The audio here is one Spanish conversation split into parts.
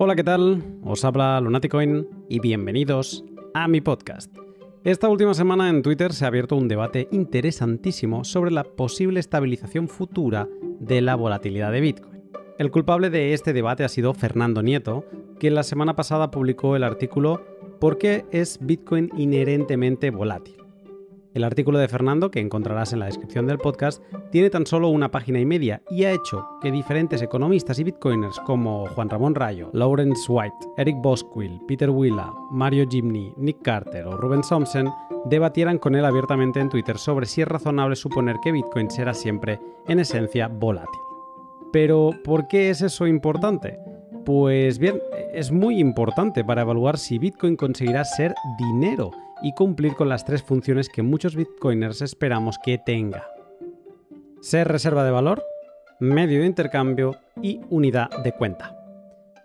Hola, ¿qué tal? Os habla Lunaticoin y bienvenidos a mi podcast. Esta última semana en Twitter se ha abierto un debate interesantísimo sobre la posible estabilización futura de la volatilidad de Bitcoin. El culpable de este debate ha sido Fernando Nieto, que la semana pasada publicó el artículo ¿Por qué es Bitcoin inherentemente volátil? El artículo de Fernando, que encontrarás en la descripción del podcast, tiene tan solo una página y media y ha hecho que diferentes economistas y bitcoiners como Juan Ramón Rayo, Lawrence White, Eric Bosquill, Peter Willa, Mario Gimney, Nick Carter o Ruben Thompson debatieran con él abiertamente en Twitter sobre si es razonable suponer que Bitcoin será siempre, en esencia, volátil. Pero, ¿por qué es eso importante? Pues bien, es muy importante para evaluar si Bitcoin conseguirá ser dinero y cumplir con las tres funciones que muchos bitcoiners esperamos que tenga. Ser reserva de valor, medio de intercambio y unidad de cuenta.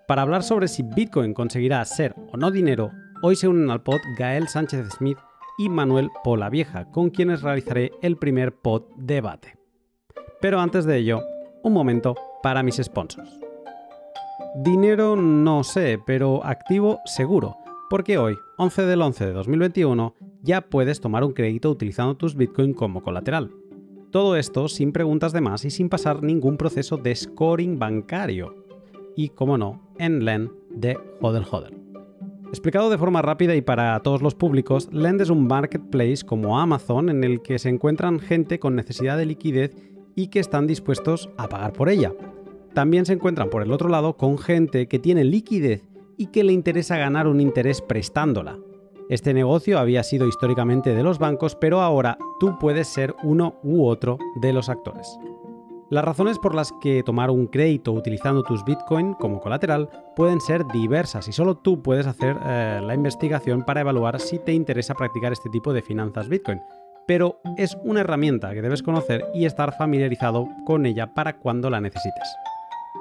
Para hablar sobre si Bitcoin conseguirá ser o no dinero, hoy se unen al pod Gael Sánchez Smith y Manuel Polavieja, con quienes realizaré el primer pod debate. Pero antes de ello, un momento para mis sponsors. Dinero no sé, pero activo seguro porque hoy, 11 del 11 de 2021, ya puedes tomar un crédito utilizando tus Bitcoin como colateral. Todo esto sin preguntas de más y sin pasar ningún proceso de scoring bancario. Y, como no, en LEND de Hodel Hodel. Explicado de forma rápida y para todos los públicos, Lend es un marketplace como Amazon en el que se encuentran gente con necesidad de liquidez y que están dispuestos a pagar por ella. También se encuentran por el otro lado con gente que tiene liquidez y que le interesa ganar un interés prestándola. Este negocio había sido históricamente de los bancos, pero ahora tú puedes ser uno u otro de los actores. Las razones por las que tomar un crédito utilizando tus Bitcoin como colateral pueden ser diversas y solo tú puedes hacer eh, la investigación para evaluar si te interesa practicar este tipo de finanzas Bitcoin. Pero es una herramienta que debes conocer y estar familiarizado con ella para cuando la necesites.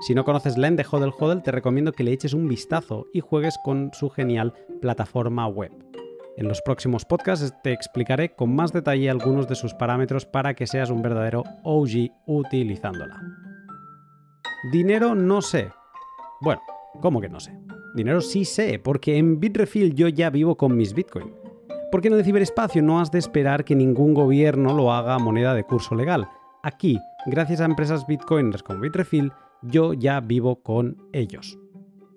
Si no conoces Lend de Hodel Hodel, te recomiendo que le eches un vistazo y juegues con su genial plataforma web. En los próximos podcasts te explicaré con más detalle algunos de sus parámetros para que seas un verdadero OG utilizándola. Dinero no sé. Bueno, ¿cómo que no sé? Dinero sí sé, porque en Bitrefill yo ya vivo con mis Bitcoin. Porque en el ciberespacio no has de esperar que ningún gobierno lo haga moneda de curso legal. Aquí, gracias a empresas bitcoiners como Bitrefill, yo ya vivo con ellos.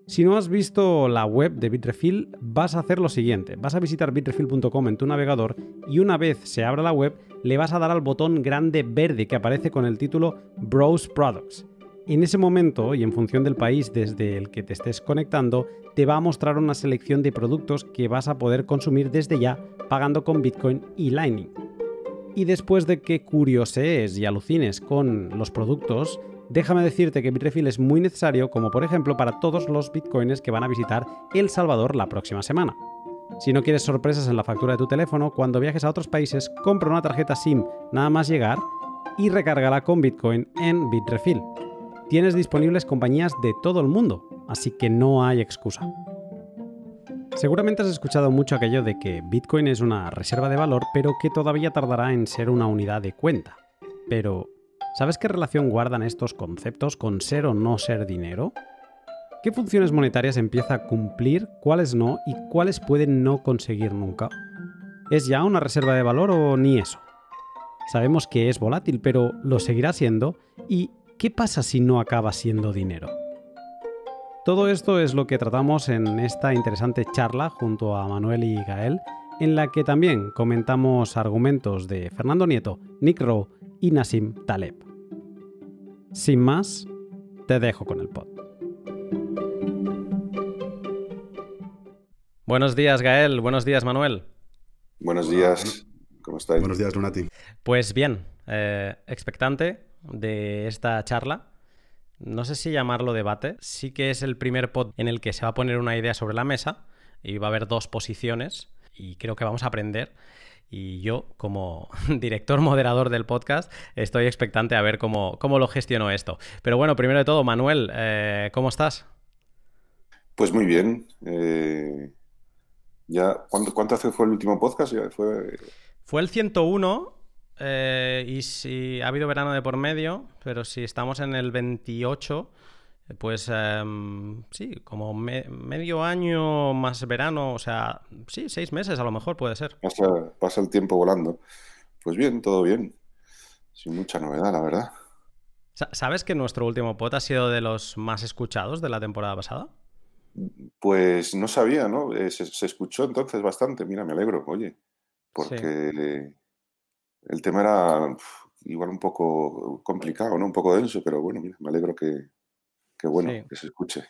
Si no has visto la web de Bitrefill, vas a hacer lo siguiente. Vas a visitar bitrefill.com en tu navegador y una vez se abra la web, le vas a dar al botón grande verde que aparece con el título Browse Products. En ese momento, y en función del país desde el que te estés conectando, te va a mostrar una selección de productos que vas a poder consumir desde ya pagando con Bitcoin y Lightning. Y después de que curiosees y alucines con los productos, déjame decirte que Bitrefill es muy necesario, como por ejemplo para todos los bitcoins que van a visitar El Salvador la próxima semana. Si no quieres sorpresas en la factura de tu teléfono, cuando viajes a otros países, compra una tarjeta SIM nada más llegar y recárgala con Bitcoin en Bitrefill. Tienes disponibles compañías de todo el mundo, así que no hay excusa. Seguramente has escuchado mucho aquello de que Bitcoin es una reserva de valor, pero que todavía tardará en ser una unidad de cuenta. Pero, ¿Sabes qué relación guardan estos conceptos con ser o no ser dinero? ¿Qué funciones monetarias empieza a cumplir, cuáles no y cuáles pueden no conseguir nunca? ¿Es ya una reserva de valor o ni eso? Sabemos que es volátil, pero ¿lo seguirá siendo? ¿Y qué pasa si no acaba siendo dinero? Todo esto es lo que tratamos en esta interesante charla junto a Manuel y Gael, en la que también comentamos argumentos de Fernando Nieto, Nick Rowe y Nassim Taleb. Sin más, te dejo con el pod. Buenos días, Gael. Buenos días, Manuel. Buenos días. ¿Cómo estáis? Buenos días, Lunati. Pues bien, eh, expectante de esta charla. No sé si llamarlo debate. Sí que es el primer pod en el que se va a poner una idea sobre la mesa y va a haber dos posiciones y creo que vamos a aprender y yo, como director moderador del podcast, estoy expectante a ver cómo, cómo lo gestiono esto. Pero bueno, primero de todo, Manuel, eh, ¿cómo estás? Pues muy bien. Eh, ya, ¿cuánto, ¿Cuánto hace fue el último podcast? fue... fue el 101 eh, y si ha habido verano de por medio, pero si estamos en el 28, Pues em, sí, como medio año más verano, o sea, sí, seis meses a lo mejor puede ser. Pasa, pasa el tiempo volando. Pues bien, todo bien. Sin mucha novedad, la verdad. ¿Sabes que nuestro último pot ha sido de los más escuchados de la temporada pasada? Pues no sabía, ¿no? Eh, se, escuchó entonces bastante. Mira, me alegro, oye, porque el tema era igual un poco complicado, ¿no? Un poco denso, pero bueno, mira, me alegro que, que bueno, que se escuche.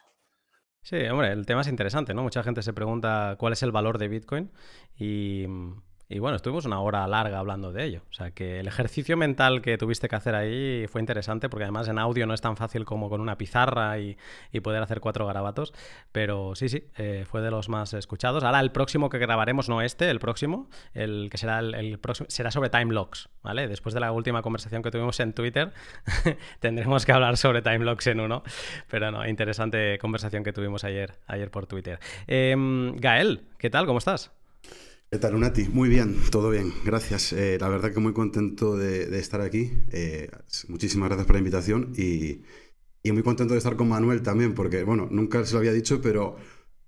Sí, hombre, el tema es interesante, ¿no? Mucha gente se pregunta cuál es el valor de Bitcoin y y bueno, estuvimos una hora larga hablando de ello. O sea que el ejercicio mental que tuviste que hacer ahí fue interesante porque además en audio no es tan fácil como con una pizarra y, poder hacer cuatro garabatos. Pero sí, sí, eh, fue de los más escuchados. Ahora el próximo que grabaremos, no este, el próximo, el que será el, próximo, será sobre time locks, ¿vale? Después de la última conversación que tuvimos en Twitter, tendremos que hablar sobre time locks en uno. Pero no, interesante conversación que tuvimos ayer, ayer por Twitter. Em, Gael, ¿qué tal? ¿Cómo estás? ¿Qué tal, Unati? Muy bien, todo bien, gracias. Eh, la verdad que muy contento de, estar aquí. Eh, muchísimas gracias por la invitación y, muy contento de estar con Manuel también, porque, bueno, nunca se lo había dicho, pero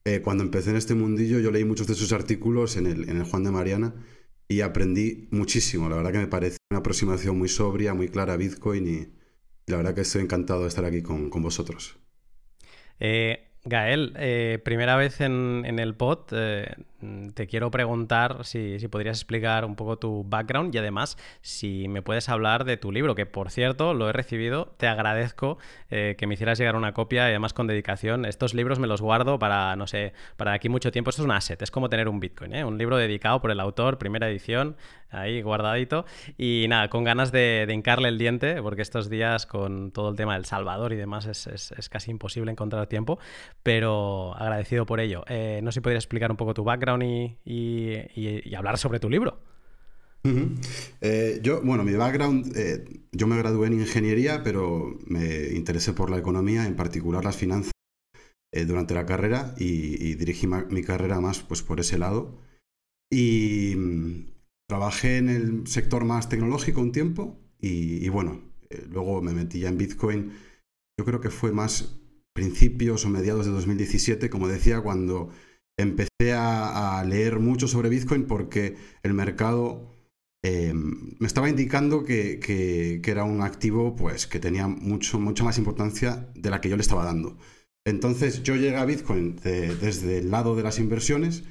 eh, cuando empecé en este mundillo yo leí muchos de sus artículos en el, Juan de Mariana y aprendí muchísimo. La verdad que me parece una aproximación muy sobria, muy clara a Bitcoin y, la verdad que estoy encantado de estar aquí con, vosotros. Gael, primera vez en, el pod, te quiero preguntar si, podrías explicar un poco tu background y además si me puedes hablar de tu libro, que por cierto lo he recibido, te agradezco eh, que me hicieras llegar una copia y además con dedicación. Estos libros me los guardo para, no sé, para aquí mucho tiempo. Esto es un asset, es como tener un Bitcoin, un libro dedicado por el autor, primera edición, ahí guardadito. Y nada, con ganas de, hincarle el diente, porque estos días con todo el tema del Salvador y demás es, casi imposible encontrar tiempo, pero agradecido por ello. Eh, no sé si podrías explicar un poco tu background y, hablar sobre tu libro. Eh, yo, bueno, mi background, eh, yo me gradué en ingeniería, pero me interesé por la economía, en particular las finanzas, durante la carrera y, dirigí mi carrera más pues, por ese lado. Y Trabajé en el sector más tecnológico un tiempo y, bueno, eh, luego me metí ya en Bitcoin. Yo creo que fue más principios o mediados de 2017, como decía, cuando empecé a, leer mucho sobre Bitcoin porque el mercado eh, me estaba indicando que, era un activo pues, que tenía mucho, mucha más importancia de la que yo le estaba dando. Entonces yo llegué a Bitcoin desde el lado de las inversiones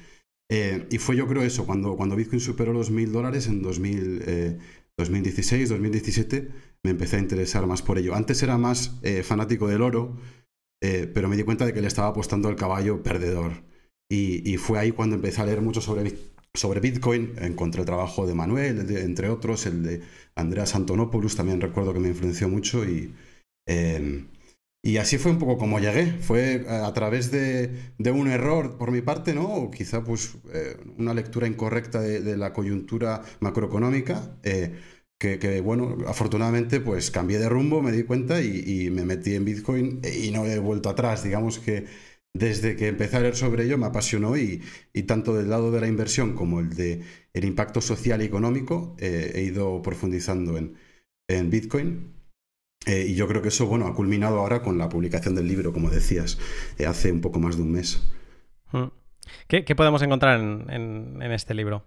eh, y fue yo creo eso, cuando, cuando Bitcoin superó los mil dólares en 2016, 2017, eh, me empecé a interesar más por ello. Antes era más eh, fanático del oro, pero me di cuenta de que le estaba apostando al caballo perdedor. Y, fue ahí cuando empecé a leer mucho sobre, sobre Bitcoin. Encontré el trabajo de Manuel, entre otros, el de Andreas Antonopoulos, también recuerdo que me influenció mucho y... Y así fue un poco como llegué. Fue eh, a través de, un error por mi parte, ¿no? O quizá pues eh, una lectura incorrecta de, la coyuntura macroeconómica. Eh, que, bueno, afortunadamente pues cambié de rumbo, me di cuenta y, me metí en Bitcoin y no he vuelto atrás. Digamos que desde que empecé a leer sobre ello me apasionó y, tanto del lado de la inversión como el de el impacto social y económico he ido profundizando en, en Bitcoin eh, y yo creo que eso, bueno, ha culminado ahora con la publicación del libro, como decías, eh, hace un poco más de un mes. Mm. ¿Qué, podemos encontrar en, este libro?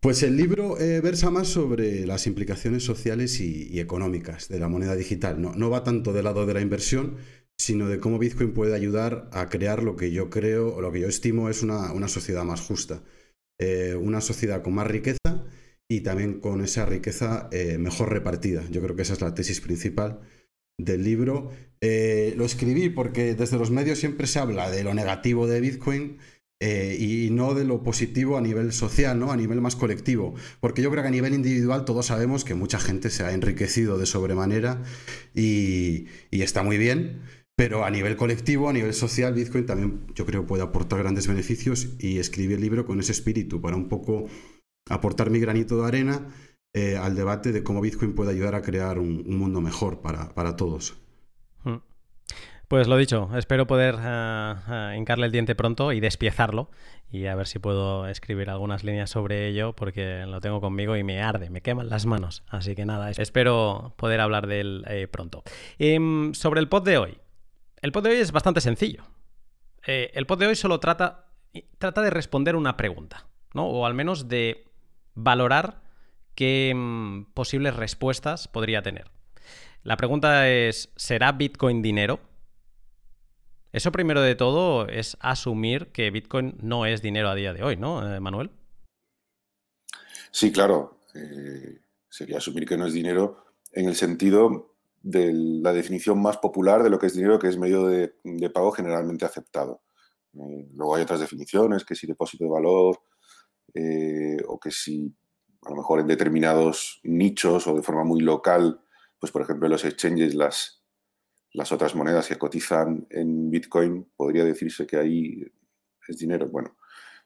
Pues el libro eh, versa más sobre las implicaciones sociales y, económicas de la moneda digital. No, no va tanto del lado de la inversión, sino de cómo Bitcoin puede ayudar a crear lo que yo creo o lo que yo estimo es una, una sociedad más justa. una sociedad con más riqueza y también con esa riqueza eh, mejor repartida. Yo creo que esa es la tesis principal del libro. Eh, lo escribí porque desde los medios siempre se habla de lo negativo de Bitcoin eh, y no de lo positivo a nivel social, ¿no? a nivel más colectivo. Porque yo creo que a nivel individual todos sabemos que mucha gente se ha enriquecido de sobremanera y, y está muy bien. Pero a nivel colectivo, a nivel social, Bitcoin también yo creo puede aportar grandes beneficios y escribí el libro con ese espíritu para un poco aportar mi granito de arena eh, al debate de cómo Bitcoin puede ayudar a crear un, mundo mejor para, todos. Hmm. Pues lo dicho, espero poder eh, eh, hincarle el diente pronto y despiezarlo y a ver si puedo escribir algunas líneas sobre ello porque lo tengo conmigo y me arde, me queman las manos. Así que nada, espero poder hablar de él pronto. Em, sobre el pod de hoy, el pod de hoy es bastante sencillo. Eh, el pod de hoy solo trata, trata de responder una pregunta, ¿no? O al menos de valorar qué mm, posibles respuestas podría tener. La pregunta es, ¿será Bitcoin dinero? Eso primero de todo es asumir que Bitcoin no es dinero a día de hoy, ¿no, eh, Manuel? Sí, claro. Eh, sería asumir que no es dinero en el sentido de la definición más popular de lo que es dinero, que es medio de, pago generalmente aceptado. Eh, luego hay otras definiciones, que si depósito de valor, o que si a lo mejor en determinados nichos o de forma muy local, pues por ejemplo los exchanges las, las otras monedas que cotizan en Bitcoin, podría decirse que ahí es dinero. Bueno,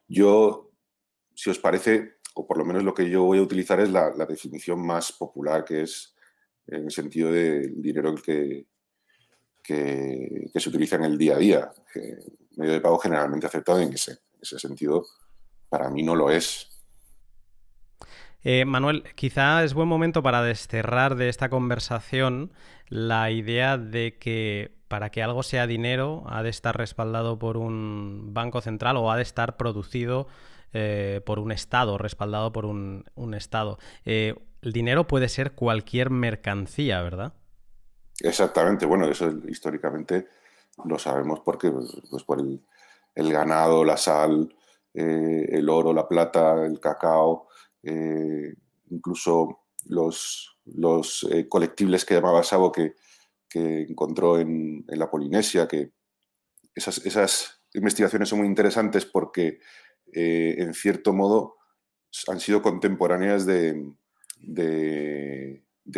yo, si os parece, o por lo menos lo que yo voy a utilizar es la, definición más popular, que es en el sentido del dinero que, que, se utiliza en el día a día. medio de pago generalmente aceptado en ese, ese sentido, para mí no lo es. Eh, Manuel, quizá es buen momento para desterrar de esta conversación la idea de que para que algo sea dinero ha de estar respaldado por un banco central o ha de estar producido eh, por un Estado, respaldado por un, Estado. Eh, el dinero puede ser cualquier mercancía, ¿verdad? Exactamente, bueno, eso históricamente lo sabemos porque pues, por el, ganado, la sal, el oro, la plata, el cacao, eh, incluso los, los eh, colectibles que llamaba Sabo que, que encontró en, la Polinesia, que esas, esas, investigaciones son muy interesantes porque eh, en cierto modo han sido contemporáneas de,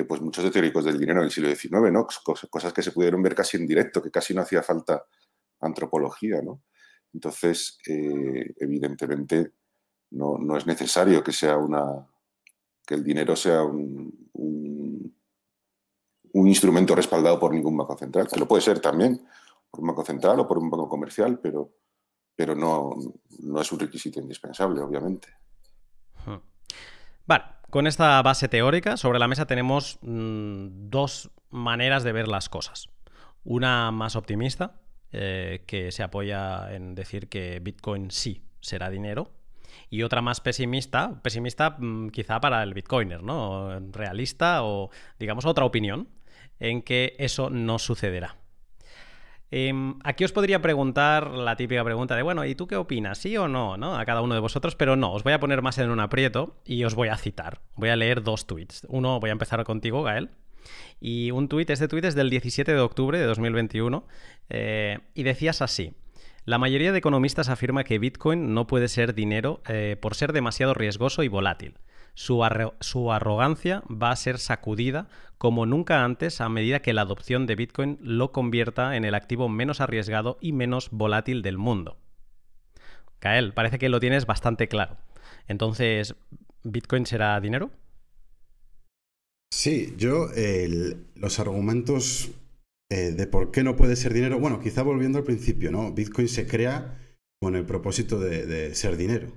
pues, muchos teóricos del dinero del siglo XIX, ¿no? cosas que se pudieron ver casi en directo, que casi no hacía falta antropología. ¿no? Entonces, evidentemente, no, es necesario que sea una que el dinero sea un, un, instrumento respaldado por ningún banco central, que lo puede ser también por un banco central o por un banco comercial, pero, pero no, no es un requisito indispensable, obviamente. Vale, con esta base teórica sobre la mesa tenemos mm, dos maneras de ver las cosas. Una más optimista, eh, que se apoya en decir que Bitcoin sí será dinero, y otra más pesimista, pesimista mm, quizá para el bitcoiner, ¿no? Realista o, digamos, otra opinión en que eso no sucederá. Em, aquí os podría preguntar la típica pregunta de, bueno, ¿y tú qué opinas? ¿Sí o no? ¿no? A cada uno de vosotros, pero no, os voy a poner más en un aprieto y os voy a citar. Voy a leer dos tweets. Uno, voy a empezar contigo, Gael. Y un tweet, este tweet es del 17 de octubre de 2021 eh, y decías así. La mayoría de economistas afirma que Bitcoin no puede ser dinero eh, por ser demasiado riesgoso y volátil. Su, arrogancia va a ser sacudida como nunca antes a medida que la adopción de Bitcoin lo convierta en el activo menos arriesgado y menos volátil del mundo. Kael, parece que lo tienes bastante claro. Entonces, ¿Bitcoin será dinero? Sí, yo los argumentos eh, de por qué no puede ser dinero. Bueno, quizá volviendo al principio, ¿no? Bitcoin se crea con el propósito de, ser dinero.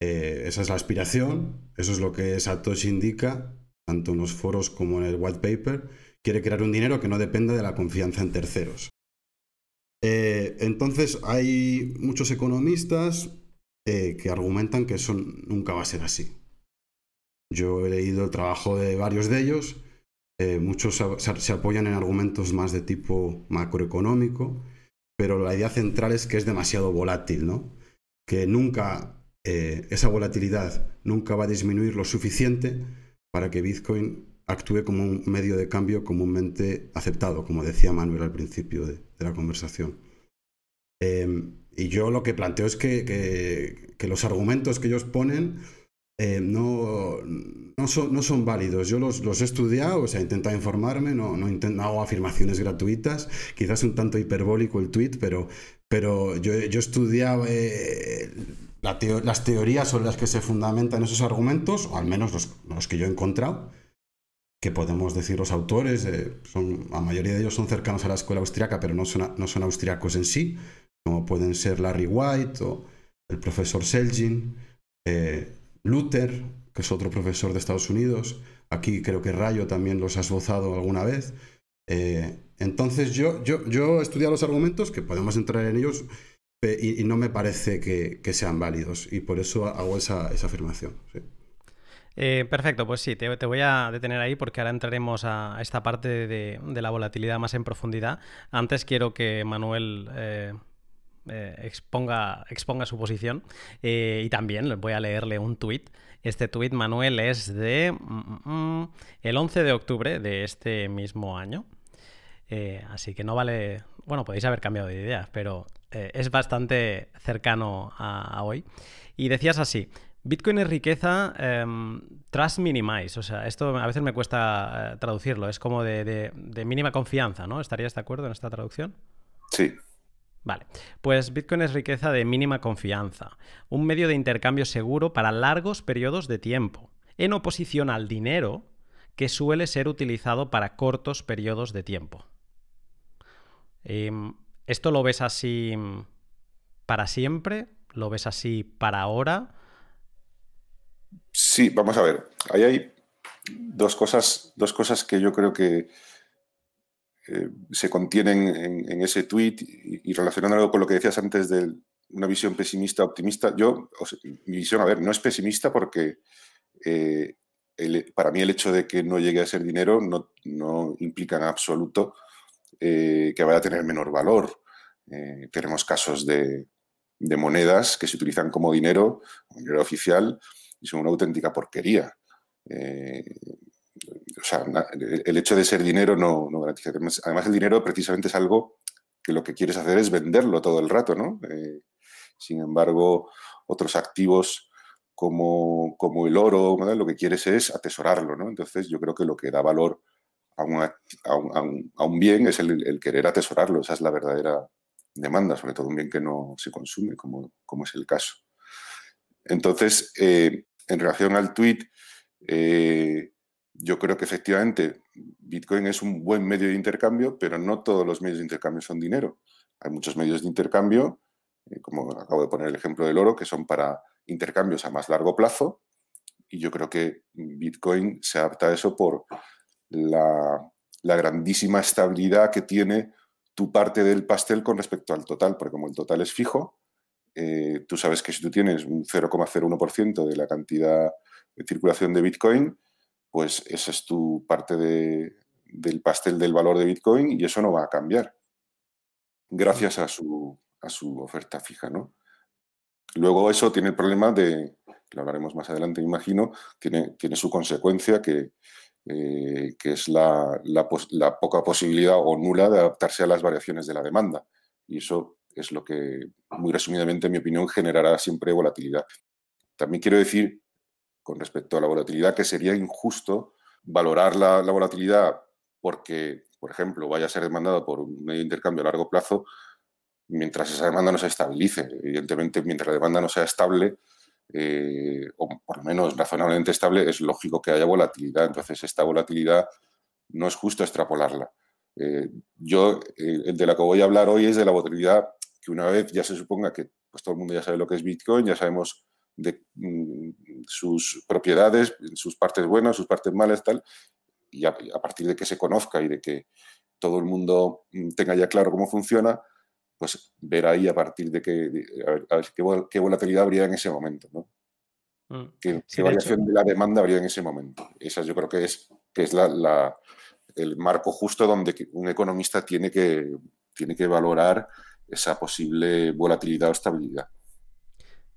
Eh, esa es la aspiración, eso es lo que Satoshi indica, tanto en los foros como en el white paper. Quiere crear un dinero que no dependa de la confianza en terceros. Eh, entonces, hay muchos economistas que argumentan que eso nunca va a ser así. Yo he leído el trabajo de varios de ellos eh, muchos se, apoyan en argumentos más de tipo macroeconómico, pero la idea central es que es demasiado volátil, ¿no? Que nunca, eh, esa volatilidad nunca va a disminuir lo suficiente para que Bitcoin actúe como un medio de cambio comúnmente aceptado, como decía Manuel al principio de, la conversación. Em, y yo lo que planteo es que, los argumentos que ellos ponen eh, no, no, son, no, son, válidos. Yo los, los, he estudiado, o sea, he intentado informarme, no, no, hago afirmaciones gratuitas, quizás un tanto hiperbólico el tweet, pero, pero yo, yo he estudiado eh, las teorías sobre las que se fundamentan esos argumentos, o al menos los, que yo he encontrado, que podemos decir los autores, eh, son, la mayoría de ellos son cercanos a la escuela austriaca, pero no son, son austriacos en sí, como pueden ser Larry White o el profesor Selgin. Luther, que es otro profesor de Estados Unidos. Aquí creo que Rayo también los ha esbozado alguna vez. entonces yo, yo, yo he estudiado los argumentos, que podemos entrar en ellos, y, no me parece que, sean válidos, y por eso hago esa, afirmación. perfecto, pues sí, te, voy a detener ahí porque ahora entraremos a, esta parte de, la volatilidad más en profundidad. Antes quiero que Manuel eh, exponga, exponga su posición. Eh, y también voy a leerle un tuit. Este tuit, Manuel, es de mm, mm, mm, el 11 de octubre de este mismo año. Eh, así que no vale. Bueno, podéis haber cambiado de idea, pero es bastante cercano a, hoy. Y decías así: Bitcoin es riqueza, em, trust minimize. O sea, esto a veces me cuesta traducirlo. Es como de, de mínima confianza, ¿no? ¿Estarías de acuerdo en esta traducción? Sí, Vale, pues Bitcoin es riqueza de mínima confianza, un medio de intercambio seguro para largos periodos de tiempo, en oposición al dinero que suele ser utilizado para cortos periodos de tiempo. ¿Esto lo ves así para siempre? ¿Lo ves así para ahora? Sí, vamos a ver. Ahí hay dos cosas, dos cosas que yo creo que, eh, se contienen en, ese tweet y, relacionándolo con lo que decías antes de una visión pesimista optimista, yo, mi visión, a ver, no es pesimista porque eh, para mí el hecho de que no llegue a ser dinero no, implica en absoluto eh, que vaya a tener menor valor. tenemos casos de, monedas que se utilizan como dinero, como dinero oficial, y son una auténtica porquería o sea, el hecho de ser dinero no, garantiza. Además, el dinero precisamente es algo que lo que quieres hacer es venderlo todo el rato, ¿no? Eh, sin embargo, otros activos como, como el oro, lo que quieres es atesorarlo, ¿no? Entonces, yo creo que lo que da valor a, un, bien es el, querer atesorarlo. Esa es la verdadera demanda, sobre todo un bien que no se consume, como, como es el caso. Entonces, eh, en relación al tweet, eh, yo creo que efectivamente Bitcoin es un buen medio de intercambio, pero no todos los medios de intercambio son dinero. Hay muchos medios de intercambio, eh, como acabo de poner el ejemplo del oro, que son para intercambios a más largo plazo. Y yo creo que Bitcoin se adapta a eso por la, grandísima estabilidad que tiene tu parte del pastel con respecto al total, porque como el total es fijo, eh, tú sabes que si tú tienes un 0,01% de la cantidad de circulación de Bitcoin, pues esa es tu parte del pastel del valor de Bitcoin y eso no va a cambiar gracias a su, oferta fija, ¿no? Luego eso tiene el problema de, lo hablaremos más adelante, imagino, tiene su consecuencia que, eh, que es la, la, poca posibilidad o nula de adaptarse a las variaciones de la demanda. Y eso es lo que, muy resumidamente, en mi opinión, generará siempre volatilidad. También quiero decir con respecto a la volatilidad, que sería injusto valorar la, volatilidad porque, por ejemplo, vaya a ser demandado por un medio de intercambio a largo plazo mientras esa demanda no se estabilice. Evidentemente, mientras la demanda no sea estable, eh, o por lo menos razonablemente estable, es lógico que haya volatilidad. Entonces, esta volatilidad no es justo extrapolarla. Eh, yo, eh, de la que voy a hablar hoy es de la volatilidad que una vez ya se suponga que pues, todo el mundo ya sabe lo que es Bitcoin, ya sabemos de mm, sus propiedades, sus partes buenas, sus partes malas, tal, y a, partir de que se conozca y de que todo el mundo mm, tenga ya claro cómo funciona, pues ver ahí a partir de, que, a ver, qué, volatilidad habría en ese momento, ¿no? Mm. ¿Qué, variación de, la demanda habría en ese momento? Esa yo creo que es, que es la, el marco justo donde un economista tiene que, tiene que valorar esa posible volatilidad o estabilidad.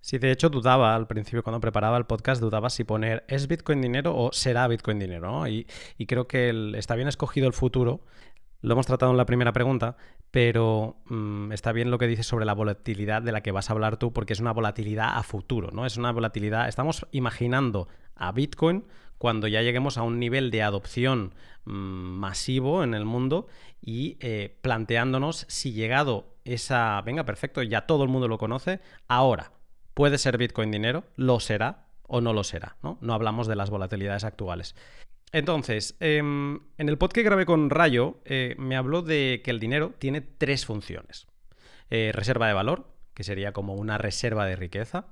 Sí, de hecho dudaba al principio cuando preparaba el podcast, dudaba si poner ¿es Bitcoin dinero o será Bitcoin dinero? Y, creo que está bien escogido el futuro. Lo hemos tratado en la primera pregunta, pero mm, está bien lo que dices sobre la volatilidad de la que vas a hablar tú, porque es una volatilidad a futuro, ¿no? Es una volatilidad. Estamos imaginando a Bitcoin cuando ya lleguemos a un nivel de adopción mm, masivo en el mundo y eh, planteándonos si llegado esa, venga, perfecto, ya todo el mundo lo conoce, ahora, ¿Puede ser Bitcoin dinero? ¿Lo será o no lo será? No, no hablamos de las volatilidades actuales. Entonces, em, en el pod que grabé con Rayo, eh, me habló de que el dinero tiene tres funciones. Eh, reserva de valor, que sería como una reserva de riqueza.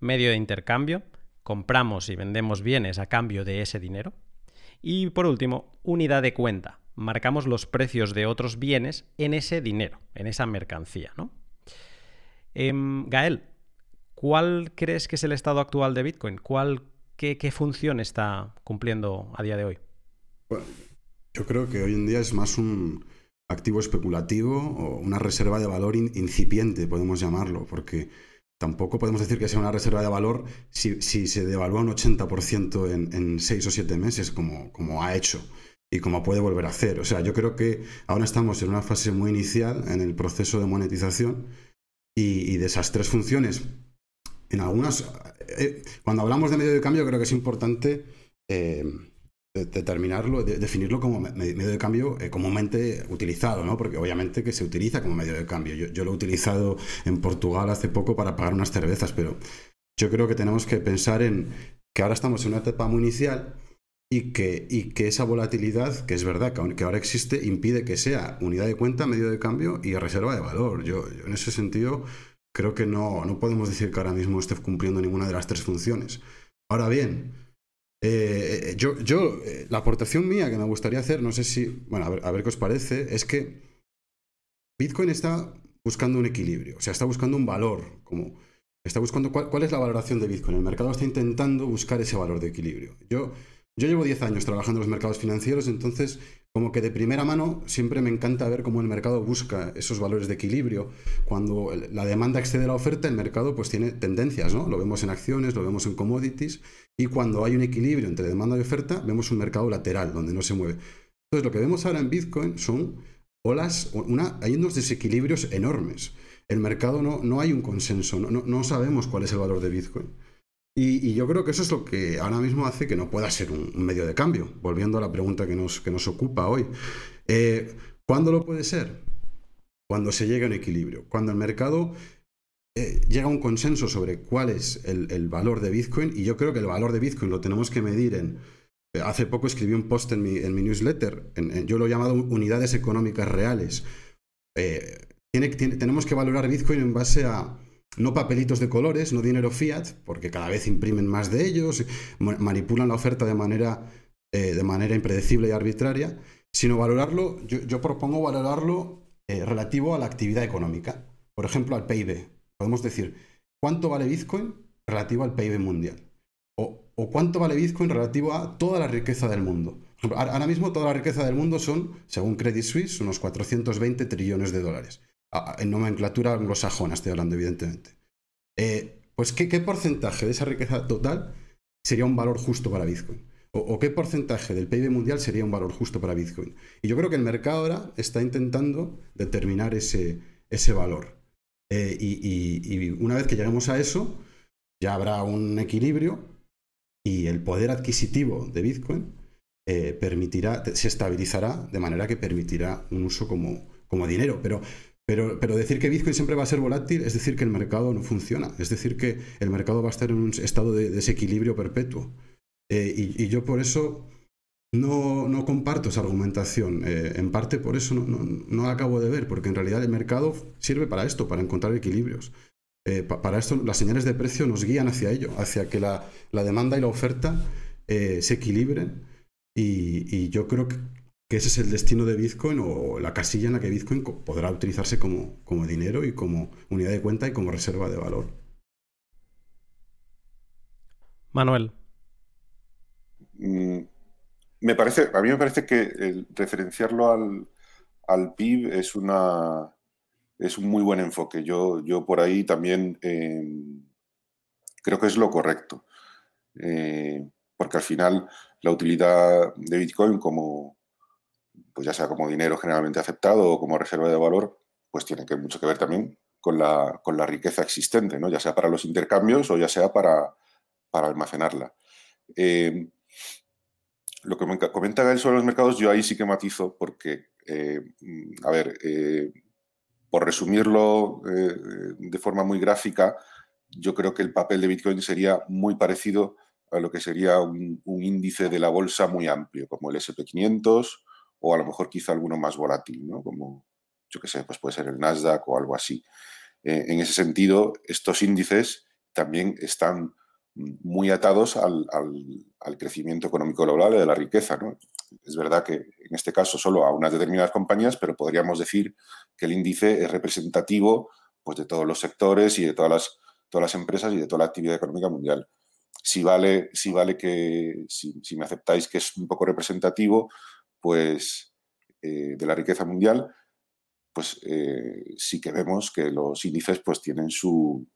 Medio de intercambio, compramos y vendemos bienes a cambio de ese dinero. Y por último, unidad de cuenta, marcamos los precios de otros bienes en ese dinero, en esa mercancía, ¿no? Em, Gael, ¿cuál crees que es el estado actual de Bitcoin? ¿Cuál, qué, función está cumpliendo a día de hoy? yo creo que hoy en día es más un activo especulativo o una reserva de valor incipiente, podemos llamarlo, porque tampoco podemos decir que sea una reserva de valor si, se devalúa un 80% en, en seis o siete meses, como, como ha hecho y como puede volver a hacer. O sea, yo creo que ahora estamos en una fase muy inicial en el proceso de monetización y, de esas tres funciones. En algunas, eh, cuando hablamos de medio de cambio, creo que es importante eh, determinarlo, definirlo como medio de cambio eh, comúnmente utilizado, ¿no? Porque obviamente que se utiliza como medio de cambio. Yo, lo he utilizado en Portugal hace poco para pagar unas cervezas, pero yo creo que tenemos que pensar en que ahora estamos en una etapa muy inicial y que, y que esa volatilidad, que es verdad que, ahora existe, impide que sea unidad de cuenta, medio de cambio y reserva de valor. Yo, en ese sentido creo que no, no podemos decir que ahora mismo esté cumpliendo ninguna de las tres funciones. Ahora bien, eh, yo, yo eh, la aportación mía que me gustaría hacer, no sé si, bueno, a ver, qué os parece, es que Bitcoin está buscando un equilibrio, o sea, está buscando un valor, como está buscando cuál, cuál, es la valoración de Bitcoin. El mercado está intentando buscar ese valor de equilibrio. Yo, yo llevo 10 años trabajando en los mercados financieros, entonces como que de primera mano siempre me encanta ver cómo el mercado busca esos valores de equilibrio. Cuando la demanda excede la oferta, el mercado pues tiene tendencias, ¿no? Lo vemos en acciones, lo vemos en commodities, y cuando hay un equilibrio entre demanda y oferta, vemos un mercado lateral, donde no se mueve. Entonces, lo que vemos ahora en Bitcoin son olas, una, hay unos desequilibrios enormes. El mercado no, no hay un consenso, no, no, sabemos cuál es el valor de Bitcoin. Y, yo creo que eso es lo que ahora mismo hace que no pueda ser un, medio de cambio, volviendo a la pregunta que nos, que nos ocupa hoy. Eh, ¿Cuándo lo puede ser? Cuando se llegue a un equilibrio, cuando el mercado eh, llega a un consenso sobre cuál es el, valor de Bitcoin, y yo creo que el valor de Bitcoin lo tenemos que medir en... Eh, hace poco escribí un post en mi, en mi newsletter, yo lo he llamado unidades económicas reales. tiene, tenemos que valorar Bitcoin en base a no papelitos de colores, no dinero fiat, porque cada vez imprimen más de ellos, manipulan la oferta de manera, eh, de manera impredecible y arbitraria, sino valorarlo, yo, propongo valorarlo eh, relativo a la actividad económica, por ejemplo al PIB. Podemos decir, ¿cuánto vale Bitcoin relativo al PIB mundial? O, cuánto vale Bitcoin relativo a toda la riqueza del mundo. Ahora mismo toda la riqueza del mundo son, según Credit Suisse, unos 420 trillones de dólares en nomenclatura anglosajona estoy hablando, evidentemente. Eh, pues ¿qué, porcentaje de esa riqueza total sería un valor justo para Bitcoin? O, qué porcentaje del PIB mundial sería un valor justo para Bitcoin? Y yo creo que el mercado ahora está intentando determinar ese, ese valor. Eh, y, una vez que lleguemos a eso, ya habrá un equilibrio y el poder adquisitivo de Bitcoin eh, permitirá, se estabilizará de manera que permitirá un uso como, como dinero. Pero pero, pero, decir que Bitcoin siempre va a ser volátil es decir que el mercado no funciona, es decir que el mercado va a estar en un estado de desequilibrio perpetuo. Eh, y, yo por eso no, no comparto esa argumentación, eh, en parte por eso no, no, la acabo de ver, porque en realidad el mercado sirve para esto, para encontrar equilibrios. Eh, para esto las señales de precio nos guían hacia ello, hacia que la, la demanda y la oferta se equilibren. Y yo creo que que ese es el destino de Bitcoin o la casilla en la que Bitcoin podrá utilizarse como, como dinero y como unidad de cuenta y como reserva de valor. Manuel. Mm, me parece, a mí me parece que el referenciarlo al, al PIB es una es un muy buen enfoque. Yo, yo por ahí también em, creo que es lo correcto. Eh, porque al final la utilidad de Bitcoin como, pues ya sea como dinero generalmente aceptado o como reserva de valor, pues tiene que, mucho que ver también con la, riqueza existente, ¿no? ya sea para los intercambios o ya sea para, para almacenarla. Eh, lo que me comenta Gael sobre los mercados, yo ahí sí que matizo porque, eh, a ver, eh, por resumirlo de forma muy gráfica, yo creo que el papel de Bitcoin sería muy parecido a lo que sería un, un índice de la bolsa muy amplio, como el SP500 o a lo mejor quizá alguno más volátil, ¿no? Como, yo qué sé, pues puede ser el Nasdaq o algo así. Eh, en ese sentido, estos índices también están muy atados al, crecimiento económico global y de la riqueza. ¿no? es verdad que en este caso solo a unas determinadas compañías, pero podríamos decir que el índice es representativo pues, de todos los sectores y de todas las, todas las empresas y de toda la actividad económica mundial. Si vale, si vale que, si, me aceptáis que es un poco representativo, pues eh, de la riqueza mundial, pues eh, sí que vemos que los índices pues tienen su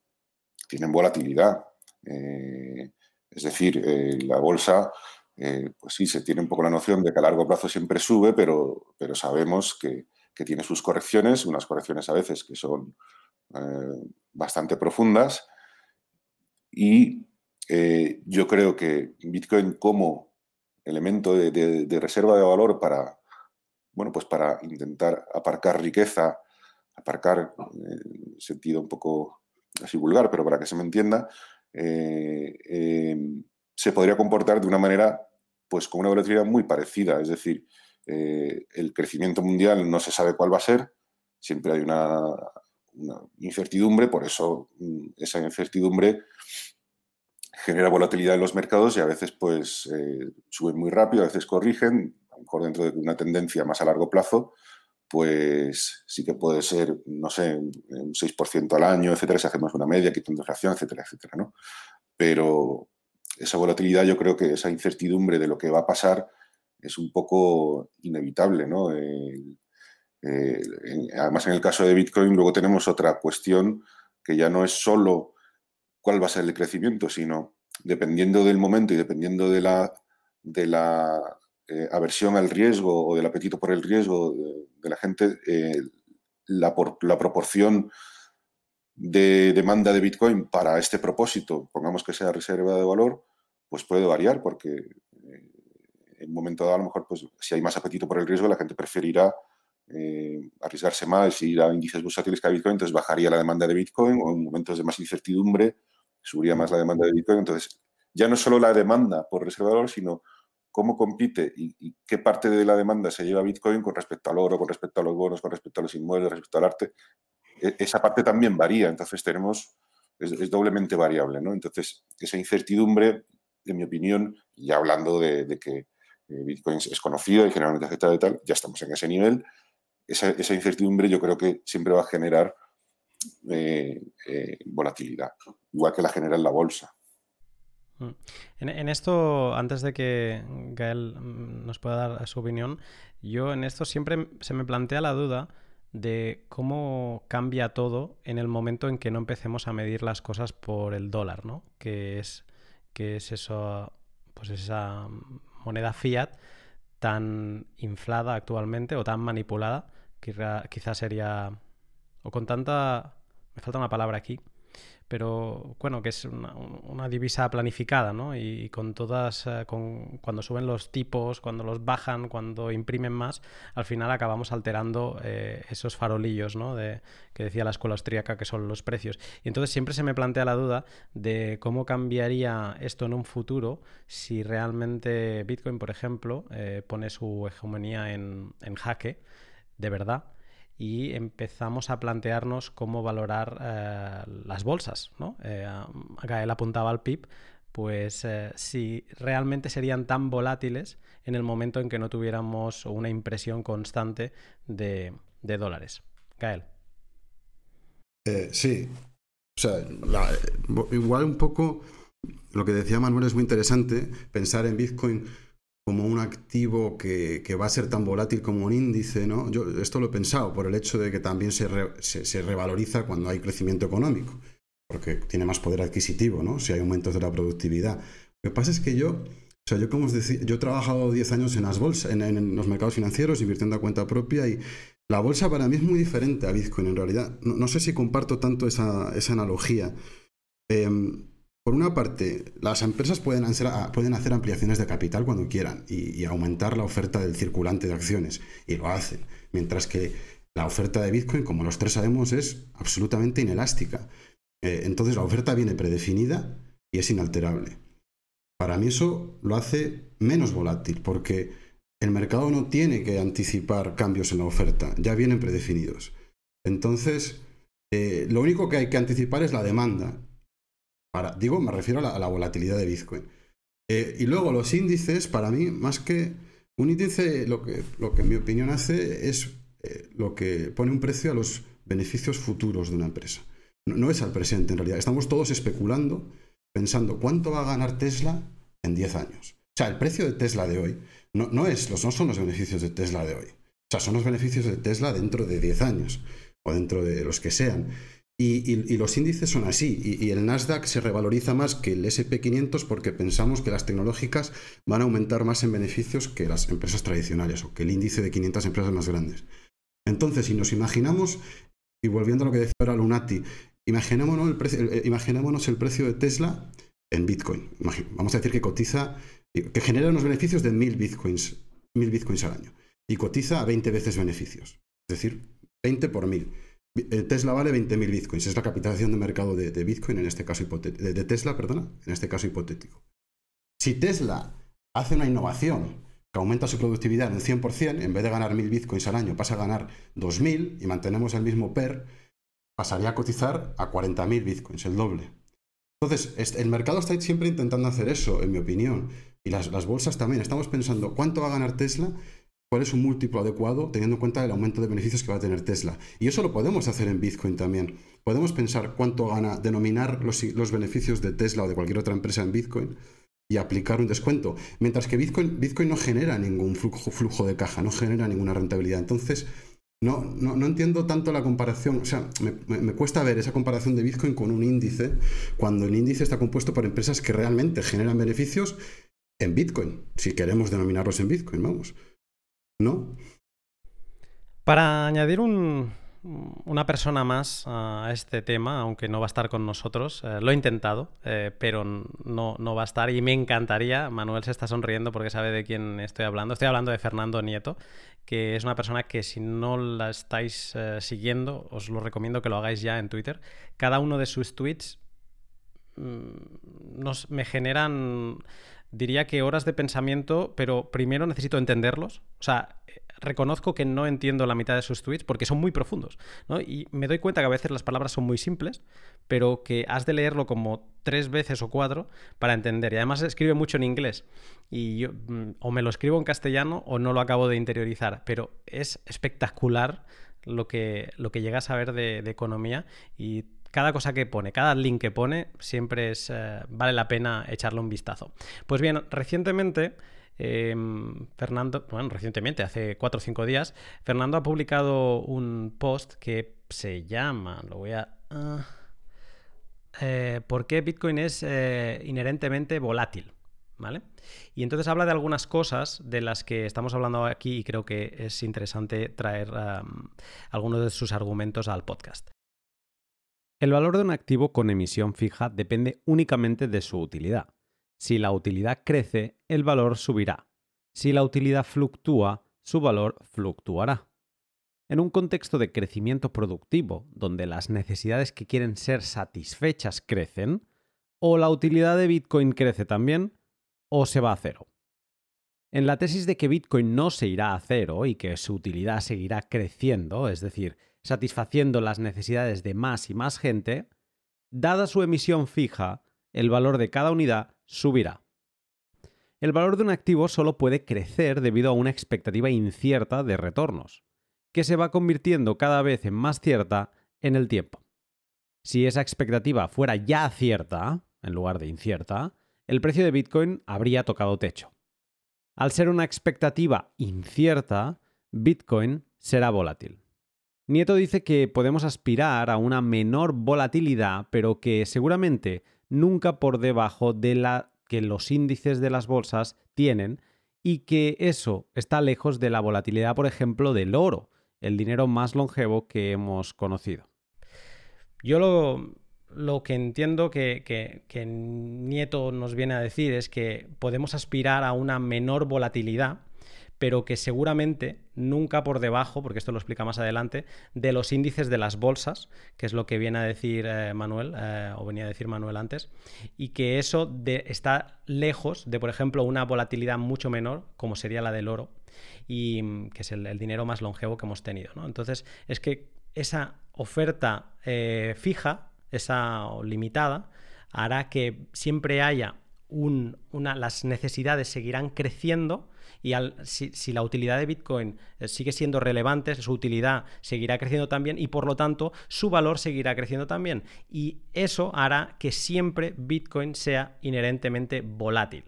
tienen volatilidad. Eh, es decir, la bolsa, pues sí, se tiene un poco la noción de que a largo plazo siempre sube, pero, pero sabemos que, que tiene sus correcciones, unas correcciones a veces que son bastante profundas y yo creo que Bitcoin como elemento de, reserva de valor para, bueno, pues para intentar aparcar riqueza, aparcar en sentido un poco así vulgar, pero para que se me entienda, eh, em, se podría comportar de una manera pues con una volatilidad muy parecida. Es decir, eh, el crecimiento mundial no se sabe cuál va a ser, siempre hay una, una incertidumbre, por eso mm, esa incertidumbre genera volatilidad en los mercados y a veces pues eh, suben muy rápido, a veces corrigen, a lo mejor dentro de una tendencia más a largo plazo, pues sí que puede ser, no sé, un 6% al año, etcétera, si hacemos una media, quitando inflación, etcétera, etcétera, ¿no? Pero esa volatilidad, yo creo que esa incertidumbre de lo que va a pasar es un poco inevitable, ¿no? además, en el caso de Bitcoin, luego tenemos otra cuestión que ya no es solo cuál va a ser el crecimiento, sino dependiendo del momento y dependiendo de la, eh, aversión al riesgo o del apetito por el riesgo de, la gente, eh, la, la, proporción de demanda de Bitcoin para este propósito, pongamos que sea reserva de valor, pues puede variar porque eh, en un momento dado a lo mejor pues, si hay más apetito por el riesgo la gente preferirá arriesgarse más y ir a índices bursátiles que a Bitcoin, entonces bajaría la demanda de Bitcoin o en momentos de más incertidumbre subiría más la demanda de Bitcoin. Entonces, ya no solo la demanda por reserva sino cómo compite y, qué parte de la demanda se lleva Bitcoin con respecto al oro, con respecto a los bonos, con respecto a los inmuebles, respecto al arte. E, esa parte también varía, entonces tenemos, es, doblemente variable, ¿no? Entonces, esa incertidumbre, en mi opinión, ya hablando de, que eh, Bitcoin es conocido y generalmente aceptado y tal, ya estamos en ese nivel. Esa, esa, incertidumbre yo creo que siempre va a generar eh, volatilidad, igual que la genera en la bolsa. Mm. En, esto, antes de que Gael mm, nos pueda dar su opinión, yo en esto siempre se me plantea la duda de cómo cambia todo en el momento en que no empecemos a medir las cosas por el dólar, ¿no? Que es, que es eso, pues esa moneda fiat tan inflada actualmente o tan manipulada, que quizás sería o con tanta... me falta una palabra aquí, pero bueno, que es una, divisa planificada, ¿no? Y, con todas, eh, con, cuando suben los tipos, cuando los bajan, cuando imprimen más, al final acabamos alterando eh, esos farolillos, ¿no? De, que decía la escuela austríaca que son los precios. Y entonces siempre se me plantea la duda de cómo cambiaría esto en un futuro si realmente Bitcoin, por ejemplo, eh, pone su hegemonía en, en jaque, de verdad y empezamos a plantearnos cómo valorar eh, las bolsas. ¿no? Eh, Gael apuntaba al PIB, pues eh, si realmente serían tan volátiles en el momento en que no tuviéramos una impresión constante de, dólares. Gael. sí, o sea, igual un poco lo que decía Manuel es muy interesante, pensar en Bitcoin como un activo que, va a ser tan volátil como un índice, ¿no? Yo esto lo he pensado por el hecho de que también se, revaloriza cuando hay crecimiento económico, porque tiene más poder adquisitivo, ¿no? Si hay aumentos de la productividad. Lo que pasa es que yo, o sea, yo como os decía, yo he trabajado 10 años en las bolsas, en, los mercados financieros, invirtiendo a cuenta propia y la bolsa para mí es muy diferente a Bitcoin en realidad. No, sé si comparto tanto esa, esa analogía. Em, por una parte, las empresas pueden hacer, ah, ampliaciones de capital cuando quieran y, aumentar la oferta del circulante de acciones, y lo hacen. Mientras que la oferta de Bitcoin, como los tres sabemos, es absolutamente inelástica. Eh, entonces la oferta viene predefinida y es inalterable. Para mí eso lo hace menos volátil, porque el mercado no tiene que anticipar cambios en la oferta, ya vienen predefinidos. Entonces, eh, lo único que hay que anticipar es la demanda digo, me refiero a la, volatilidad de Bitcoin. Eh, y luego los índices, para mí, más que Un índice lo que, lo que en mi opinión hace es eh, lo que pone un precio a los beneficios futuros de una empresa. No, es al presente en realidad. Estamos todos especulando, pensando cuánto va a ganar Tesla en 10 años. O sea, el precio de Tesla de hoy no, no, es, no son los beneficios de Tesla de hoy. O sea, son los beneficios de Tesla dentro de 10 años o dentro de los que sean. Y, los índices son así. Y, el Nasdaq se revaloriza más que el SP500 porque pensamos que las tecnológicas van a aumentar más en beneficios que las empresas tradicionales o que el índice de 500 empresas más grandes. Entonces, si nos imaginamos, y volviendo a lo que decía ahora Lunati, imaginémonos el, precio, el, imaginémonos el precio de Tesla en Bitcoin. Vamos a decir que cotiza, que genera unos beneficios de 1000 Bitcoins, 1000 Bitcoins al año. Y cotiza a 20 veces beneficios. Es decir, 20 por 1000. Eh, Tesla vale 20.000 bitcoins, es la capitalización de mercado de, Bitcoin, en este caso hipotético, de, Tesla, perdona, en este caso hipotético. Si Tesla hace una innovación que aumenta su productividad en un 100%, en vez de ganar 1.000 bitcoins al año, pasa a ganar 2.000 y mantenemos el mismo PER, pasaría a cotizar a 40.000 bitcoins, el doble. Entonces, el mercado está siempre intentando hacer eso, en mi opinión, y las bolsas también. Estamos pensando, ¿cuánto va a ganar Tesla cuál es un múltiplo adecuado teniendo en cuenta el aumento de beneficios que va a tener Tesla. Y eso lo podemos hacer en Bitcoin también. Podemos pensar cuánto gana, denominar los, los beneficios de Tesla o de cualquier otra empresa en Bitcoin y aplicar un descuento. Mientras que Bitcoin, Bitcoin no genera ningún flujo, flujo, de caja, no genera ninguna rentabilidad. Entonces, no, no, entiendo tanto la comparación, o sea, me, me, cuesta ver esa comparación de Bitcoin con un índice cuando el índice está compuesto por empresas que realmente generan beneficios en Bitcoin, si queremos denominarlos en Bitcoin, vamos. ¿No? Para añadir una persona más a este tema, aunque no va a estar con nosotros, eh, lo he intentado, eh, pero no, no, va a estar y me encantaría, Manuel se está sonriendo porque sabe de quién estoy hablando, estoy hablando de Fernando Nieto, que es una persona que si no la estáis eh, siguiendo, os lo recomiendo que lo hagáis ya en Twitter. Cada uno de sus tweets mm, nos, me generan diría que horas de pensamiento, pero primero necesito entenderlos. O sea, reconozco que no entiendo la mitad de sus tweets porque son muy profundos. ¿no? Y me doy cuenta que a veces las palabras son muy simples, pero que has de leerlo como tres veces o cuatro para entender. Y además escribe mucho en inglés. Y yo mm, o me lo escribo en castellano o no lo acabo de interiorizar. Pero es espectacular lo que, lo que a ver de, de economía y cada cosa que pone, cada link que pone, siempre es, eh, vale la pena echarle un vistazo. Pues bien, recientemente... Em, Fernando, bueno, recientemente, hace cuatro o cinco días, Fernando ha publicado un post que se llama, lo voy a... Ah, eh, ¿Por qué Bitcoin es eh, inherentemente volátil? ¿Vale? Y entonces habla de algunas cosas de las que estamos hablando aquí y creo que es interesante traer algunos de sus argumentos al podcast. El valor de un activo con emisión fija depende únicamente de su utilidad. Si la utilidad crece, el valor subirá. Si la utilidad fluctúa, su valor fluctuará. En un contexto de crecimiento productivo, donde las necesidades que quieren ser satisfechas crecen, o la utilidad de Bitcoin crece también, o se va a cero. En la tesis de que Bitcoin no se irá a cero y que su utilidad seguirá creciendo, es decir, satisfaciendo las necesidades de más y más gente, dada su emisión fija, el valor de cada unidad subirá. El valor de un activo solo puede crecer debido a una expectativa incierta de retornos, que se va convirtiendo cada vez en más cierta en el tiempo. Si esa expectativa fuera ya cierta, en lugar de incierta, el precio de Bitcoin habría tocado techo. Al ser una expectativa incierta, Bitcoin será volátil. Nieto dice que podemos aspirar a una menor volatilidad, pero que seguramente nunca por debajo de la que los índices de las bolsas tienen y que eso está lejos de la volatilidad, por ejemplo, del oro, el dinero más longevo que hemos conocido. Yo lo, que entiendo que, Nieto nos viene a decir es que podemos aspirar a una menor volatilidad, pero que seguramente nunca por debajo, porque esto lo explica más adelante, de los índices de las bolsas, que es lo que viene a decir eh, Manuel, eh, o venía a decir Manuel antes, y que eso está lejos de, por ejemplo, una volatilidad mucho menor, como sería la del oro, y mm, que es el, dinero más longevo que hemos tenido. Entonces, es que esa oferta eh, fija, esa limitada, hará que siempre haya un, una, las necesidades seguirán creciendo, Y si, la utilidad de Bitcoin eh, sigue siendo relevante, su utilidad seguirá creciendo también y por lo tanto su valor seguirá creciendo también. Y eso hará que siempre Bitcoin sea inherentemente volátil.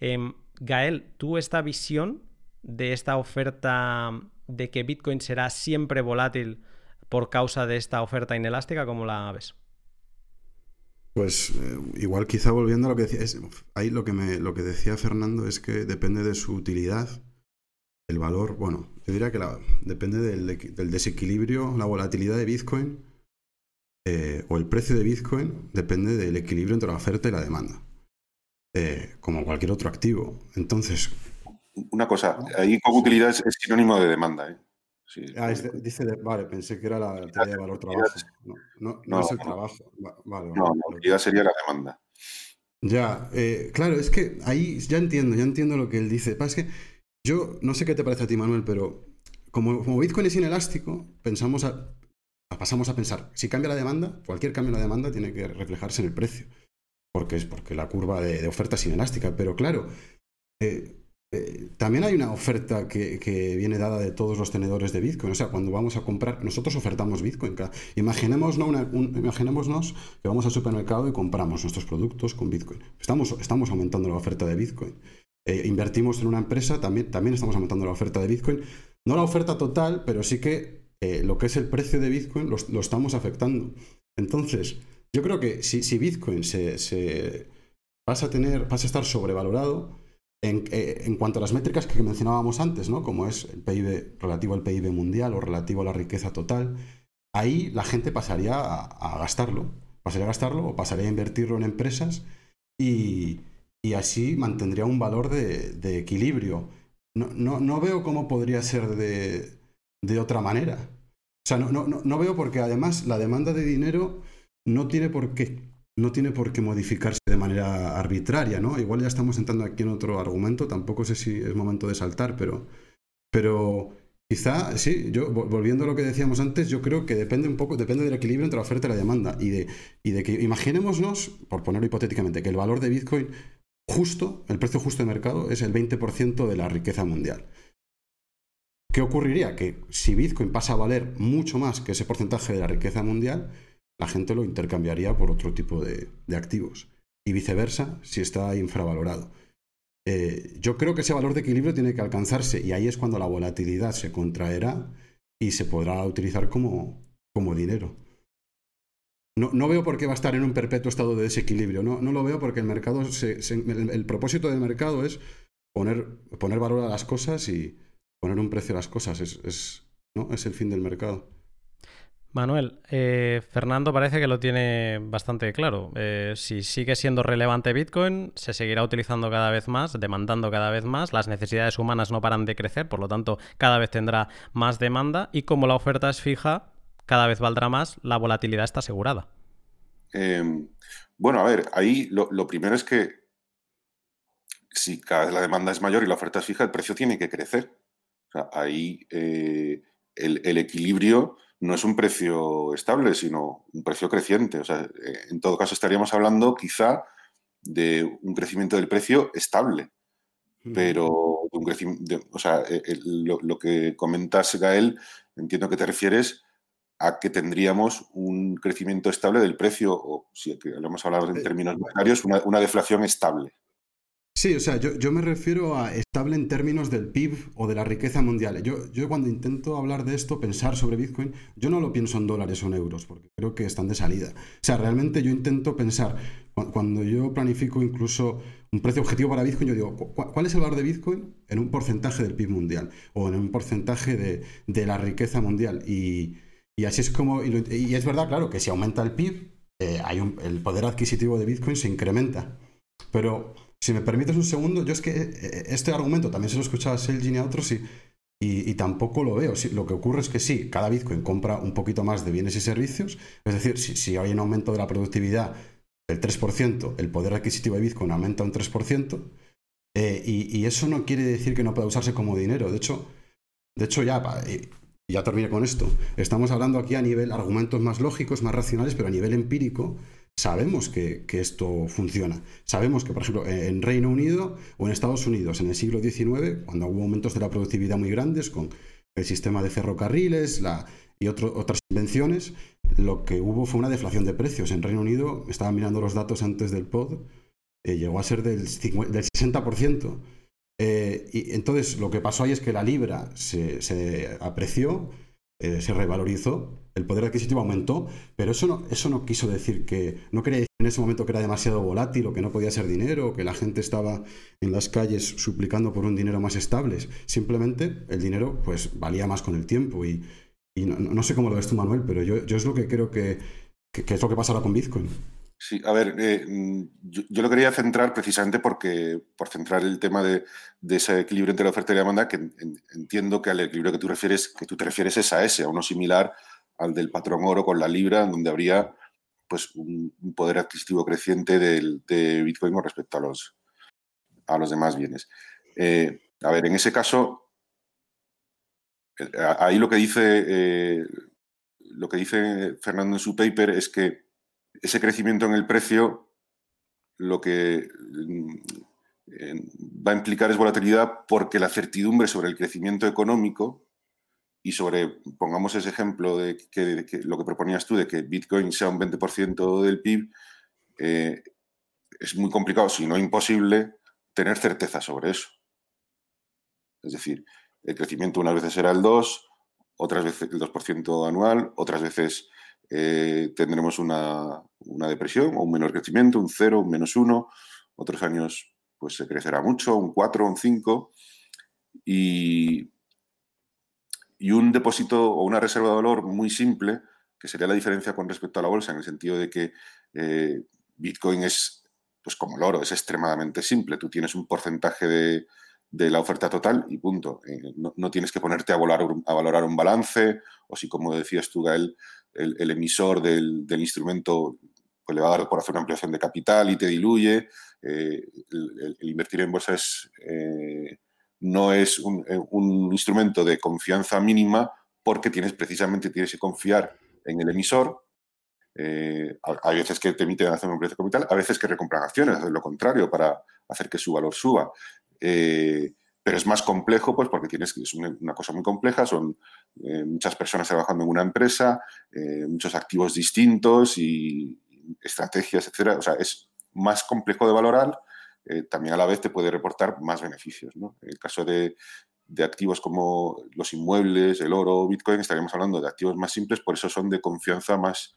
Em, Gael, ¿tú esta visión de esta oferta de que Bitcoin será siempre volátil por causa de esta oferta inelástica, cómo la ves? Pues eh, igual quizá volviendo a lo que decía, ahí lo que, me, lo que decía Fernando es que depende de su utilidad, el valor, bueno, yo diría que depende del, desequilibrio, la volatilidad de Bitcoin eh, o el precio de Bitcoin depende del equilibrio entre la oferta y la demanda, eh, como cualquier otro activo. Entonces... Una cosa, ahí con utilidad es, sinónimo de demanda. ¿eh? Ah, dice, vale, pensé que era la teoría de valor trabajo. No, no, es el trabajo. Vale, no, la utilidad sería la demanda. Ya, eh, claro, es que ahí ya entiendo, ya entiendo lo que él dice. Es que yo no sé qué te parece a ti, Manuel, pero como, como Bitcoin es inelástico, pensamos a, pasamos a pensar, si cambia la demanda, cualquier cambio en la demanda tiene que reflejarse en el precio. Porque es porque la curva de, oferta es inelástica. Pero claro, eh, eh, también hay una oferta que, viene dada de todos los tenedores de Bitcoin. O sea, cuando vamos a comprar, nosotros ofertamos Bitcoin. Imaginémonos, imaginémonos que vamos al supermercado y compramos nuestros productos con Bitcoin. Estamos, estamos aumentando la oferta de Bitcoin. Eh, invertimos en una empresa, también, también estamos aumentando la oferta de Bitcoin. No la oferta total, pero sí que eh, lo que es el precio de Bitcoin lo, estamos afectando. Entonces, yo creo que si, Bitcoin se, se, pasa a tener, pasa a estar sobrevalorado, eh, en, cuanto a las métricas que mencionábamos antes, ¿no? como es el PIB relativo al PIB mundial o relativo a la riqueza total, ahí la gente pasaría a, gastarlo, pasaría a gastarlo o pasaría a invertirlo en empresas y, así mantendría un valor de, equilibrio. No, no, veo cómo podría ser de, de otra manera. O sea, no, no, no veo porque además la demanda de dinero no tiene por qué no tiene por qué modificarse de manera arbitraria, ¿no? Igual ya estamos entrando aquí en otro argumento, tampoco sé si es momento de saltar, pero, pero quizá, sí, yo volviendo a lo que decíamos antes, yo creo que depende un poco, depende del equilibrio entre la oferta y la demanda y de, y de que imaginémonos, por ponerlo hipotéticamente, que el valor de Bitcoin justo, el precio justo de mercado es el 20% de la riqueza mundial. ¿Qué ocurriría? Que si Bitcoin pasa a valer mucho más que ese porcentaje de la riqueza mundial, la gente lo intercambiaría por otro tipo de, activos. Y viceversa, si está infravalorado. Eh, yo creo que ese valor de equilibrio tiene que alcanzarse y ahí es cuando la volatilidad se contraerá y se podrá utilizar como, como dinero. No, no, veo por qué va a estar en un perpetuo estado de desequilibrio. No, no lo veo porque el mercado, el, propósito del mercado es poner, poner valor a las cosas y poner un precio a las cosas. Es, es, ¿no? es el fin del mercado. Manuel, eh, Fernando parece que lo tiene bastante claro. Eh, si sigue siendo relevante Bitcoin, se seguirá utilizando cada vez más, demandando cada vez más. Las necesidades humanas no paran de crecer, por lo tanto, cada vez tendrá más demanda. Y como la oferta es fija, cada vez valdrá más, la volatilidad está asegurada. Em, bueno, a ver, ahí lo, primero es que si cada vez la demanda es mayor y la oferta es fija, el precio tiene que crecer. O sea, ahí eh, el equilibrio no es un precio estable, sino un precio creciente. O sea, eh, en todo caso estaríamos hablando quizá de un crecimiento del precio estable. Pero un crecimiento, o sea, eh, lo, que comentas, Gael, entiendo que te refieres a que tendríamos un crecimiento estable del precio, o si lo hemos hablado en eh, términos monetarios, una deflación estable. Sí, o sea, yo, me refiero a estable en términos del PIB o de la riqueza mundial. Yo, yo cuando intento hablar de esto, pensar sobre Bitcoin, yo no lo pienso en dólares o en euros, porque creo que están de salida. O sea, realmente yo intento pensar, cuando yo planifico incluso un precio objetivo para Bitcoin, yo digo, ¿cuál es el valor de Bitcoin en un porcentaje del PIB mundial o en un porcentaje de, la riqueza mundial? Y, así es como, y, es verdad, claro, que si aumenta el PIB, eh, el poder adquisitivo de Bitcoin se incrementa. Pero si me permites un segundo, yo es que eh, eh, este argumento también se lo he escuchado a Selgin y a otros y, y, tampoco lo veo. lo que ocurre es que sí, cada Bitcoin compra un poquito más de bienes y servicios. Es decir, si, hay un aumento de la productividad del 3%, el poder adquisitivo de Bitcoin aumenta un 3%. Eh, y, eso no quiere decir que no pueda usarse como dinero. De hecho, de hecho ya, ya terminé con esto. Estamos hablando aquí a nivel argumentos más lógicos, más racionales, pero a nivel empírico sabemos que, esto funciona. Sabemos que, por ejemplo, en Reino Unido o en Estados Unidos en el siglo XIX, cuando hubo aumentos de la productividad muy grandes con el sistema de ferrocarriles y otras invenciones, lo que hubo fue una deflación de precios. En Reino Unido, estaba mirando los datos antes del POD, eh, llegó a ser del, 60%. Eh, y entonces lo que pasó ahí es que la libra se, apreció, eh, se revalorizó, el poder adquisitivo aumentó, pero eso no, eso no quiso decir que, no quería decir en ese momento que era demasiado volátil o que no podía ser dinero o que la gente estaba en las calles suplicando por un dinero más estable. Simplemente el dinero pues valía más con el tiempo y, no, sé cómo lo ves tú, Manuel, pero yo, yo es lo que creo que, que es lo que pasa ahora con Bitcoin. Sí, a ver, eh, mm, yo, lo quería centrar precisamente porque, por centrar el tema de, ese equilibrio entre la oferta y la demanda, que entiendo que al equilibrio que tú refieres, que tú te refieres es a ese, a uno similar al del patrón oro con la libra, donde habría pues un, poder adquisitivo creciente del, de Bitcoin con respecto a los, a los demás bienes. Eh, a ver, en ese caso, eh, ahí lo que dice lo que dice Fernando en su paper es que ese crecimiento en el precio lo que mm, va a implicar es volatilidad porque la certidumbre sobre el crecimiento económico y sobre, pongamos ese ejemplo de que, lo que proponías tú, de que Bitcoin sea un 20% del PIB, eh, es muy complicado, si no imposible, tener certeza sobre eso. Es decir, el crecimiento unas veces será el 2, otras veces el 2% anual, otras veces eh, tendremos una, depresión o un menor crecimiento, un 0, un menos 1. Otros años pues se crecerá mucho, un 4, un 5. Y, y un depósito o una reserva de valor muy simple, que sería la diferencia con respecto a la bolsa, en el sentido de que eh, Bitcoin es, pues como el oro, es extremadamente simple. Tú tienes un porcentaje de, de la oferta total y punto. Eh, no, tienes que ponerte a, a valorar un balance o si, como decías tú, Gael, el, emisor del, instrumento pues le va a dar por hacer una ampliación de capital y te diluye. Eh, el, invertir en bolsa eh, no es un, instrumento de confianza mínima porque tienes precisamente tienes que confiar en el emisor. hay veces que te emiten hacer un precio de capital, a veces que recompran acciones, hacer lo contrario para hacer que su valor suba. Eh, pero es más complejo, pues porque tienes es una, cosa muy compleja, son eh, muchas personas trabajando en una empresa, eh, muchos activos distintos y estrategias, etcétera. O sea, es más complejo de valorar, también a la vez te puede reportar más beneficios. En el caso de, activos como los inmuebles, el oro, Bitcoin, estaríamos hablando de activos más simples, por eso son de confianza más.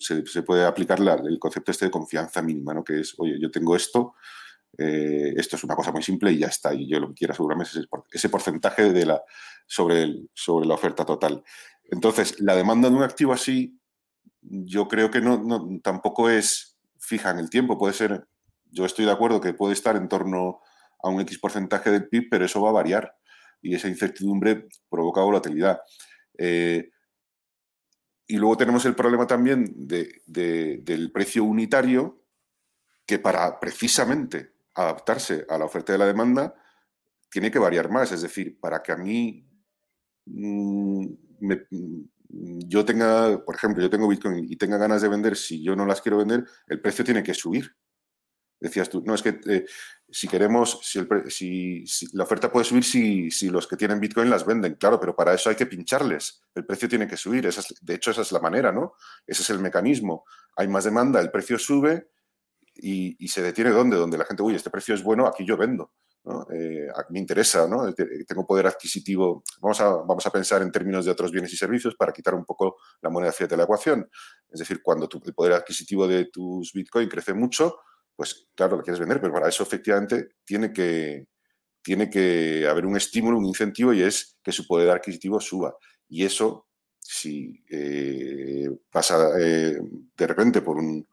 se, puede aplicar el concepto este de confianza mínima, ¿no? que es, oye, yo tengo esto, eh, esto es una cosa muy simple y ya está. Y yo lo que quiero asegurarme es ese, porcentaje de la, sobre, sobre la oferta total. Entonces, la demanda de un activo así, yo creo que no, tampoco es fija en el tiempo. Puede ser, yo estoy de acuerdo que puede estar en torno a un X porcentaje del PIB, pero eso va a variar. Y esa incertidumbre provoca volatilidad. Eh, y luego tenemos el problema también del precio unitario, que para precisamente adaptarse a la oferta de la demanda, tiene que variar más. Es decir, para que a mí mm, mm, yo tenga, por ejemplo, yo tengo Bitcoin y tenga ganas de vender, si yo no las quiero vender, el precio tiene que subir. Decías tú, no, es que eh, si queremos, si, la oferta puede subir si, si, los que tienen Bitcoin las venden, claro, pero para eso hay que pincharles, el precio tiene que subir, de hecho esa es la manera, ¿no? Ese es el mecanismo. Hay más demanda, el precio sube y, se detiene ¿dónde? Donde la gente, uy, este precio es bueno, aquí yo vendo. Eh, me interesa, ¿no? tengo poder adquisitivo. Vamos a, vamos a pensar en términos de otros bienes y servicios para quitar un poco la moneda fiat de la ecuación. Es decir, cuando tu, el poder adquisitivo de tus Bitcoin crece mucho, pues claro, lo quieres vender, pero para eso efectivamente tiene que, tiene que haber un estímulo, un incentivo y es que su poder adquisitivo suba. Y eso, si eh, pasa eh, de repente por un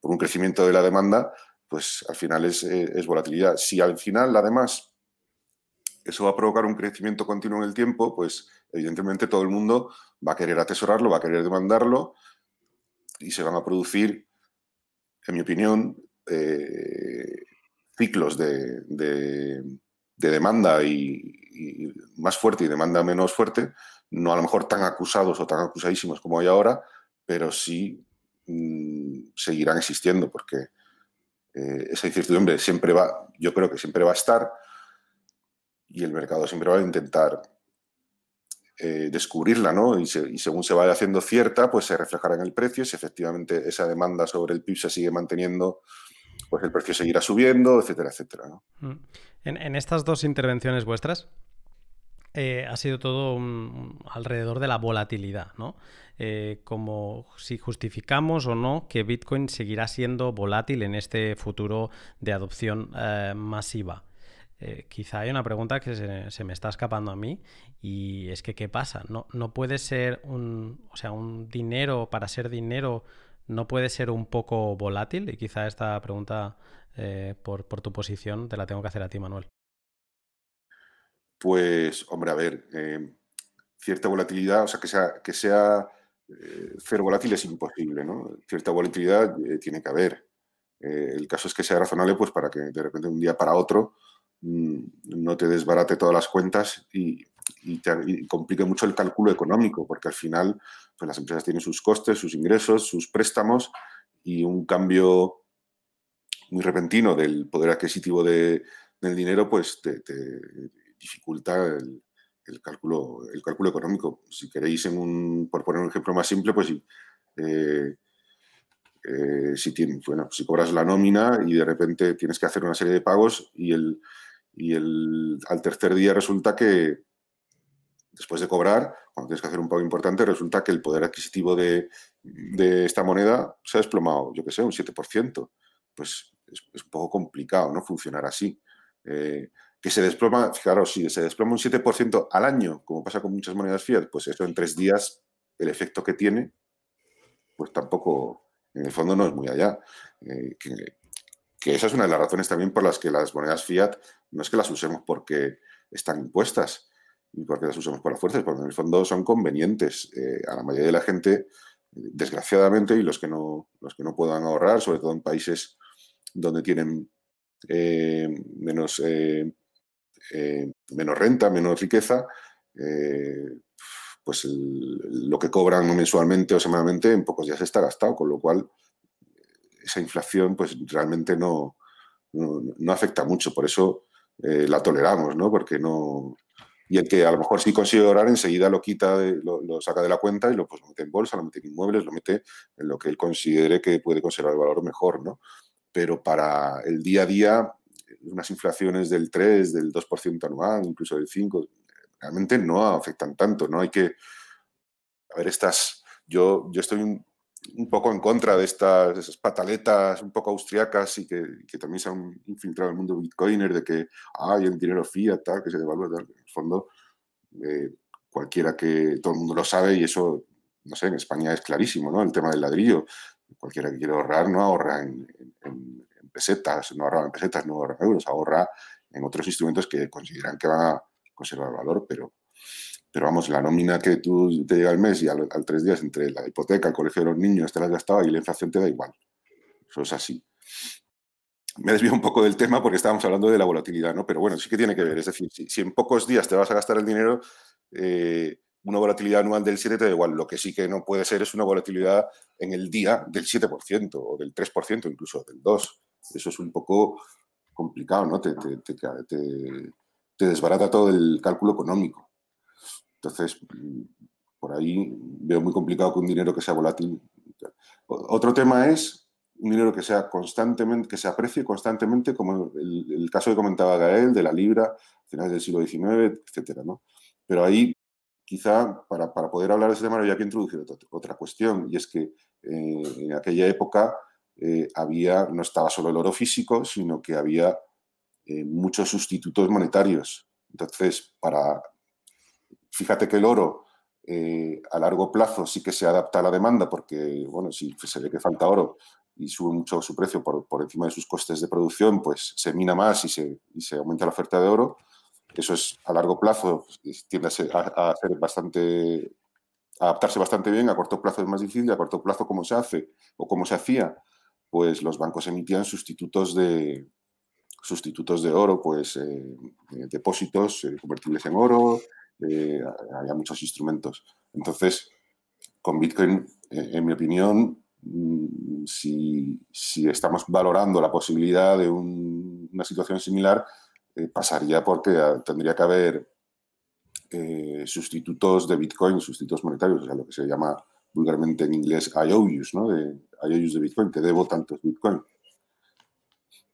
por un crecimiento de la demanda, pues al final es, eh, volatilidad. Si al final, además, eso va a provocar un crecimiento continuo en el tiempo, pues evidentemente todo el mundo va a querer atesorarlo, va a querer demandarlo y se van a producir, en mi opinión, eh, ciclos de, demanda y, más fuerte y demanda menos fuerte, no a lo mejor tan acusados o tan acusadísimos como hay ahora, pero sí mm, seguirán existiendo porque eh, esa incertidumbre siempre va, yo creo que siempre va a estar y el mercado siempre va a intentar eh, descubrirla, ¿no? Y, según se vaya haciendo cierta, pues se reflejará en el precio. Si efectivamente esa demanda sobre el PIB se sigue manteniendo, pues el precio seguirá subiendo, etcétera, etcétera. Mm. En, estas dos intervenciones vuestras, eh, ha sido todo alrededor de la volatilidad, ¿no? Eh, como si justificamos o no que Bitcoin seguirá siendo volátil en este futuro de adopción masiva. Eh, quizá hay una pregunta que se, me está escapando a mí y es que ¿qué pasa? No, no puede ser un, o sea, un dinero para ser dinero no puede ser un poco volátil y quizá esta pregunta eh, por, tu posición te la tengo que hacer a ti, Manuel. Pues, hombre, a ver, eh, cierta volatilidad, o sea, que sea, que sea cero volátil es imposible, ¿no? Cierta volatilidad tiene que haber. el caso es que sea razonable, pues para que de repente un día para otro Mm, no te desbarate todas las cuentas y, complique mucho el cálculo económico, porque al final pues las empresas tienen sus costes, sus ingresos, sus préstamos y un cambio muy repentino del poder adquisitivo del dinero pues te, dificulta el, cálculo, el cálculo económico. Si queréis, en un, por poner un ejemplo más simple, pues eh, eh, si, bueno, si cobras la nómina y de repente tienes que hacer una serie de pagos y el, y el, al tercer día resulta que, después de cobrar, cuando tienes que hacer un pago importante, resulta que el poder adquisitivo de, esta moneda se ha desplomado, yo que sé, un 7%. Pues es, un poco complicado, ¿no? Funcionar así. Eh, que se desploma, fijaros, si se desploma un 7% al año, como pasa con muchas monedas fiat, pues eso en tres días, el efecto que tiene, pues tampoco, en el fondo no es muy allá. Eh, que esa es una de las razones también por las que las monedas fiat no es que las usemos porque están impuestas y porque las usemos por la fuerza, porque en el fondo son convenientes. Eh, a la mayoría de la gente, desgraciadamente, y los que, no, los que no puedan ahorrar, sobre todo en países donde tienen eh, menos, menos renta, menos riqueza, pues lo que cobran mensualmente o semanalmente en pocos días está gastado, con lo cual esa inflación pues realmente no, no, afecta mucho, por eso eh, la toleramos, ¿no? Porque no... Y el que a lo mejor sí consigue ahorrar, enseguida lo quita, lo, saca de la cuenta y lo, pues, mete en bolsa, lo mete en inmuebles, lo mete en lo que él considere que puede conservar el valor mejor, ¿no? Pero para el día a día, unas inflaciones del 3, del 2% anual, incluso del 5, realmente no afectan tanto, ¿no? Hay que... A ver, estas... Yo, yo estoy un, poco en contra de estas esas pataletas un poco austriacas y que, que, también se han infiltrado en el mundo bitcoiner de que hay el dinero fiat, tal, que se devalúa. En el fondo, eh, cualquiera que todo el mundo lo sabe y eso, no sé, en España es clarísimo, ¿no? El tema del ladrillo. Cualquiera que quiera ahorrar no ahorra en, pesetas, no ahorra en pesetas, no ahorra en euros, ahorra en otros instrumentos que consideran que van a conservar valor, pero pero vamos, la nómina que tú te llega al mes y al, tres días entre la hipoteca, el colegio de los niños, te la has gastado y la inflación te da igual. Eso es así. Me desvío un poco del tema porque estábamos hablando de la volatilidad, ¿no? Pero bueno, sí que tiene que ver. Es decir, si, en pocos días te vas a gastar el dinero, eh, una volatilidad anual del 7 te da igual. Lo que sí que no puede ser es una volatilidad en el día del 7% o del 3%, incluso del 2%. Eso es un poco complicado, ¿no? te, te desbarata todo el cálculo económico. Entonces, por ahí veo muy complicado que un dinero que sea volátil. Otro tema es un dinero que sea constantemente, que se aprecie constantemente, como el, caso que comentaba Gael, de la libra, finales del siglo XIX, etcétera, ¿no? Pero ahí, quizá, para, poder hablar de ese tema, había que introducir otra, cuestión, y es que eh, en aquella época eh, había, no estaba solo el oro físico, sino que había eh, muchos sustitutos monetarios. Entonces, para Fíjate que el oro eh, a largo plazo sí que se adapta a la demanda porque, bueno, si se ve que falta oro y sube mucho su precio por, encima de sus costes de producción, pues se mina más y se, se aumenta la oferta de oro. Eso es a largo plazo, tiende a, ser, bastante, adaptarse bastante bien, a corto plazo es más difícil, a corto plazo, ¿cómo se hace o cómo se hacía? Pues los bancos emitían sustitutos de, sustitutos de oro, pues eh, depósitos eh, convertibles en oro, eh, había muchos instrumentos. Entonces, con Bitcoin en mi opinión, mm, si, estamos valorando la posibilidad de una situación similar, eh, pasaría porque ah, tendría que haber eh, sustitutos de Bitcoin, sustitutos monetarios, o sea, lo que se llama vulgarmente en inglés IOUs, ¿no? IOUs de Bitcoin, que debo tantos Bitcoin,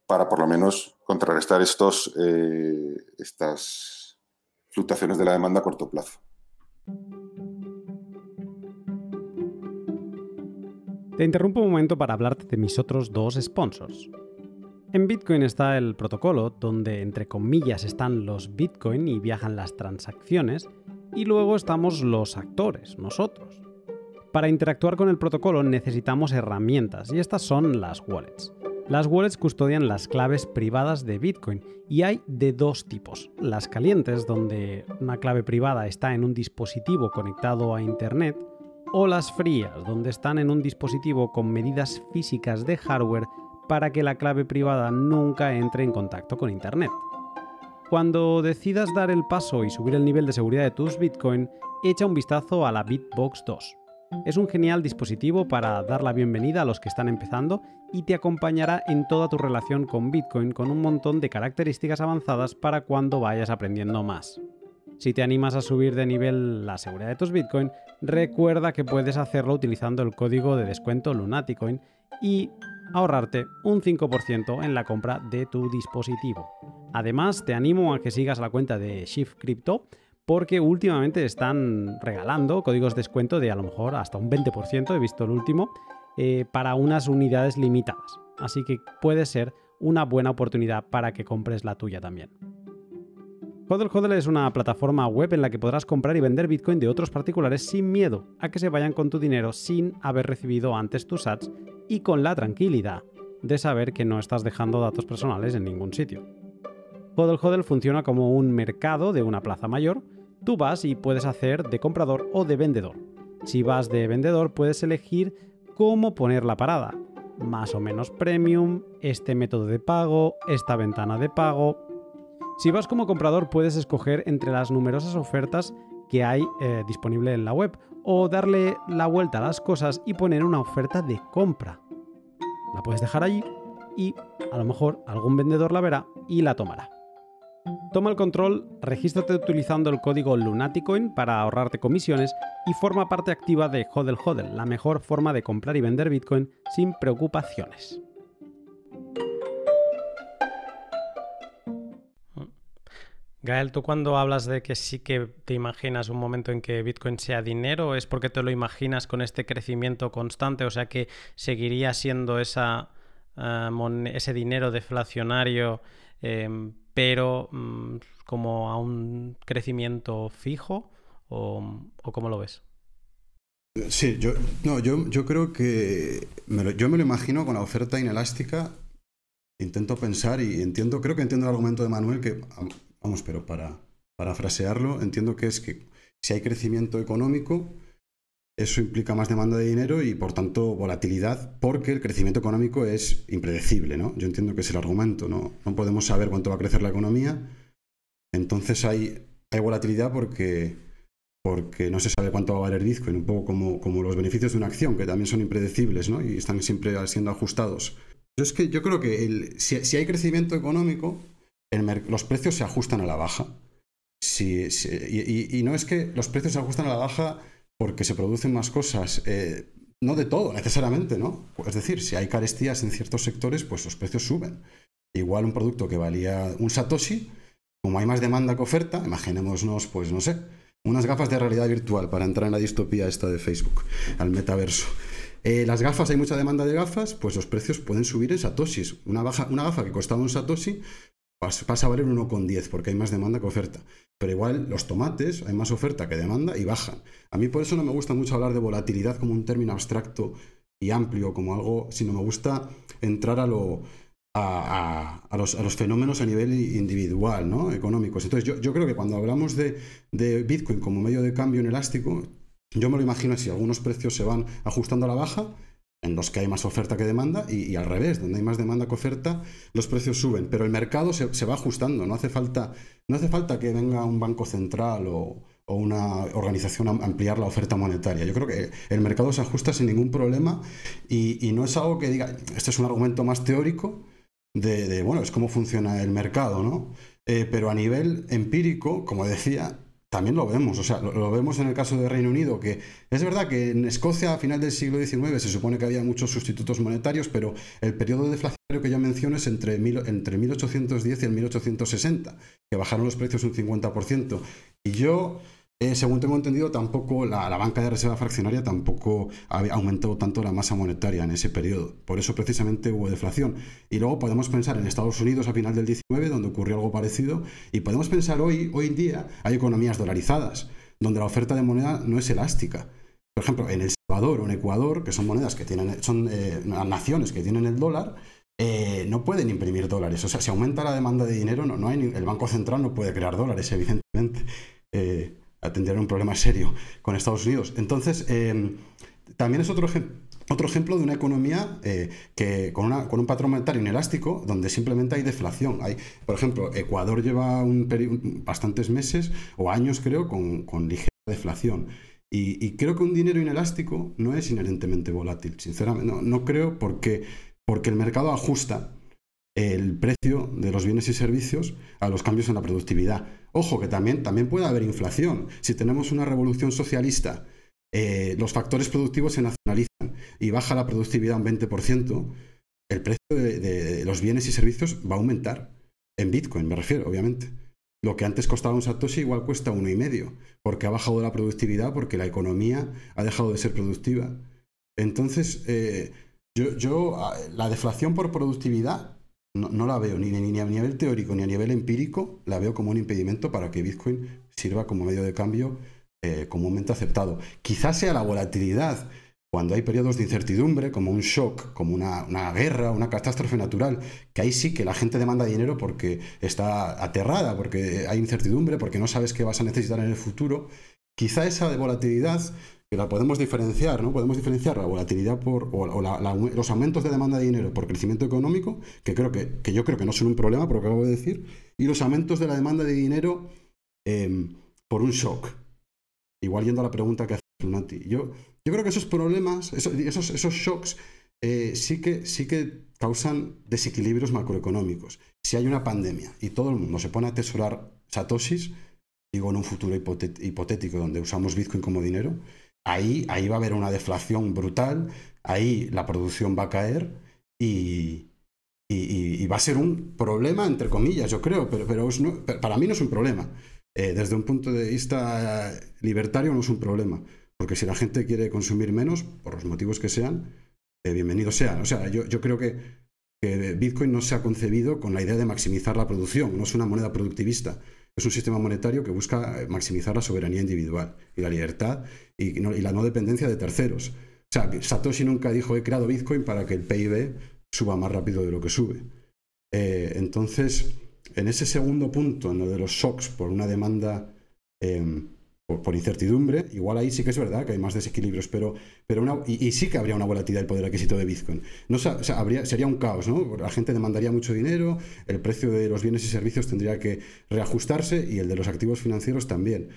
para por lo menos contrarrestar estos, eh, estas fluctuaciones de la demanda a corto plazo. Te interrumpo un momento para hablarte de mis otros dos sponsors. En Bitcoin está el protocolo, donde entre comillas están los Bitcoin y viajan las transacciones, y luego estamos los actores, nosotros. Para interactuar con el protocolo necesitamos herramientas, y estas son las wallets. Las wallets custodian las claves privadas de Bitcoin y hay de dos tipos. Las calientes, donde una clave privada está en un dispositivo conectado a Internet, o las frías, donde están en un dispositivo con medidas físicas de hardware para que la clave privada nunca entre en contacto con Internet. Cuando decidas dar el paso y subir el nivel de seguridad de tus Bitcoin, echa un vistazo a la Bitbox 2. Es un genial dispositivo para dar la bienvenida a los que están empezando y te acompañará en toda tu relación con Bitcoin con un montón de características avanzadas para cuando vayas aprendiendo más. Si te animas a subir de nivel la seguridad de tus Bitcoin, recuerda que puedes hacerlo utilizando el código de descuento Lunaticoin y ahorrarte un 5% en la compra de tu dispositivo. Además, te animo a que sigas la cuenta de Shift Crypto porque últimamente están regalando códigos de descuento de a lo mejor hasta un 20%, he visto el último, eh, para unas unidades limitadas. Así que puede ser una buena oportunidad para que compres la tuya también. Hodl Hodl es una plataforma web en la que podrás comprar y vender Bitcoin de otros particulares sin miedo a que se vayan con tu dinero sin haber recibido antes tus ads y con la tranquilidad de saber que no estás dejando datos personales en ningún sitio. Hodl Hodl funciona como un mercado de una plaza mayor. Tú vas y puedes hacer de comprador o de vendedor. Si vas de vendedor puedes elegir cómo poner la parada. Más o menos premium, este método de pago, esta ventana de pago, si vas como comprador puedes escoger entre las numerosas ofertas que hay eh, disponible en la web o darle la vuelta a las cosas y poner una oferta de compra. La puedes dejar allí y a lo mejor algún vendedor la verá y la tomará. Toma el control, regístrate utilizando el código Lunaticoin para ahorrarte comisiones y forma parte activa de Hodel Hodel, la mejor forma de comprar y vender Bitcoin sin preocupaciones. Gael, tú cuando hablas de que sí que te imaginas un momento en que Bitcoin sea dinero, ¿es porque te lo imaginas con este crecimiento constante? O sea que seguiría siendo esa, eh, ese dinero deflacionario, em, pero mm, como a un crecimiento fijo, o, cómo lo ves? Sí, yo, no, yo, yo creo que yo me lo imagino con la oferta inelástica. Intento pensar y entiendo, creo que entiendo el argumento de Manuel que Vamos, pero para parafrasearlo, entiendo que es que si hay crecimiento económico, eso implica más demanda de dinero y por tanto volatilidad, porque el crecimiento económico es impredecible, ¿no? Yo entiendo que es el argumento, ¿no? No podemos saber cuánto va a crecer la economía, entonces hay, hay volatilidad porque, porque no se sabe cuánto va a valer Bitcoin, un poco como, como los beneficios de una acción, que también son impredecibles, ¿no? Y están siempre siendo ajustados. Yo es que yo creo que el, si hay crecimiento económico, los precios se ajustan a la baja. y, no es que los precios se ajustan a la baja porque se producen más cosas, eh, no de todo necesariamente, ¿no? Es decir, si hay carestías en ciertos sectores, pues los precios suben. Igual un producto que valía un Satoshi, como hay más demanda que oferta, imaginémonos, pues no sé, unas gafas de realidad virtual para entrar en la distopía esta de Facebook, al metaverso. Eh, las gafas, hay mucha demanda de gafas, pues los precios pueden subir en satoshis. Una, una gafa que costaba un satoshi pasa a valer 1,10 porque hay más demanda que oferta. Pero igual los tomates, hay más oferta que demanda y bajan. A mí por eso no me gusta mucho hablar de volatilidad como un término abstracto y amplio, como algo, sino me gusta entrar a, lo, a, los, fenómenos a nivel individual, ¿no? económicos. Entonces yo, creo que cuando hablamos de, de Bitcoin como medio de cambio inelástico, yo me lo imagino así, algunos precios se van ajustando a la baja en los que hay más oferta que demanda y, al revés, donde hay más demanda que oferta, los precios suben. Pero el mercado se, va ajustando, no hace, falta, no hace falta que venga un banco central o, o una organización ampliar la oferta monetaria. Yo creo que el mercado se ajusta sin ningún problema y, no es algo que diga, este es un argumento más teórico de, bueno, es cómo funciona el mercado, ¿no? Eh, pero a nivel empírico, como decía, también lo vemos, o sea, lo, vemos en el caso de Reino Unido, que es verdad que en Escocia a final del siglo XIX se supone que había muchos sustitutos monetarios, pero el periodo deflacionario que yo menciono es entre, entre 1810 y el 1860, que bajaron los precios un 50%. Y yo eh, según tengo entendido, tampoco la, banca de reserva fraccionaria tampoco ha aumentado tanto la masa monetaria en ese periodo. Por eso precisamente hubo deflación. Y luego podemos pensar en Estados Unidos a final del 19, donde ocurrió algo parecido, y podemos pensar hoy, hoy en día, hay economías dolarizadas, donde la oferta de moneda no es elástica. Por ejemplo, en El Salvador o en Ecuador, que son monedas que tienen, son eh, naciones que tienen el dólar, eh, no pueden imprimir dólares. O sea, si aumenta la demanda de dinero, no, no hay, el Banco Central no puede crear dólares, evidentemente tendrían un problema serio con Estados Unidos. Entonces, em, también es otro, otro ejemplo de una economía eh, que con, un patrón monetario inelástico donde simplemente hay deflación. Hay, por ejemplo, Ecuador lleva un bastantes meses o años, creo, con, ligera deflación. Y, creo que un dinero inelástico no es inherentemente volátil, sinceramente. No, no creo porque, porque el mercado ajusta el precio de los bienes y servicios a los cambios en la productividad. Ojo, que también, también puede haber inflación. Si tenemos una revolución socialista, eh, los factores productivos se nacionalizan y baja la productividad un 20%, el precio de, los bienes y servicios va a aumentar. En Bitcoin, me refiero, obviamente. Lo que antes costaba un Satoshi igual cuesta uno y medio, porque ha bajado la productividad, porque la economía ha dejado de ser productiva. Entonces, eh, yo, yo, ah, la deflación por productividad no, la veo ni, ni, a nivel teórico ni a nivel empírico, la veo como un impedimento para que Bitcoin sirva como medio de cambio eh, comúnmente aceptado. Quizás sea la volatilidad cuando hay periodos de incertidumbre, como un shock, como una, una, guerra, una catástrofe natural, que ahí sí que la gente demanda dinero porque está aterrada, porque hay incertidumbre, porque no sabes qué vas a necesitar en el futuro. Quizá esa de volatilidad la podemos diferenciar, ¿no? Podemos diferenciar la volatilidad por, o, los aumentos de demanda de dinero por crecimiento económico, que, creo que, yo creo que no son un problema, por lo que acabo de decir, y los aumentos de la demanda de dinero em, por un shock. Igual yendo a la pregunta que hace Lunati. Yo, yo creo que esos problemas, esos, esos, shocks, eh, sí, que, sí que causan desequilibrios macroeconómicos. Si hay una pandemia y todo el mundo se pone a atesorar satoshis, digo en un futuro hipotético donde usamos Bitcoin como dinero, ahí, ahí va a haber una deflación brutal, ahí la producción va a caer y, y, va a ser un problema, entre comillas, yo creo, pero, pero para mí no es un problema. Eh, desde un punto de vista libertario no es un problema, porque si la gente quiere consumir menos, por los motivos que sean, eh, bienvenido sean. O sea, yo, yo creo que, que Bitcoin no se ha concebido con la idea de maximizar la producción, no es una moneda productivista es un sistema monetario que busca eh, maximizar la soberanía individual y la libertad y, la no dependencia de terceros. O sea, Satoshi nunca dijo he creado Bitcoin para que el PIB suba más rápido de lo que sube. Eh, entonces, en ese segundo punto, en lo de los shocks por una demanda em, por, incertidumbre, igual ahí sí que es verdad que hay más desequilibrios, pero, pero y, sí que habría una volatilidad del poder adquisito de Bitcoin. No, sería un caos, ¿no? La gente demandaría mucho dinero, el precio de los bienes y servicios tendría que reajustarse y el de los activos financieros también.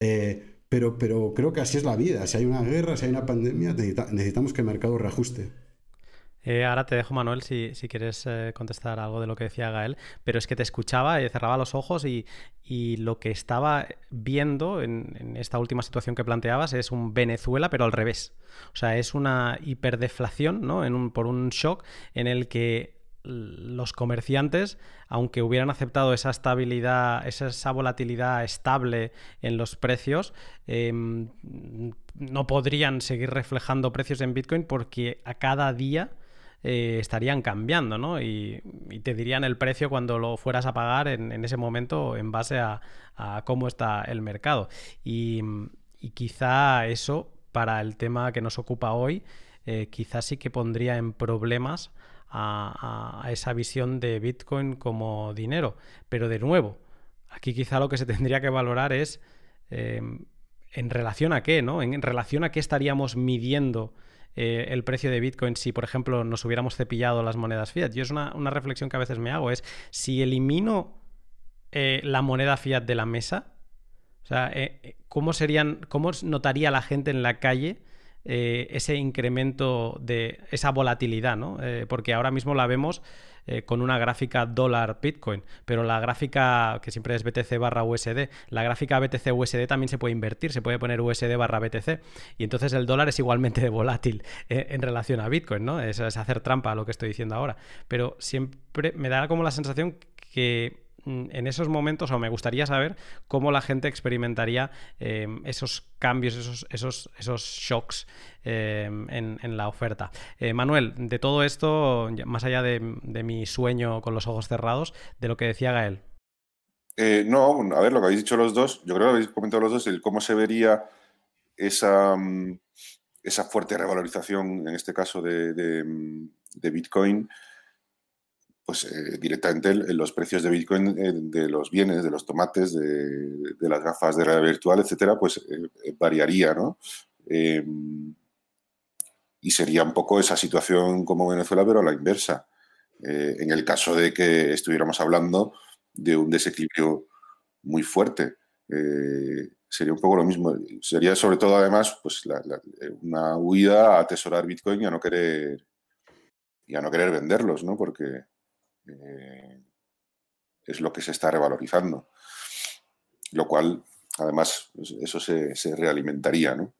Eh, pero, pero creo que así es la vida. Si hay una guerra, si hay una pandemia, necesitamos que el mercado reajuste. Eh, ahora te dejo, Manuel, si, quieres eh, contestar algo de lo que decía Gael, pero es que te escuchaba y cerraba los ojos y, lo que estaba viendo en, esta última situación que planteabas es un Venezuela, pero al revés. O sea, es una hiperdeflación, ¿no? Por un shock en el que los comerciantes, aunque hubieran aceptado esa estabilidad, esa, volatilidad estable en los precios, em, no podrían seguir reflejando precios en Bitcoin porque a cada día eh, estarían cambiando, ¿no? Y, te dirían el precio cuando lo fueras a pagar en, ese momento en base a, cómo está el mercado. Y, quizá eso, para el tema que nos ocupa hoy, eh, quizás sí que pondría en problemas a, esa visión de Bitcoin como dinero. Pero de nuevo, aquí quizá lo que se tendría que valorar es eh, en relación a qué, ¿no? En, relación a qué estaríamos midiendo eh, el precio de Bitcoin si, por ejemplo, nos hubiéramos cepillado las monedas fiat. Yo es una, reflexión que a veces me hago, es si elimino eh, la moneda fiat de la mesa, ¿cómo serían, cómo notaría la gente en la calle ese incremento de esa volatilidad, ¿no? porque ahora mismo la vemos eh, con una gráfica dólar Bitcoin, pero la gráfica que siempre es BTC barra USD, la gráfica BTC USD también se puede invertir, se puede poner USD barra BTC y entonces el dólar es igualmente volátil eh, en relación a Bitcoin, ¿no? Es, es hacer trampa a lo que estoy diciendo ahora, pero siempre me da como la sensación que en esos momentos, o me gustaría saber cómo la gente experimentaría em, esos cambios, esos, esos, esos shocks em, en, la oferta. Eh, Manuel, de todo esto, más allá de, mi sueño con los ojos cerrados, de lo que decía Gael. Eh, no, a ver, lo que habéis dicho los dos, yo creo que habéis comentado los dos, el cómo se vería esa, mm, esa fuerte revalorización, en este caso de, de Bitcoin, pues eh, directamente en los precios de Bitcoin, eh, de los bienes, de los tomates, de, las gafas de realidad virtual, etcétera, pues eh, variaría, ¿no? Em, y sería un poco esa situación como Venezuela, pero a la inversa. en el caso de que estuviéramos hablando de un desequilibrio muy fuerte. sería un poco lo mismo. Sería sobre todo, además, pues una huida a atesorar Bitcoin y a no querer y a no querer venderlos, ¿no? Porque eh, es lo que se está revalorizando. Lo cual, además, eso se, realimentaría. ¿no?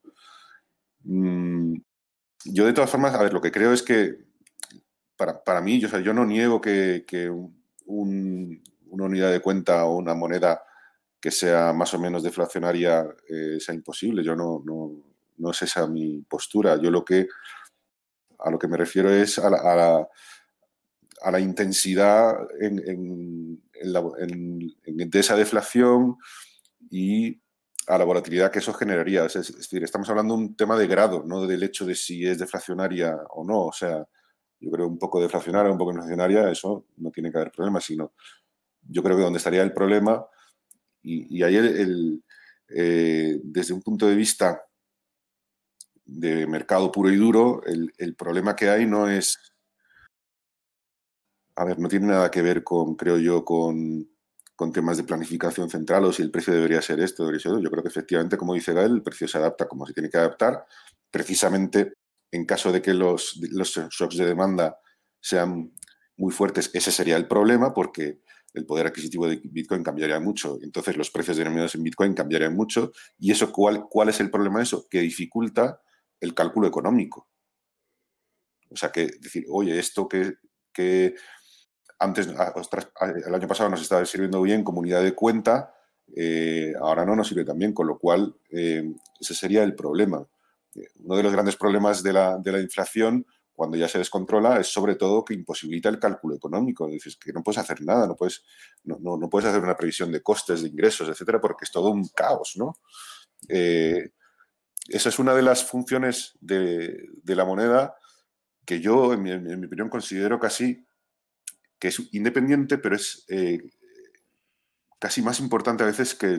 Mm, yo, de todas formas, a ver, lo que creo es que para, mí, yo, yo no niego que, una unidad de cuenta o una moneda que sea más o menos deflacionaria eh, sea imposible. Yo no, no, es esa mi postura. Yo lo que a lo que me refiero es a la a la intensidad en, de esa deflación y a la volatilidad que eso generaría. Es, decir, estamos hablando de un tema de grado, no del hecho de si es deflacionaria o no. O sea, yo creo un poco deflacionaria, un poco inflacionaria, eso no tiene que haber problema, sino yo creo que donde estaría el problema, y, ahí eh, desde un punto de vista de mercado puro y duro, el problema que hay no es a ver, no tiene nada que ver con, creo yo, con, temas de planificación central o si el precio debería ser esto, debería ser Yo creo que efectivamente, como dice Gael, el precio se adapta como se tiene que adaptar. Precisamente en caso de que los, los shocks de demanda sean muy fuertes, ese sería el problema porque el poder adquisitivo de Bitcoin cambiaría mucho. Entonces los precios denominados en Bitcoin cambiarían mucho. ¿Y eso cuál, cuál es el problema de eso? Que dificulta el cálculo económico. O sea, que decir, oye, esto que, que antes, ah, ah, el año pasado nos estaba sirviendo bien comunidad de cuenta, eh, ahora no nos sirve tan bien, con lo cual eh, ese sería el problema. Eh, uno de los grandes problemas de la, inflación, cuando ya se descontrola, es sobre todo que imposibilita el cálculo económico. Dices que no puedes hacer nada, no puedes, no, no, puedes hacer una previsión de costes, de ingresos, etcétera, porque es todo un caos, ¿no? esa es una de las funciones de, de la moneda que yo, en mi, en mi opinión, considero casi que es independiente, pero es eh, casi más importante a veces que,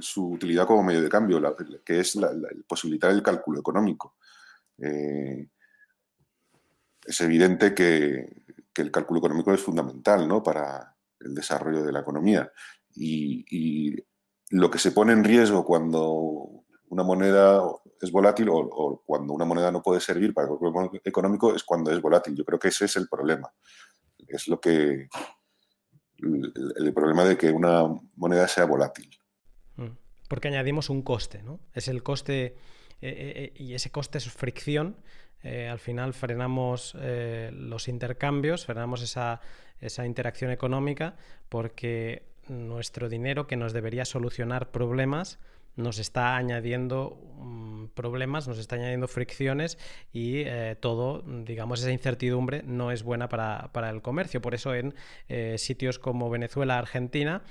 su utilidad como medio de cambio, que es la, posibilitar el cálculo económico. Eh, es evidente que, el cálculo económico es fundamental ¿no? para el desarrollo de la economía. Y, lo que se pone en riesgo cuando una moneda es volátil o, cuando una moneda no puede servir para el cálculo económico es cuando es volátil. Yo creo que ese es el problema es lo que el, problema de que una moneda sea volátil. Mm. Porque añadimos un coste, ¿no? Es el coste eh, eh, eh, y ese coste es fricción. al final frenamos los intercambios, frenamos esa, esa interacción económica porque nuestro dinero que nos debería solucionar problemas nos está añadiendo mm, problemas, nos está añadiendo fricciones y eh, todo, digamos, esa incertidumbre no es buena para, el comercio. Por eso en eh, sitios como Venezuela, Argentina,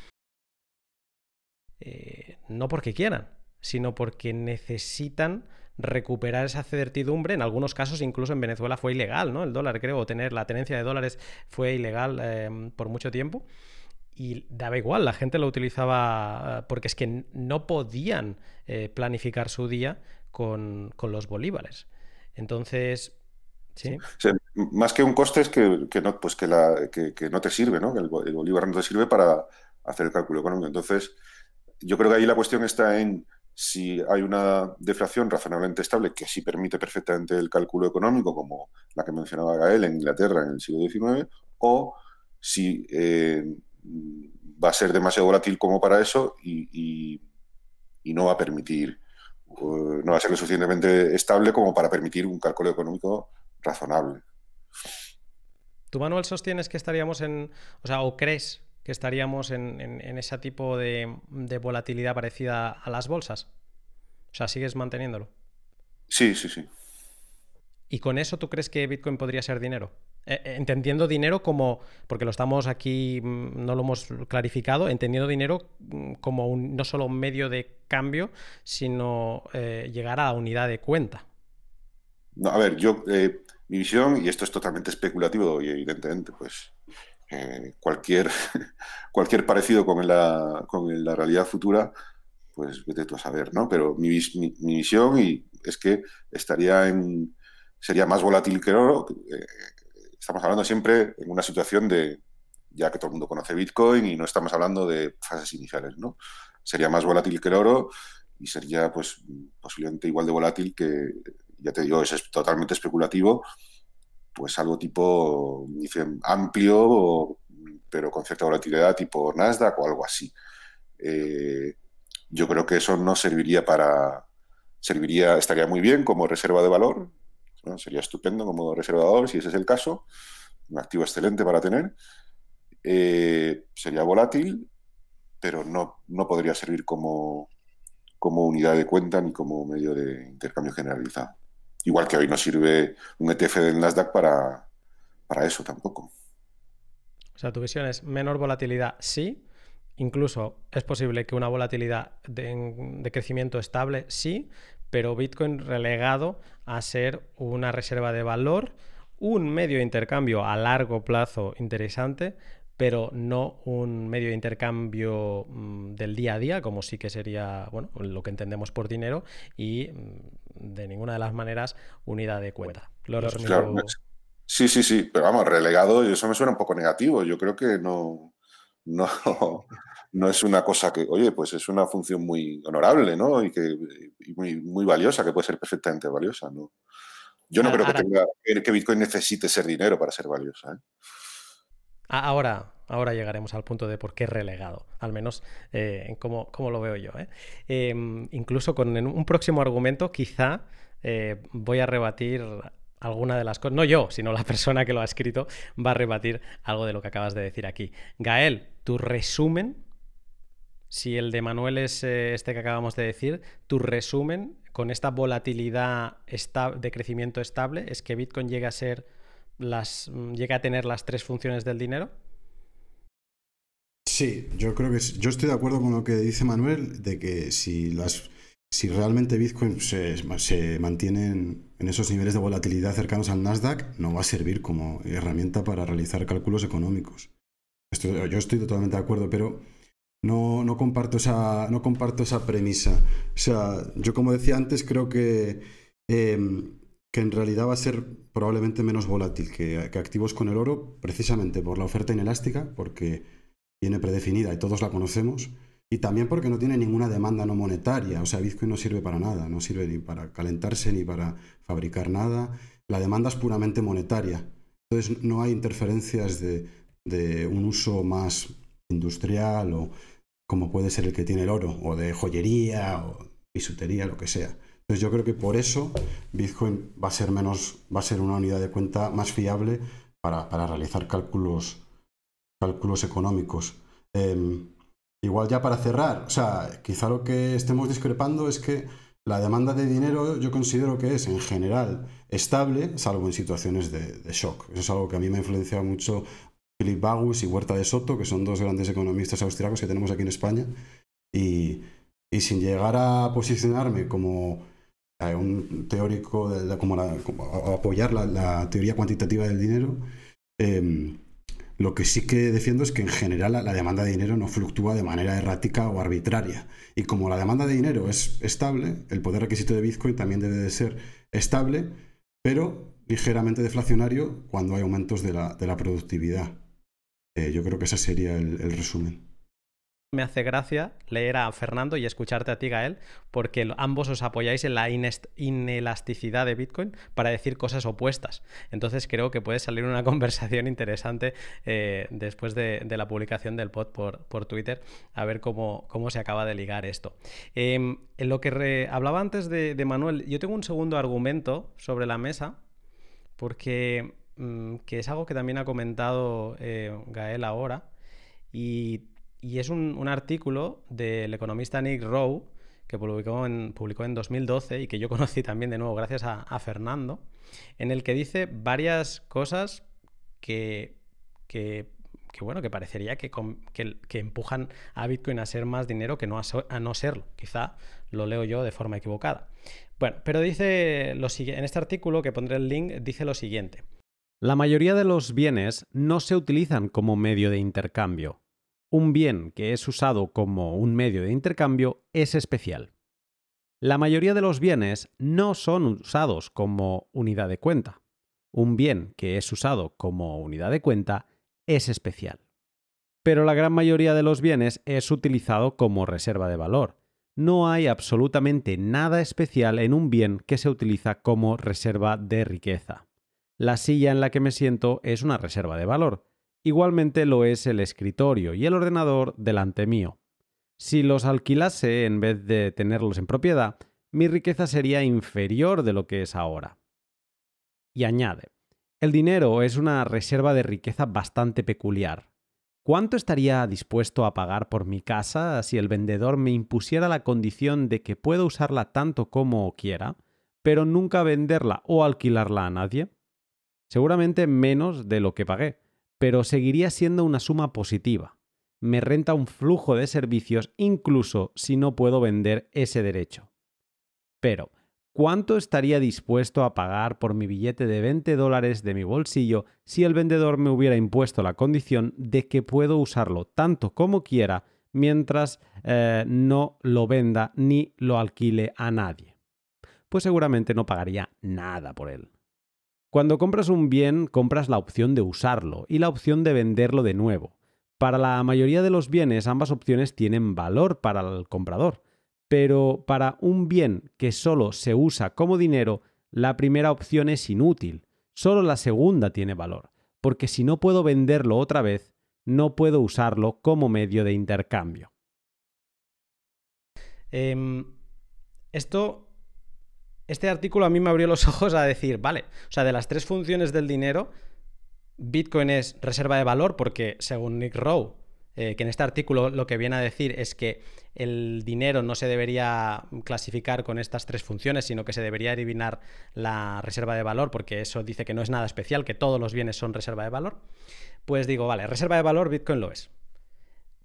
eh, no porque quieran, sino porque necesitan recuperar esa certidumbre. En algunos casos, incluso en Venezuela fue ilegal, ¿no? El dólar, creo, tener la tenencia de dólares fue ilegal por mucho tiempo y daba igual, la gente lo utilizaba porque es que no podían eh, planificar su día con, los bolívares. Entonces, sí. más que un coste es que, no, pues que, la, que, no te sirve, ¿no? Que el, bolívar no te sirve para hacer el cálculo económico. Entonces, yo creo que ahí la cuestión está en si hay una deflación razonablemente estable que sí permite perfectamente el cálculo económico, como la que mencionaba Gael en Inglaterra en el siglo XIX, o si eh, va a ser demasiado volátil como para eso y, no va a permitir, no va a ser lo suficientemente estable como para permitir un cálculo económico razonable. ¿Tú, Manuel, sostienes que estaríamos en, o sea, o crees que estaríamos en, ese tipo de, volatilidad parecida a las bolsas? O sea, ¿sigues manteniéndolo? Sí, sí, sí. ¿Y con eso tú crees que Bitcoin podría ser dinero? Eh, eh, entendiendo dinero como, porque lo estamos aquí, mm, no lo hemos clarificado, entendiendo dinero mm, como un, no solo un medio de cambio, sino eh, llegar a la unidad de cuenta. No, a ver, yo, mi visión, y esto es totalmente especulativo y evidentemente, pues cualquier, cualquier parecido con la, con la realidad futura, pues vete tú a saber, ¿no? Pero mi, visión y es que estaría en, sería más volátil que el oro. Estamos hablando siempre en una situación de, ya que todo el mundo conoce Bitcoin y no estamos hablando de fases iniciales, ¿no? Sería más volátil que el oro y sería, pues, posiblemente igual de volátil que, ya te digo, es totalmente especulativo, pues algo tipo amplio, pero con cierta volatilidad, tipo Nasdaq o algo así. Eh, yo creo que eso no serviría para. Serviría, estaría muy bien como reserva de valor, sería estupendo como reserva de valor, si ese es el caso, un activo excelente para tener. Eh, sería volátil, pero no, no podría servir como, como unidad de cuenta ni como medio de intercambio generalizado. Igual que hoy no sirve un ETF del Nasdaq para, para eso tampoco. O sea, tu visión es menor volatilidad, sí. Incluso es posible que una volatilidad de, crecimiento estable, sí, pero Bitcoin relegado a ser una reserva de valor, un medio de intercambio a largo plazo interesante, pero no un medio de intercambio mm, del día a día, como sí que sería bueno, lo que entendemos por dinero, y mm, de ninguna de las maneras unidad de cuenta. sí, sí, sí, pero vamos, relegado, eso me suena un poco negativo. Yo creo que no, no, no es una cosa que, oye, pues es una función muy honorable, ¿no? Y que muy, muy valiosa, que puede ser perfectamente valiosa, ¿no? Yo no creo que, tenga, que Bitcoin necesite ser dinero para ser valiosa. ¿eh? Ahora, ahora llegaremos al punto de por qué relegado, al menos eh, como, lo veo yo. ¿eh? Em, incluso con un próximo argumento, quizá voy a rebatir alguna de las cosas, no yo, sino la persona que lo ha escrito, va a rebatir algo de lo que acabas de decir aquí. Gael, tu resumen, si el de Manuel es este que acabamos de decir, tu resumen con esta volatilidad de crecimiento estable es que Bitcoin llega a ser las, mm, llega a tener las tres funciones del dinero? Sí, yo creo que yo estoy de acuerdo con lo que dice Manuel, de que si las si realmente Bitcoin se, se mantiene en, esos niveles de volatilidad cercanos al Nasdaq, no va a servir como herramienta para realizar cálculos económicos. yo estoy totalmente de acuerdo, pero no, no, comparto esa, no comparto esa premisa. O sea, yo como decía antes, creo que em, que en realidad va a ser probablemente menos volátil que, activos con el oro, precisamente por la oferta inelástica, porque viene predefinida y todos la conocemos, y también porque no tiene ninguna demanda no monetaria, o sea, Bitcoin no sirve para nada, no sirve ni para calentarse ni para fabricar nada, la demanda es puramente monetaria, entonces no hay interferencias de, de un uso más industrial o como puede ser el que tiene el oro, o de joyería o bisutería, lo que sea. Entonces yo creo que por eso Bitcoin va a ser menos, va a ser una unidad de cuenta más fiable para, realizar cálculos, cálculos económicos. Em, igual ya para cerrar, o sea, quizá lo que estemos discrepando es que la demanda de dinero yo considero que es en general estable, salvo en situaciones de, shock. Eso es algo que a mí me ha influenciado mucho Philip Bagus y Huerta de Soto, que son dos grandes economistas austriacos que tenemos aquí en España. Y, sin llegar a posicionarme como un teórico de, apoyar la, teoría cuantitativa del dinero. Em, lo que sí que defiendo es que en general la, demanda de dinero no fluctúa de manera errática o arbitraria. Y como la demanda de dinero es estable, el poder requisito de Bitcoin también debe de ser estable, pero ligeramente deflacionario cuando hay aumentos de la, productividad. Eh, yo creo que ese sería el resumen. me hace gracia leer a Fernando y escucharte a ti, Gael, porque ambos os apoyáis en la inelasticidad de Bitcoin para decir cosas opuestas. Entonces creo que puede salir una conversación interesante eh, después de, la publicación del pod por, Twitter, a ver cómo, se acaba de ligar esto. Em, en lo que hablaba antes de, Manuel, yo tengo un segundo argumento sobre la mesa, porque que es algo que también ha comentado eh, Gael ahora. Y y es un, artículo del economista Nick Rowe que publicó en, publicó en 2012 y que yo conocí también de nuevo gracias a, Fernando, en el que dice varias cosas que, que, bueno, que parecería que, que, empujan a Bitcoin a ser más dinero que no a, no serlo. Quizá lo leo yo de forma equivocada. Bueno, pero dice lo en este artículo que pondré el link, dice lo siguiente. La mayoría de los bienes no se utilizan como medio de intercambio un bien que es usado como un medio de intercambio es especial. La mayoría de los bienes no son usados como unidad de cuenta. Un bien que es usado como unidad de cuenta es especial. Pero la gran mayoría de los bienes es utilizado como reserva de valor. No hay absolutamente nada especial en un bien que se utiliza como reserva de riqueza. La silla en la que me siento es una reserva de valor, Igualmente lo es el escritorio y el ordenador delante mío. Si los alquilase en vez de tenerlos en propiedad, mi riqueza sería inferior de lo que es ahora. Y añade, el dinero es una reserva de riqueza bastante peculiar. ¿Cuánto estaría dispuesto a pagar por mi casa si el vendedor me impusiera la condición de que puedo usarla tanto como quiera, pero nunca venderla o alquilarla a nadie? Seguramente menos de lo que pagué, pero seguiría siendo una suma positiva. Me renta un flujo de servicios incluso si no puedo vender ese derecho. Pero, ¿cuánto estaría dispuesto a pagar por mi billete de 20 dólares de mi bolsillo si el vendedor me hubiera impuesto la condición de que puedo usarlo tanto como quiera mientras eh, no lo venda ni lo alquile a nadie? Pues seguramente no pagaría nada por él. Cuando compras un bien, compras la opción de usarlo y la opción de venderlo de nuevo. Para la mayoría de los bienes, ambas opciones tienen valor para el comprador, pero para un bien que solo se usa como dinero, la primera opción es inútil, solo la segunda tiene valor, porque si no puedo venderlo otra vez, no puedo usarlo como medio de intercambio. Em, esto este artículo a mí me abrió los ojos a decir, vale, o sea, de las tres funciones del dinero, Bitcoin es reserva de valor porque según Nick Rowe, eh, que en este artículo lo que viene a decir es que el dinero no se debería clasificar con estas tres funciones, sino que se debería adivinar la reserva de valor, porque eso dice que no es nada especial, que todos los bienes son reserva de valor. Pues digo, vale, reserva de valor, Bitcoin lo es.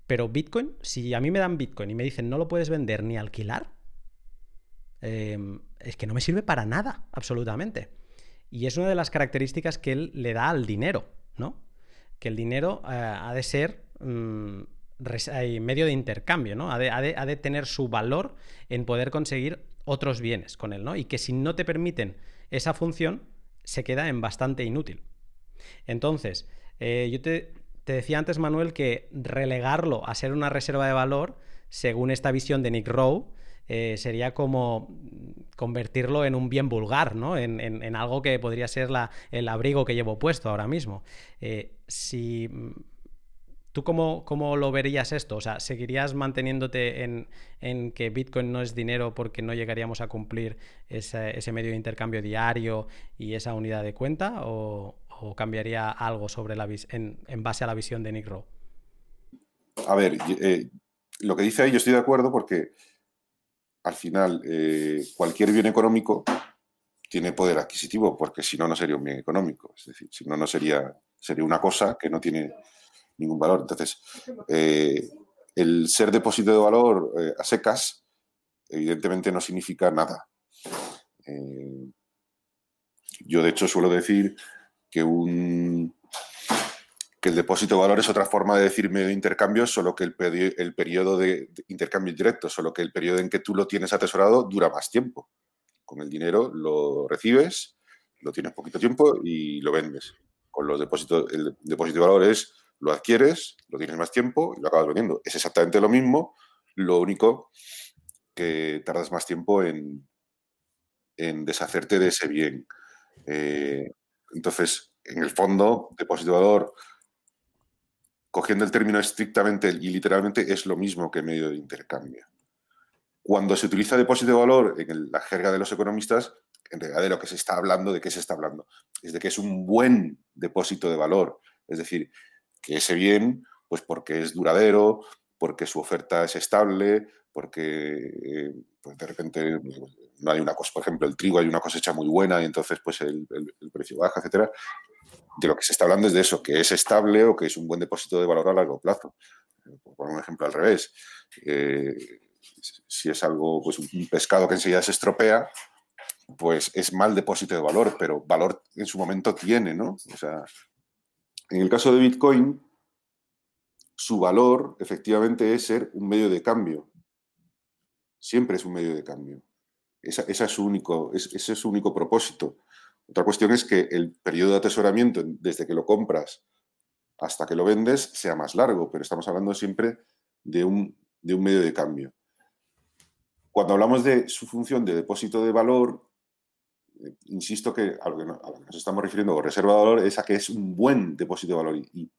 Pero Bitcoin, si a mí me dan Bitcoin y me dicen no lo puedes vender ni alquilar, Em, es que no me sirve para nada, absolutamente. Y es una de las características que él le da al dinero, ¿no? Que el dinero eh, ha de ser mm, medio de intercambio, ¿no? Ha de, tener su valor en poder conseguir otros bienes con él, ¿no? Y que si no te permiten esa función, se queda en bastante inútil. Entonces, eh, yo te decía antes, Manuel, que relegarlo a ser una reserva de valor, según esta visión de Nick Rowe, eh, sería como convertirlo en un bien vulgar, ¿no? En, algo que podría ser el abrigo que llevo puesto ahora mismo. Eh, si ¿Tú cómo, lo verías esto? O sea, ¿seguirías manteniéndote en, que Bitcoin no es dinero porque no llegaríamos a cumplir ese, medio de intercambio diario y esa unidad de cuenta? ¿O, cambiaría algo sobre la en, en, base a la visión de Nick Rowe? A ver, eh, lo que dice ahí yo estoy de acuerdo porque al final eh, cualquier bien económico tiene poder adquisitivo, porque si no, no sería un bien económico. Es decir, si no, no sería, sería una cosa que no tiene ningún valor. Entonces, eh, el ser depósito de valor eh, a secas, evidentemente no significa nada. yo, de hecho, suelo decir que un, que el depósito de valor es otra forma de decir medio de intercambio, solo que el, el periodo de, intercambio directo, solo que el periodo en que tú lo tienes atesorado dura más tiempo. Con el dinero lo recibes, lo tienes poquito tiempo y lo vendes. Con los depósitos, el depósito de valor es lo adquieres, lo tienes más tiempo y lo acabas vendiendo. Es exactamente lo mismo, lo único que tardas más tiempo en, en deshacerte de ese bien. Eh, entonces, en el fondo, depósito de valor, cogiendo el término estrictamente y literalmente, es lo mismo que medio de intercambio. Cuando se utiliza depósito de valor en la jerga de los economistas, en realidad de lo que se está hablando, ¿de qué se está hablando? Es de que es un buen depósito de valor. Es decir, que ese bien, pues porque es duradero, porque su oferta es estable, porque eh, pues de repente no hay una cosa, por ejemplo, el trigo hay una cosecha muy buena y entonces pues el, precio baja, etcétera. De lo que se está hablando es de eso, que es estable o que es un buen depósito de valor a largo plazo. Por un ejemplo al revés. Eh, si es algo, pues un pescado que enseguida se estropea, pues es mal depósito de valor, pero valor en su momento tiene, ¿no? O sea, en el caso de Bitcoin, su valor efectivamente es ser un medio de cambio. Siempre es un medio de cambio. Esa, es su único, ese es su único propósito. Otra cuestión es que el periodo de atesoramiento, desde que lo compras hasta que lo vendes, sea más largo, pero estamos hablando siempre de un, de un medio de cambio. Cuando hablamos de su función de depósito de valor, eh, insisto que a lo que, nos estamos refiriendo con reserva de valor es a que es un buen depósito de valor. ¿Y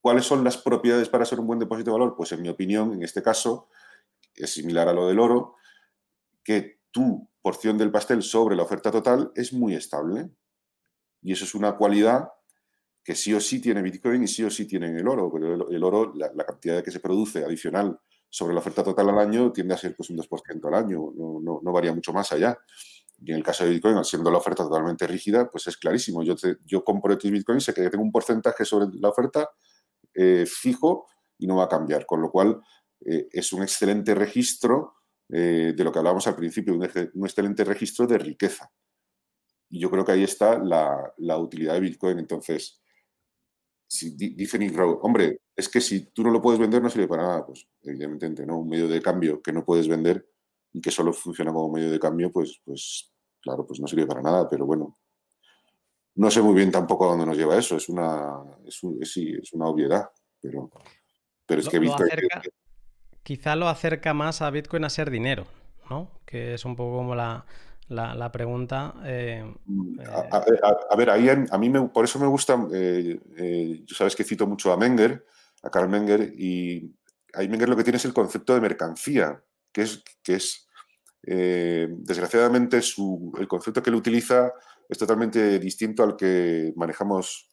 cuáles son las propiedades para ser un buen depósito de valor? Pues en mi opinión, en este caso, es similar a lo del oro, que tu porción del pastel sobre la oferta total es muy estable. Y eso es una cualidad que sí o sí tiene Bitcoin y sí o sí tiene el oro. Pero el, oro, la, la, cantidad que se produce adicional sobre la oferta total al año tiende a ser pues, un 2% al año, no, no, varía mucho más allá. Y en el caso de Bitcoin, siendo la oferta totalmente rígida, pues es clarísimo. Yo, yo compro X Bitcoin, sé que tengo un porcentaje sobre la oferta eh, fijo y no va a cambiar. Con lo cual, eh, es un excelente registro eh, de lo que hablábamos al principio, un, un, excelente registro de riqueza. Y yo creo que ahí está la, la utilidad de Bitcoin. Entonces, si dice Nick Rowe, hombre, es que si tú no lo puedes vender no sirve para nada, pues evidentemente, ¿no? Un medio de cambio que no puedes vender y que solo funciona como medio de cambio, pues, pues claro, pues no sirve para nada, pero bueno. No sé muy bien tampoco a dónde nos lleva eso, es una, es, sí, es una obviedad, pero, pero es que Bitcoin... quizá lo acerca más a Bitcoin a ser dinero, ¿no? Que es un poco como la, la, pregunta. Eh, eh, a, ver, ahí a, mí me, por eso me gusta, eh, tú sabes que cito mucho a Menger, a Karl Menger, y ahí Menger lo que tiene es el concepto de mercancía, que es, que es desgraciadamente su, el concepto que él utiliza es totalmente distinto al que manejamos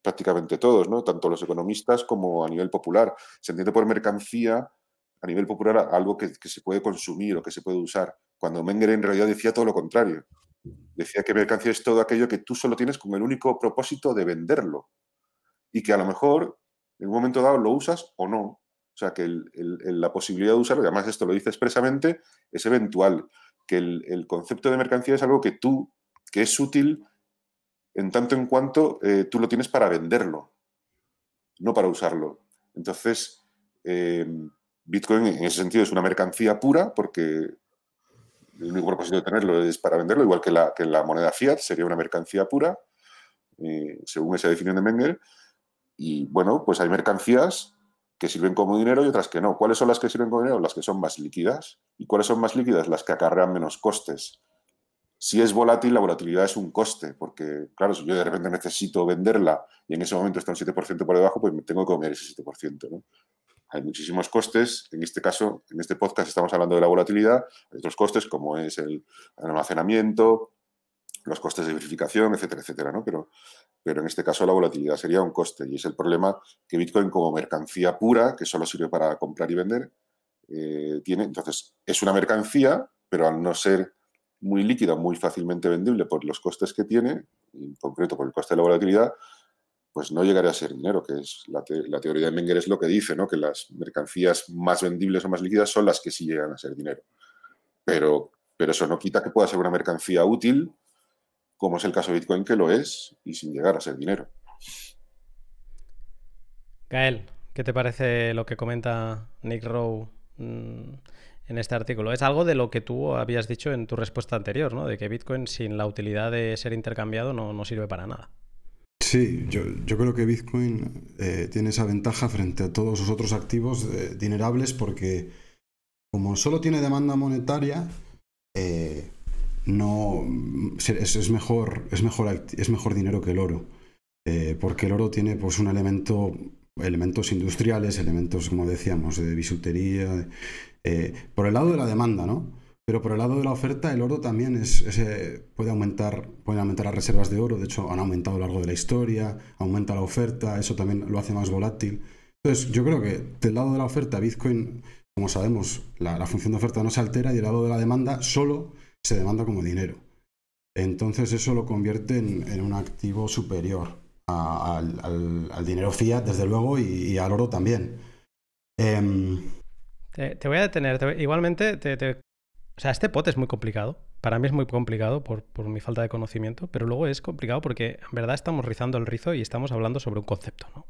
prácticamente todos, ¿no? tanto los economistas como a nivel popular. Se entiende por mercancía a nivel popular algo que, se puede consumir o que se puede usar cuando Menger en realidad decía todo lo contrario. Decía que mercancía es todo aquello que tú solo tienes con el único propósito de venderlo. Y que a lo mejor en un momento dado lo usas o no. O sea, que la posibilidad de usarlo, y además esto lo dice expresamente, es eventual. Que el, concepto de mercancía es algo que tú, que es útil en tanto en cuanto eh, tú lo tienes para venderlo, no para usarlo. Entonces, eh, Bitcoin en ese sentido es una mercancía pura porque el único propósito de tenerlo es para venderlo, igual que la, moneda fiat, sería una mercancía pura, eh, según esa definición de Menger. Y bueno, pues hay mercancías que sirven como dinero y otras que no. ¿Cuáles son las que sirven como dinero? Las que son más líquidas. ¿Y cuáles son más líquidas? Las que acarrean menos costes. Si es volátil, la volatilidad es un coste, porque, claro, si yo de repente necesito venderla y en ese momento está un 7% por debajo, pues tengo que comer ese 7%. ¿no? Hay muchísimos costes. En este caso, en este podcast estamos hablando de la volatilidad. Hay otros costes como es el almacenamiento, los costes de verificación, etcétera, etcétera, ¿no? Pero, pero en este caso la volatilidad sería un coste y es el problema que Bitcoin como mercancía pura, que solo sirve para comprar y vender, eh, tiene. Entonces, es una mercancía, pero al no ser muy líquida, muy fácilmente vendible por los costes que tiene, en concreto por el coste de la volatilidad, pues no llegaría a ser dinero, que es la, teoría de Menger es lo que dice, ¿no? que las mercancías más vendibles o más líquidas son las que sí llegan a ser dinero. Pero, pero eso no quita que pueda ser una mercancía útil, como es el caso de Bitcoin, que lo es, y sin llegar a ser dinero. Gael, ¿qué te parece lo que comenta Nick Rowe mm, en este artículo? Es algo de lo que tú habías dicho en tu respuesta anterior, ¿no? De que Bitcoin sin la utilidad de ser intercambiado no, no sirve para nada. Sí, yo, creo que Bitcoin eh, tiene esa ventaja frente a todos los otros activos eh, dinerables porque como solo tiene demanda monetaria, eh, no es, mejor, es, mejor, es mejor dinero que el oro. porque el oro tiene pues un elemento, elementos industriales, elementos, como decíamos, de bisutería, por el lado de la demanda, ¿no? Pero por el lado de la oferta, el oro también es, puede, aumentar, puede aumentar las reservas de oro, de hecho han aumentado a lo largo de la historia, aumenta la oferta, eso también lo hace más volátil. Entonces, yo creo que del lado de la oferta, Bitcoin, como sabemos, la, función de oferta no se altera y del lado de la demanda solo se demanda como dinero. Entonces, eso lo convierte en, un activo superior al, dinero fiat, desde luego, y, al oro también. Em, te, voy a detener. igualmente, te, o sea, este pot es muy complicado. Para mí es muy complicado por, mi falta de conocimiento, pero luego es complicado porque en verdad estamos rizando el rizo y estamos hablando sobre un concepto. ¿no?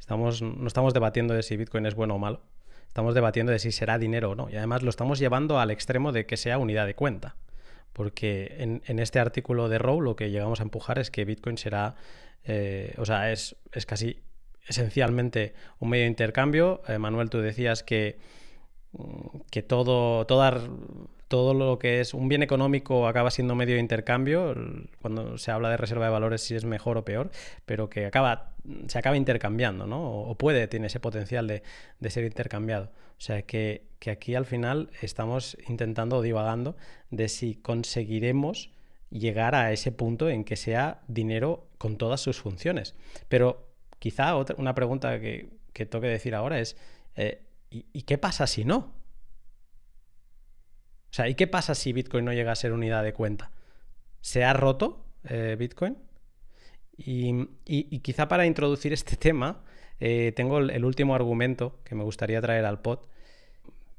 Estamos, no estamos debatiendo de si Bitcoin es bueno o malo. Estamos debatiendo de si será dinero o no. Y además lo estamos llevando al extremo de que sea unidad de cuenta. Porque en, este artículo de Row lo que llegamos a empujar es que Bitcoin será, eh, o sea, es, es, casi esencialmente un medio de intercambio. Eh, Manuel, tú decías que, que todo, todo lo que es un bien económico acaba siendo medio de intercambio, cuando se habla de reserva de valores si es mejor o peor, pero que acaba, se acaba intercambiando, ¿no? O, puede, tiene ese potencial de, ser intercambiado. O sea que, aquí al final estamos intentando divagando de si conseguiremos llegar a ese punto en que sea dinero con todas sus funciones. Pero quizá otra, una pregunta que, que toque decir ahora es, eh, ¿y qué pasa si no? O sea, ¿y qué pasa si Bitcoin no llega a ser unidad de cuenta? ¿Se ha roto eh, Bitcoin? Y, quizá para introducir este tema, eh, tengo el, último argumento que me gustaría traer al pod.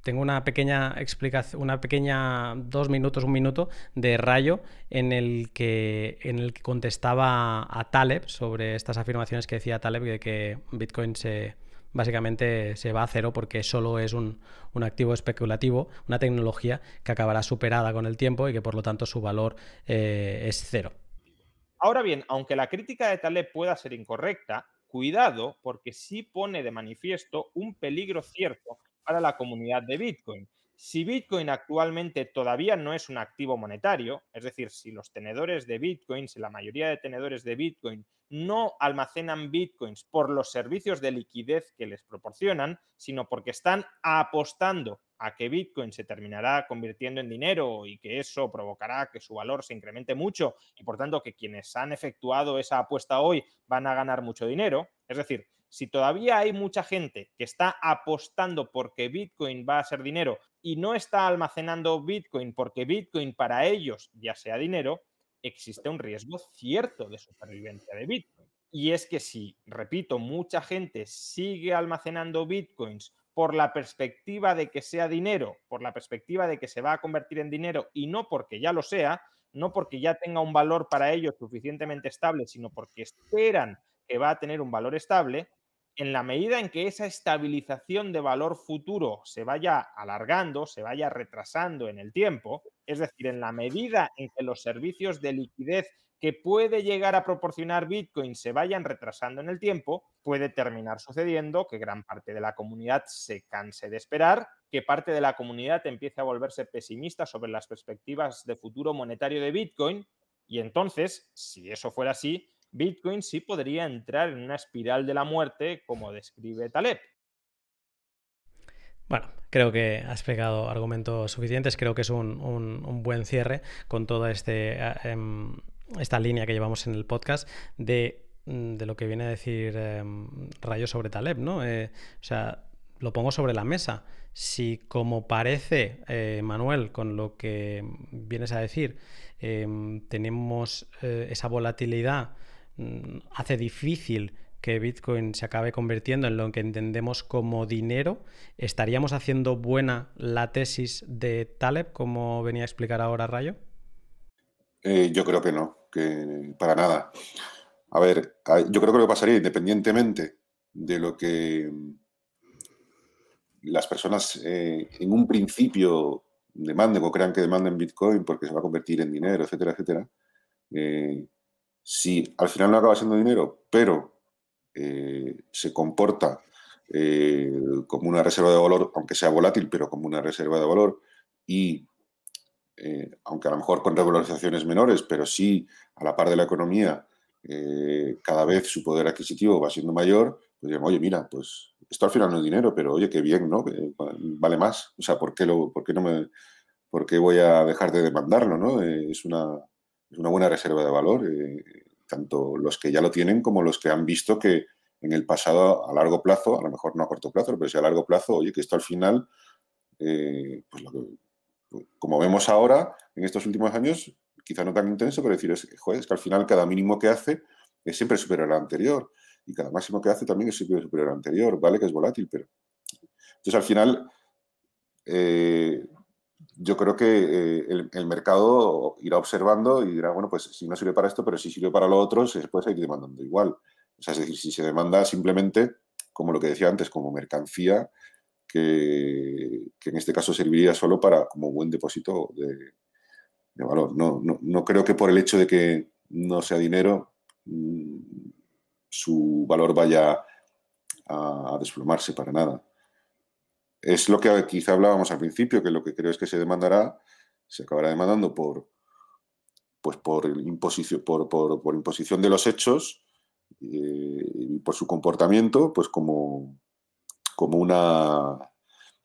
Tengo una pequeña explicación, una pequeña dos minutos, un minuto de rayo en el que, en el que contestaba a Taleb sobre estas afirmaciones que decía Taleb de que Bitcoin se, básicamente se va a cero porque solo es un, activo especulativo, una tecnología que acabará superada con el tiempo y que por lo tanto su valor eh, es cero. Ahora bien, aunque la crítica de Taleb pueda ser incorrecta, cuidado porque sí pone de manifiesto un peligro cierto para la comunidad de Bitcoin. Si Bitcoin actualmente todavía no es un activo monetario, es decir, si los tenedores de Bitcoin, si la mayoría de tenedores de Bitcoin no almacenan Bitcoins por los servicios de liquidez que les proporcionan, sino porque están apostando a que Bitcoin se terminará convirtiendo en dinero y que eso provocará que su valor se incremente mucho y por tanto que quienes han efectuado esa apuesta hoy van a ganar mucho dinero. Es decir, si todavía hay mucha gente que está apostando porque Bitcoin va a ser dinero y no está almacenando Bitcoin porque Bitcoin para ellos ya sea dinero, existe un riesgo cierto de supervivencia de Bitcoin. Y es que si, repito, mucha gente sigue almacenando Bitcoins por la perspectiva de que sea dinero, por la perspectiva de que se va a convertir en dinero y no porque ya lo sea, no porque ya tenga un valor para ellos suficientemente estable, sino porque esperan que va a tener un valor estable, en la medida en que esa estabilización de valor futuro se vaya alargando, se vaya retrasando en el tiempo, es decir, en la medida en que los servicios de liquidez que puede llegar a proporcionar Bitcoin se vayan retrasando en el tiempo, puede terminar sucediendo que gran parte de la comunidad se canse de esperar, que parte de la comunidad empiece a volverse pesimista sobre las perspectivas de futuro monetario de Bitcoin, y entonces, si eso fuera así, Bitcoin sí podría entrar en una espiral de la muerte, como describe Taleb. Bueno, creo que has pegado argumentos suficientes. Creo que es un, buen cierre con toda este, em, esta línea que llevamos en el podcast de, mm, lo que viene a decir em, Rayo sobre Taleb, ¿no? Eh, o sea, lo pongo sobre la mesa. Si como parece, eh, Manuel, con lo que vienes a decir, em, tenemos eh, esa volatilidad hace difícil que Bitcoin se acabe convirtiendo en lo que entendemos como dinero, ¿estaríamos haciendo buena la tesis de Taleb, como venía a explicar ahora Rayo? Eh, yo creo que no, que para nada. A ver, yo creo que lo que pasaría independientemente de lo que mm, las personas eh, en un principio demanden o crean que demanden Bitcoin porque se va a convertir en dinero, etcétera, etcétera. Eh, Si al final no acaba siendo dinero, pero se comporta como una reserva de valor, aunque sea volátil, pero como una reserva de valor, y aunque a lo mejor con regularizaciones menores, pero sí a la par de la economía, cada vez su poder adquisitivo va siendo mayor, pues digamos, oye, mira, pues esto al final no es dinero, pero oye, qué bien, ¿no? vale más. O sea, ¿por qué, lo, por qué no me, por qué voy a dejar de demandarlo, ¿no? Eh, es, una, es, una, buena reserva de valor, eh, tanto los que ya lo tienen como los que han visto que en el pasado, a largo plazo, a lo mejor no a corto plazo, pero sí a largo plazo, oye, que esto al final, eh, pues como vemos ahora, en estos últimos años, quizá no tan intenso, pero decir, es, joder, es que al final cada mínimo que hace es siempre superior al anterior y cada máximo que hace también es superior al anterior, ¿vale? Que es volátil, pero... Entonces, al final, eh, yo creo que eh, el, mercado irá observando y dirá, bueno, pues si no sirve para esto, pero si sirve para lo otro, se puede seguir demandando igual. O sea, es decir, si se demanda simplemente, como lo que decía antes, como mercancía, que, en este caso serviría solo para como buen depósito de, valor. No, no, no, creo que por el hecho de que no sea dinero, mm, su valor vaya a, desplomarse para nada. Es lo que quizá hablábamos al principio, que lo que creo es que se demandará, se acabará demandando por, pues por, imposición, por, por, imposición de los hechos eh, y por su comportamiento, pues como, como una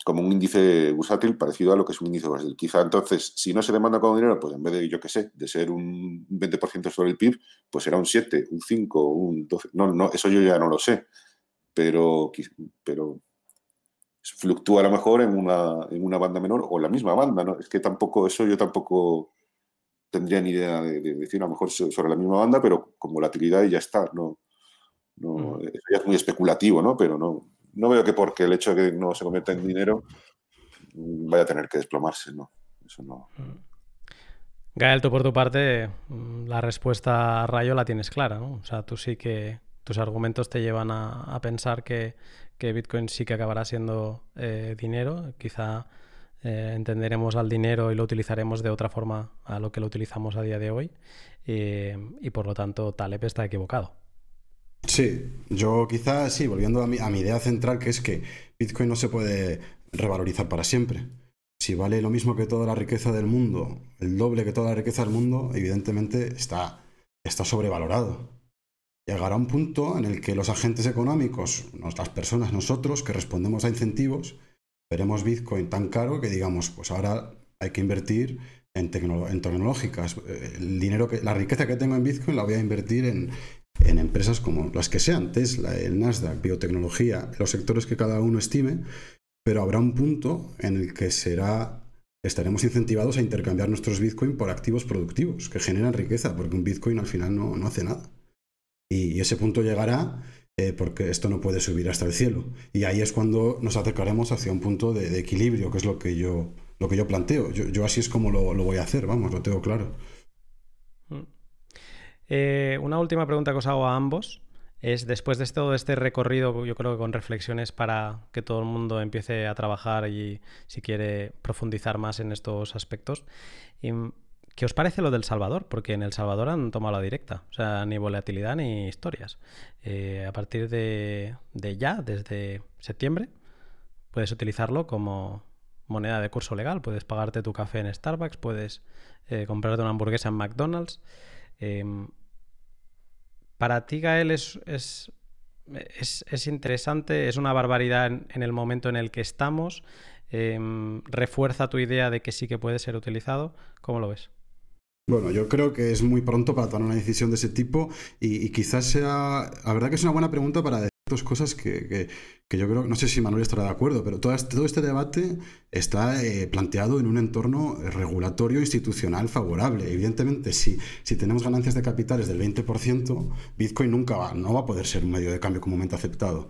como un índice bursátil parecido a lo que es un índice bursátil. Quizá entonces, si no se demanda con dinero, pues en vez de, yo qué sé, de ser un 20% sobre el PIB, pues será un 7, un 5, un 12. No, no, eso yo ya no lo sé. Pero, pero fluctúa a lo mejor en una, en una banda menor o la misma banda, ¿no? Es que tampoco, eso yo tampoco tendría ni idea de, decir, a lo mejor sobre la misma banda, pero con volatilidad y ya está, ¿no? no Eso ya es muy especulativo, ¿no? Pero no, no veo que porque el hecho de que no se convierta en dinero mm, vaya a tener que desplomarse, ¿no? Eso no. Gael, tú por tu parte, mm, la respuesta a Rayo la tienes clara, ¿no? O sea, tú sí que tus argumentos te llevan a, pensar que, Bitcoin sí que acabará siendo eh, dinero. Quizá eh, entenderemos al dinero y lo utilizaremos de otra forma a lo que lo utilizamos a día de hoy. Y por lo tanto, Taleb está equivocado. Sí, yo quizás sí, volviendo a mi, a mi idea central, que es que Bitcoin no se puede revalorizar para siempre. Si vale lo mismo que toda la riqueza del mundo, el doble que toda la riqueza del mundo, evidentemente está, está sobrevalorado. Llegará un punto en el que los agentes económicos, las personas, nosotros, que respondemos a incentivos, veremos Bitcoin tan caro que digamos, pues ahora hay que invertir en, tecnológicas. El dinero que, la riqueza que tengo en Bitcoin la voy a invertir en, en empresas como las que sean, Tesla, el Nasdaq, biotecnología, los sectores que cada uno estime, pero habrá un punto en el que será estaremos incentivados a intercambiar nuestros Bitcoin por activos productivos que generan riqueza, porque un Bitcoin al final no, no hace nada. Y, ese punto llegará eh, porque esto no puede subir hasta el cielo. Y ahí es cuando nos acercaremos hacia un punto de, equilibrio, que es lo que yo, lo que yo planteo. Yo, así es como lo, lo voy a hacer, vamos, lo tengo claro. Eh, una última pregunta que os hago a ambos es, después de todo este recorrido, yo creo que con reflexiones para que todo el mundo empiece a trabajar y si quiere profundizar más en estos aspectos, em, ¿qué os parece lo del Salvador? Porque en El Salvador han tomado la directa, o sea, ni volatilidad ni historias. Eh, a partir de, ya, desde septiembre, puedes utilizarlo como moneda de curso legal, puedes pagarte tu café en Starbucks, puedes eh, comprarte una hamburguesa en McDonald's. Em, para ti, Gael, es, es, interesante, es una barbaridad en, el momento en el que estamos. Em, refuerza tu idea de que sí que puede ser utilizado. ¿Cómo lo ves? Bueno, yo creo que es muy pronto para tomar una decisión de ese tipo y, y quizás sea, la verdad que es una buena pregunta para dos cosas que, yo creo, no sé si Manuel estará de acuerdo, pero todo este, debate está eh, planteado en un entorno regulatorio institucional favorable. Evidentemente, si, si tenemos ganancias de capitales del 20%, Bitcoin nunca no va a poder ser un medio de cambio comúnmente aceptado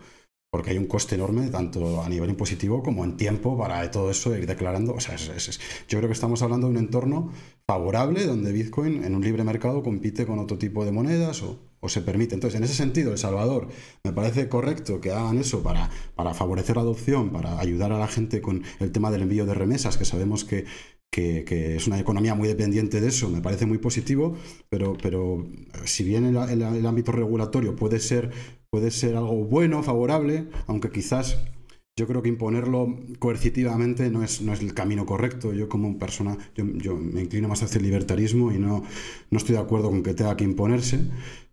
porque hay un coste enorme tanto a nivel impositivo como en tiempo para todo eso ir declarando. O sea, yo creo que estamos hablando de un entorno favorable donde Bitcoin en un libre mercado compite con otro tipo de monedas o, se permite. Entonces, en ese sentido, El Salvador me parece correcto que hagan eso para, para favorecer la adopción, para ayudar a la gente con el tema del envío de remesas, que sabemos que, que, es una economía muy dependiente de eso, me parece muy positivo, pero, pero si bien el, ámbito regulatorio puede ser, puede ser algo bueno, favorable, aunque quizás yo creo que imponerlo coercitivamente no es, no es el camino correcto. Yo como persona, yo, me inclino más hacia el libertarismo y no, no estoy de acuerdo con que tenga que imponerse,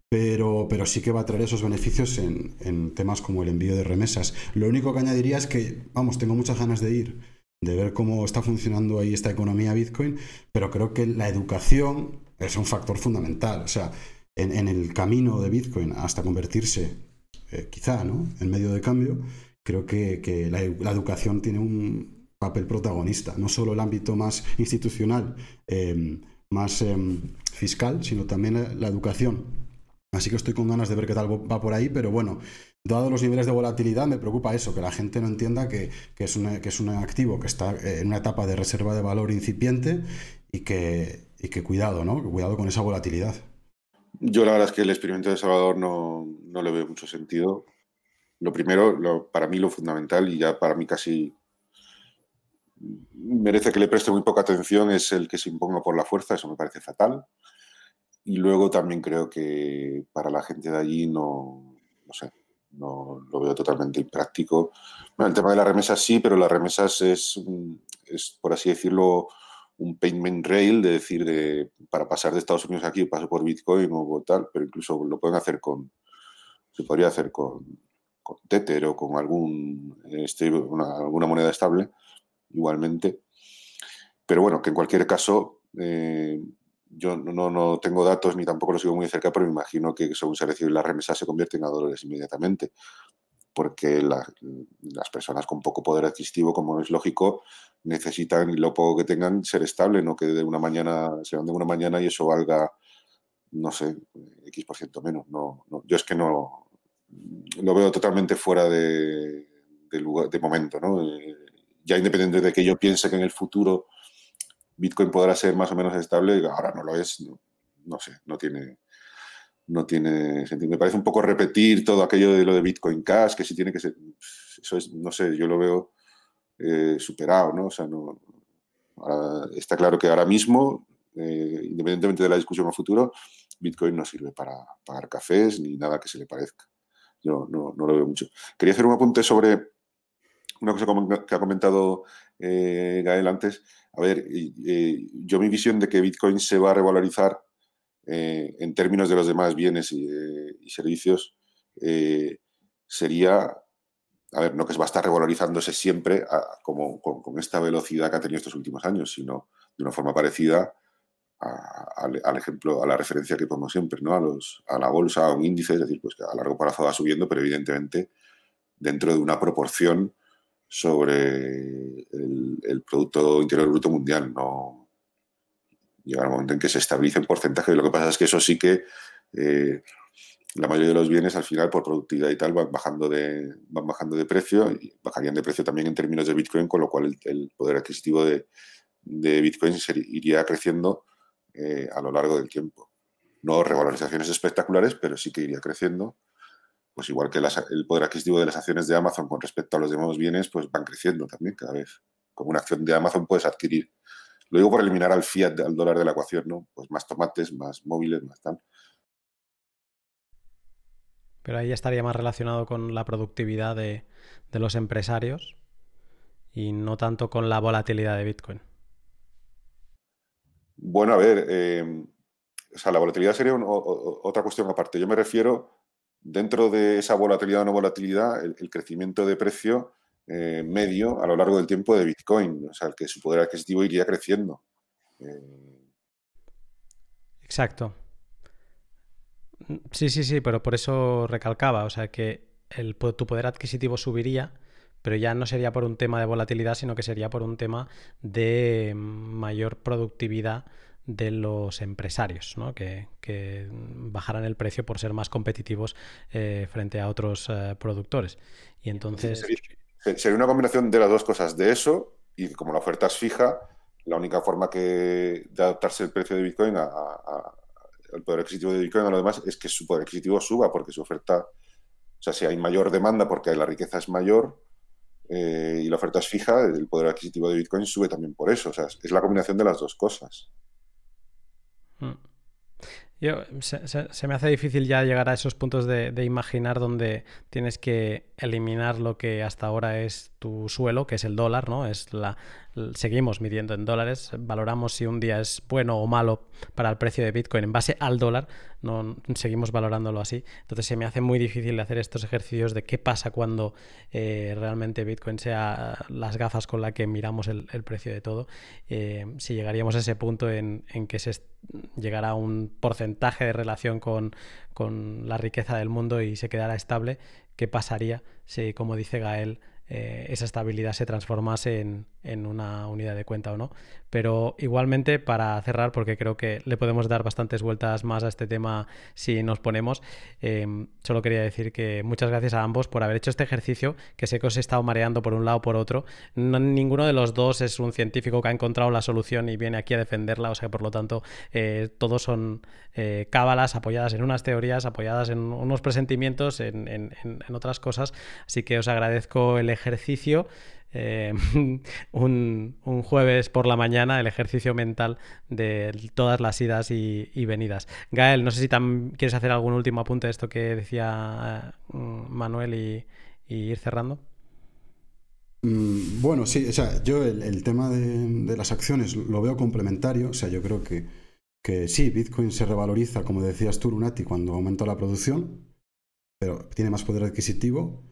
pero, pero sí que va a traer esos beneficios en, en temas como el envío de remesas. Lo único que añadiría es que, vamos, tengo muchas ganas de ir de ver cómo está funcionando ahí esta economía Bitcoin, pero creo que la educación es un factor fundamental. O sea, en, el camino de Bitcoin hasta convertirse, eh, quizá, ¿no? En medio de cambio, creo que, la, educación tiene un papel protagonista, no solo el ámbito más institucional, eh, más em, fiscal, sino también la educación. Así que estoy con ganas de ver qué tal va por ahí, pero bueno, dado los niveles de volatilidad, me preocupa eso, que la gente no entienda que, es, que es un activo que está en una etapa de reserva de valor incipiente y que, y que cuidado, ¿no? Cuidado con esa volatilidad. Yo la verdad es que el experimento de Salvador no, no le veo mucho sentido. Lo primero, para mí lo fundamental, y ya para mí casi merece que le preste muy poca atención, es el que se imponga por la fuerza, eso me parece fatal. Y luego también creo que para la gente de allí no, no sé, no lo veo totalmente impráctico. Bueno, el tema de las remesas sí, pero las remesas es, es por así decirlo, un payment rail, de decir, de, para pasar de Estados Unidos aquí paso por Bitcoin o tal, pero incluso lo pueden hacer con, se podría hacer con, Tether o con algún, este, alguna moneda estable, igualmente. Pero bueno, que en cualquier caso, eh, yo no, no, tengo datos ni tampoco lo sigo muy cerca, pero me imagino que según se recibe la remesa se convierten a dólares inmediatamente, porque las personas con poco poder adquisitivo, como es lógico, necesitan lo poco que tengan ser estable, no que de una mañana se van de una mañana y eso valga, no sé, X por ciento menos. No, yo es que no lo veo totalmente fuera de, lugar, de momento, ¿no? Eh, ya independiente de que yo piense que en el futuro Bitcoin podrá ser más o menos estable, ahora no lo es, no, sé, no tiene, no tiene sentido. Me parece un poco repetir todo aquello de lo de Bitcoin Cash, que sí tiene que ser, eso es, no sé, yo lo veo eh, superado, ¿no? O sea, no, está claro que ahora mismo, eh, independientemente de la discusión a futuro, Bitcoin no sirve para pagar cafés ni nada que se le parezca. Yo no, lo veo mucho. Quería hacer un apunte sobre una cosa que ha comentado eh, Gael antes. A ver, yo mi visión de que Bitcoin se va a revalorizar en términos de los demás bienes y, servicios sería, a ver, no que va a estar revalorizándose siempre como, con, esta velocidad que ha tenido estos últimos años, sino de una forma parecida al, ejemplo, a la referencia que pongo siempre, ¿no? A, los, a la bolsa, a un índice, es decir, pues a largo plazo va subiendo, pero evidentemente dentro de una proporción sobre el, Producto Interior Bruto Mundial. No llegará un momento en que se estabilice en porcentaje. Lo que pasa es que eso sí que eh, la mayoría de los bienes al final por productividad y tal van bajando de, van bajando de precio y bajarían de precio también en términos de Bitcoin, con lo cual el, poder adquisitivo de, de, Bitcoin iría creciendo eh, a lo largo del tiempo. No revalorizaciones espectaculares, pero sí que iría creciendo pues igual que el poder adquisitivo de las acciones de Amazon con respecto a los demás bienes, pues van creciendo también cada vez. Como una acción de Amazon puedes adquirir. Lo digo por eliminar al fiat, al dólar de la ecuación, ¿no? Pues más tomates, más móviles, más tal. Pero ahí estaría más relacionado con la productividad de, los empresarios y no tanto con la volatilidad de Bitcoin. Bueno, a ver, eh, o sea, la volatilidad sería otra cuestión aparte. Yo me refiero dentro de esa volatilidad o no volatilidad, el, crecimiento de precio eh, medio a lo largo del tiempo de Bitcoin, o sea, que su poder adquisitivo iría creciendo. Eh, Exacto. Sí, sí, sí, pero por eso recalcaba, o sea, que el, tu poder adquisitivo subiría, pero ya no sería por un tema de volatilidad, sino que sería por un tema de mayor productividad de los empresarios, ¿no? que, bajaran el precio por ser más competitivos eh, frente a otros eh, productores. Y entonces... Sería, una combinación de las dos cosas, de eso y como la oferta es fija, la única forma que de adaptarse el precio de Bitcoin al poder adquisitivo de Bitcoin a lo demás es que su poder adquisitivo suba porque su oferta, o sea, si hay mayor demanda porque la riqueza es mayor, eh, y la oferta es fija, el poder adquisitivo de Bitcoin sube también por eso. O sea, es la combinación de las dos cosas. Mm. Yo, se, me hace difícil ya llegar a esos puntos de, de, imaginar donde tienes que eliminar lo que hasta ahora es tu suelo, que es el dólar, ¿no? Es la, seguimos midiendo en dólares, valoramos si un día es bueno o malo para el precio de Bitcoin en base al dólar, no seguimos valorándolo así. Entonces se me hace muy difícil hacer estos ejercicios de qué pasa cuando eh, realmente Bitcoin sea las gafas con las que miramos el, precio de todo. Eh, si llegaríamos a ese punto en, que se llegará a un porcentaje de relación con, con la riqueza del mundo y se quedara estable, ¿qué pasaría si, como dice Gael, eh, esa estabilidad se transformase en, en, una unidad de cuenta o no. Pero igualmente, para cerrar, porque creo que le podemos dar bastantes vueltas más a este tema si nos ponemos, em, solo quería decir que muchas gracias a ambos por haber hecho este ejercicio, que sé que os he estado mareando por un lado o por otro. ninguno de los dos es un científico que ha encontrado la solución y viene aquí a defenderla, o sea, por lo tanto, eh, todos son eh, cábalas apoyadas en unas teorías, apoyadas en unos presentimientos, en, en, en otras cosas. Así que os agradezco el ejercicio. Eh, un, jueves por la mañana el ejercicio mental de todas las idas y, venidas. Gael, no sé si quieres hacer algún último apunte de esto que decía mm, Manuel y, ir cerrando. Mm, bueno, sí, o sea, yo el, tema de, las acciones lo veo complementario, o sea, yo creo que, que sí, Bitcoin se revaloriza, como decías tú, Lunati, cuando aumenta la producción, pero tiene más poder adquisitivo,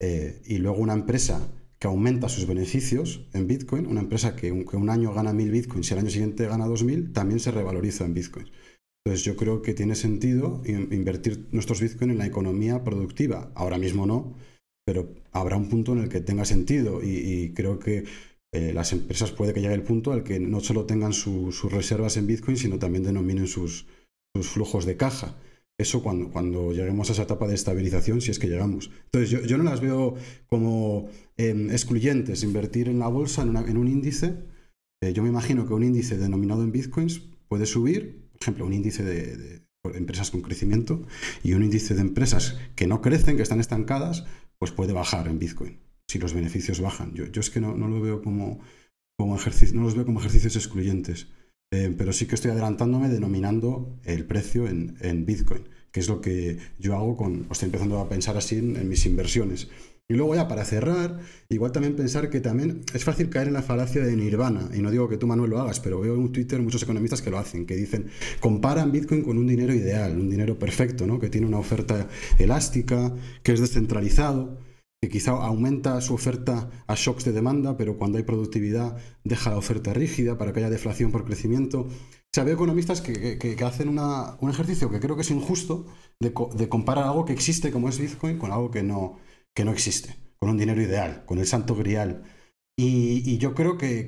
eh, y luego una empresa que aumenta sus beneficios en Bitcoin, una empresa que un, año gana 1000 Bitcoins y el año siguiente gana 2000, también se revaloriza en Bitcoin. Entonces yo creo que tiene sentido invertir nuestros Bitcoin en la economía productiva. Ahora mismo no, pero habrá un punto en el que tenga sentido y, creo que eh, las empresas puede que llegue el punto al que no solo tengan sus reservas en Bitcoin, sino también denominen sus, sus flujos de caja. Eso cuando, cuando lleguemos a esa etapa de estabilización, si es que llegamos. Entonces, yo, yo no las veo como em, excluyentes. Invertir en la bolsa, en, en un índice, eh, yo me imagino que un índice denominado en bitcoins puede subir, por ejemplo, un índice de, empresas con crecimiento y un índice de empresas que no crecen, que están estancadas, pues puede bajar en bitcoin, si los beneficios bajan. Yo, yo es que no, no lo veo como, como ejercicio, no los veo como ejercicios excluyentes. Eh, pero sí que estoy adelantándome denominando el precio en, Bitcoin, que es lo que yo hago con, estoy empezando a pensar así en, mis inversiones. Y luego ya para cerrar, igual también pensar que también es fácil caer en la falacia de Nirvana, y no digo que tú Manuel lo hagas, pero veo en Twitter muchos economistas que lo hacen, que dicen, comparan Bitcoin con un dinero ideal, un dinero perfecto, ¿no? que tiene una oferta elástica, que es descentralizado que quizá aumenta su oferta a shocks de demanda, pero cuando hay productividad deja la oferta rígida para que haya deflación por crecimiento. O sea, veo economistas que, hacen un ejercicio que creo que es injusto de, comparar algo que existe como es Bitcoin con algo que no, que no existe, con un dinero ideal, con el santo grial. Y, yo creo que,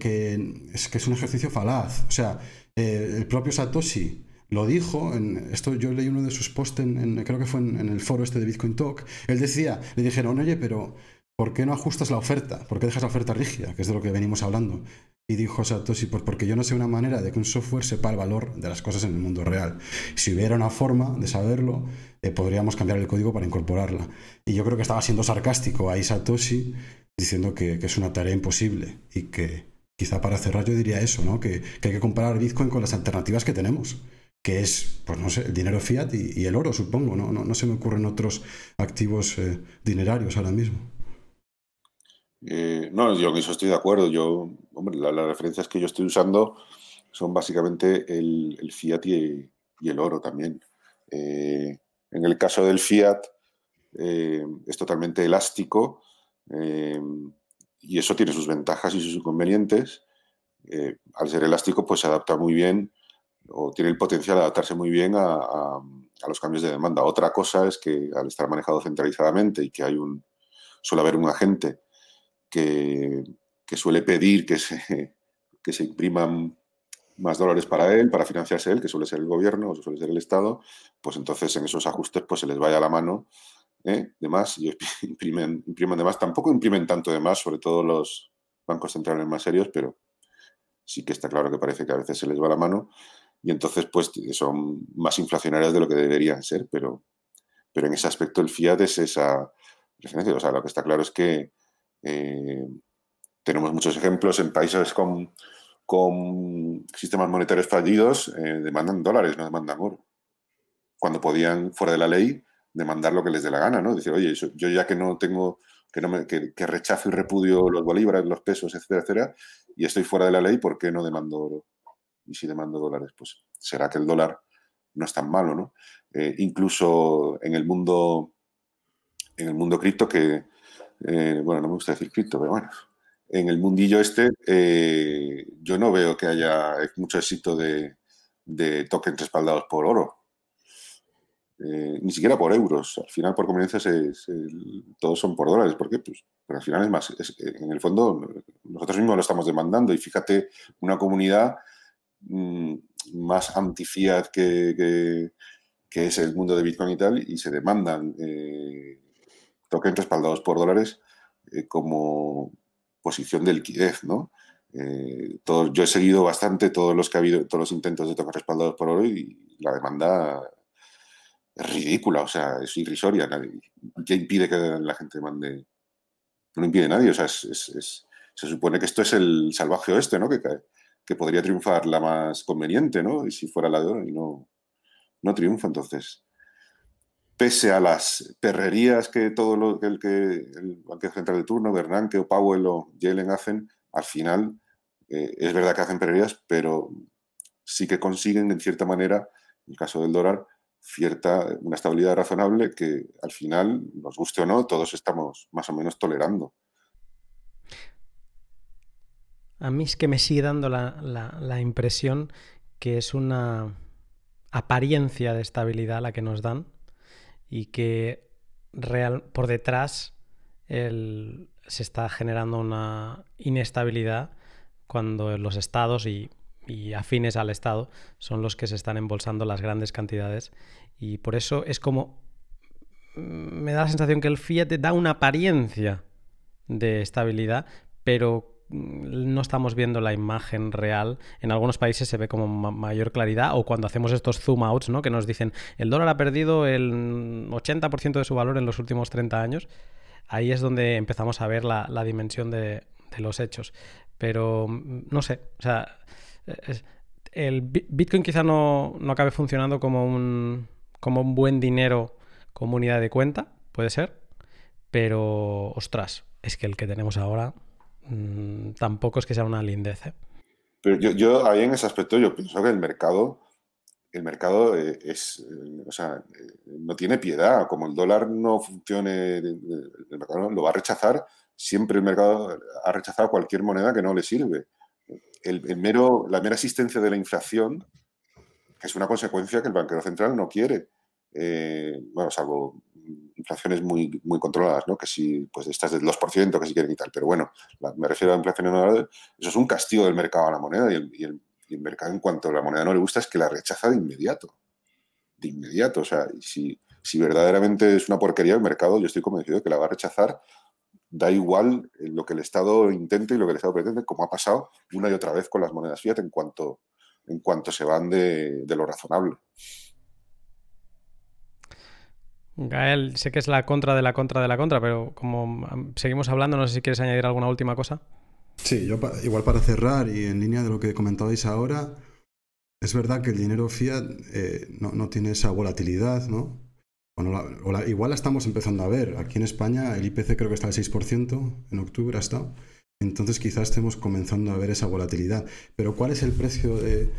es, que es un ejercicio falaz. O sea, eh, el propio Satoshi lo dijo, en, esto yo leí uno de sus posts, en, creo que fue en, el foro este de Bitcoin Talk, él decía, le dijeron, oye, pero ¿por qué no ajustas la oferta? ¿Por qué dejas la oferta rígida? Que es de lo que venimos hablando. Y dijo Satoshi, pues porque yo no sé una manera de que un software sepa el valor de las cosas en el mundo real. Si hubiera una forma de saberlo, eh, podríamos cambiar el código para incorporarla. Y yo creo que estaba siendo sarcástico ahí Satoshi, diciendo que, es una tarea imposible y que quizá para cerrar yo diría eso, ¿no? que hay que comparar Bitcoin con las alternativas que tenemos que es, pues no sé, el dinero fiat y, el oro, supongo, ¿no? ¿no? se me ocurren otros activos eh, dinerarios ahora mismo. Eh, no, yo en eso estoy de acuerdo. Yo, hombre, las referencias que yo estoy usando son básicamente el, fiat y, el oro también. Eh, en el caso del fiat es totalmente elástico y eso tiene sus ventajas y sus inconvenientes. al ser elástico, pues se adapta muy bien o tiene el potencial de adaptarse muy bien a, los cambios de demanda. Otra cosa es que al estar manejado centralizadamente y que hay un, suele haber un agente que, suele pedir que se, que se impriman más dólares para él, para financiarse él, que suele ser el gobierno o suele ser el Estado, pues entonces en esos ajustes pues se les vaya la mano ¿eh? de más y imprimen, imprimen de más. Tampoco imprimen tanto de más, sobre todo los bancos centrales más serios, pero sí que está claro que parece que a veces se les va la mano y entonces pues son más inflacionarias de lo que deberían ser, pero, pero en ese aspecto el fiat es esa. O sea, lo que está claro es que Eh, tenemos muchos ejemplos en países con, con sistemas monetarios fallidos, eh, demandan dólares, no demandan oro. Cuando podían, fuera de la ley, demandar lo que les dé la gana, ¿no? Decir, oye, yo ya que no tengo, que, no me, que, rechazo y repudio los bolívares, los pesos, etcétera, etcétera, y estoy fuera de la ley, ¿por qué no demando oro? Y si demando dólares, pues será que el dólar no es tan malo, ¿no? Eh, incluso en el mundo, en el mundo cripto, que, eh, bueno, no me gusta decir cripto, pero bueno, en el mundillo este, eh, yo no veo que haya mucho éxito de, tokens respaldados por oro. ni siquiera por euros. Al final, por conveniencia, todos son por dólares. ¿Por qué? Pues, pero al final es más, en el fondo, nosotros mismos lo estamos demandando. Y fíjate, una comunidad mm, más anti-fiat que, que es el mundo de Bitcoin y tal, y se demandan eh, tokens respaldados por dólares eh, como posición de liquidez, ¿no? Eh, yo he seguido bastante todos los que ha habido, todos los intentos de tokens respaldados por oro y la demanda es ridícula, o sea, es irrisoria. ¿Qué impide que la gente mande? No impide nadie, o sea, se supone que esto es el salvaje oeste, ¿no? Que, que podría triunfar la más conveniente, ¿no? Y si fuera la de oro y no, no triunfa. Entonces, pese a las perrerías que todo lo que el, que el Banco Central de turno, Bernanke o Powell o Yellen hacen, al final eh, es verdad que hacen perrerías, pero sí que consiguen, en cierta manera, en el caso del dólar, cierta, una estabilidad razonable que al final, nos guste o no, todos estamos más o menos tolerando. A mí es que me sigue dando la impresión que es una apariencia de estabilidad la que nos dan y que real, por detrás se está generando una inestabilidad cuando los estados y, afines al estado son los que se están embolsando las grandes cantidades. Y por eso es como me da la sensación que el fiat da una apariencia de estabilidad pero no estamos viendo la imagen real. En algunos países se ve como mayor claridad o cuando hacemos estos zoom outs, ¿no? Que nos dicen el dólar ha perdido el 80% de su valor en los últimos 30 años. Ahí es donde empezamos a ver la, dimensión de, los hechos. Pero no sé, o sea, el Bitcoin quizá no, no acabe funcionando como un, como un buen dinero como unidad de cuenta, puede ser, pero ostras, es que el que tenemos ahora Mm, tampoco es que sea una lindez. ¿eh? Pero yo, ahí en ese aspecto yo pienso que el mercado, el mercado eh, es, eh, o sea, no tiene piedad. Como el dólar no funcione, el mercado lo va a rechazar. Siempre el mercado ha rechazado cualquier moneda que no le sirve. El, mero, la mera existencia de la inflación, que es una consecuencia que el banquero central no quiere. bueno, salvo inflaciones muy, muy controladas, ¿no? Que si, pues estas del 2%, que si quieren y tal. Pero bueno, me refiero a la inflación anual, eso es un castigo del mercado a la moneda y el, mercado en cuanto a la moneda no le gusta es que la rechaza de inmediato. De inmediato, o sea, si, si verdaderamente es una porquería el mercado, yo estoy convencido de que la va a rechazar da igual lo que el Estado intente y lo que el Estado pretende, como ha pasado una y otra vez con las monedas fiat en cuanto, en cuanto se van de lo razonable. Gael, sé que es la contra de la contra de la contra, pero como seguimos hablando, no sé si quieres añadir alguna última cosa. Sí, yo igual para cerrar y en línea de lo que comentabais ahora, es verdad que el dinero fiat eh, no, tiene esa volatilidad, ¿no? Bueno, igual la estamos empezando a ver. Aquí en España el IPC creo que está al 6%, en octubre ha estado. Entonces quizás estemos comenzando a ver esa volatilidad. Pero ¿cuál es el precio de,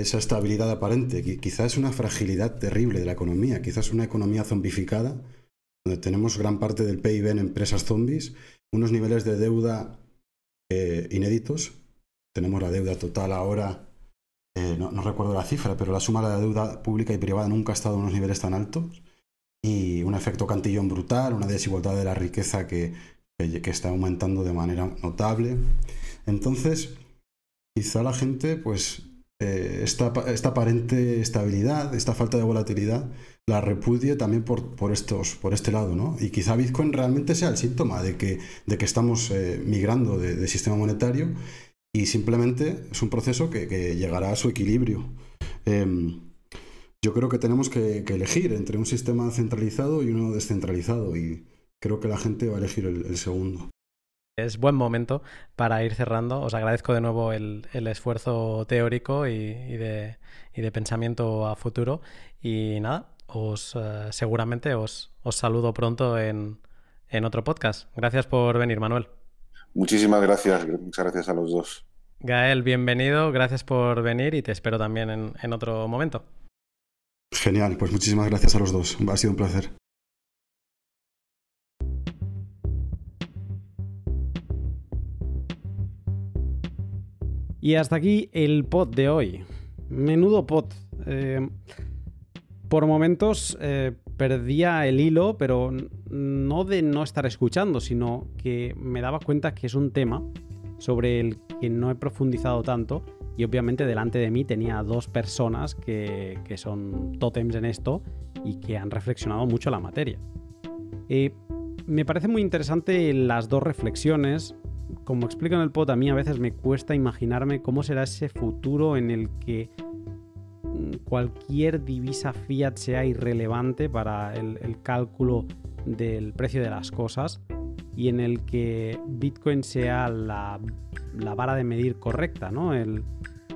esa estabilidad aparente. Quizás es una fragilidad terrible de la economía, quizás una economía zombificada, donde tenemos gran parte del PIB en empresas zombies, unos niveles de deuda eh, inéditos. Tenemos la deuda total ahora, eh, no, recuerdo la cifra, pero la suma de la deuda pública y privada nunca ha estado en unos niveles tan altos. Y un efecto cantillón brutal, una desigualdad de la riqueza que, que está aumentando de manera notable. Entonces, quizá la gente, pues eh, esta, aparente estabilidad, esta falta de volatilidad, la repudie también por, por, estos, por este lado, ¿no? Y quizá Bitcoin realmente sea el síntoma de que, de que estamos eh, migrando de, sistema monetario y simplemente es un proceso que, llegará a su equilibrio. Em, yo creo que tenemos que, elegir entre un sistema centralizado y uno descentralizado y creo que la gente va a elegir el segundo. Es buen momento para ir cerrando. Os agradezco de nuevo el, esfuerzo teórico y, de, pensamiento a futuro. Y nada, os eh, seguramente os, saludo pronto en, otro podcast. Gracias por venir, Manuel. Muchísimas gracias. Muchas gracias a los dos. Gael, bienvenido. Gracias por venir y te espero también en, en otro momento. Genial, pues muchísimas gracias a los dos. Ha sido un placer. Y hasta aquí el pod de hoy. Menudo pod. Eh, por momentos eh, perdía el hilo, pero no de no estar escuchando, sino que me daba cuenta que es un tema sobre el que no he profundizado tanto y obviamente delante de mí tenía dos personas que, son tótems en esto y que han reflexionado mucho la materia. Eh, me parece muy interesante las dos reflexiones como explico en el pod, a mí a veces me cuesta imaginarme cómo será ese futuro en el que mm, cualquier divisa fiat sea irrelevante para el, cálculo del precio de las cosas y en el que Bitcoin sea la, vara de medir correcta, ¿no? El,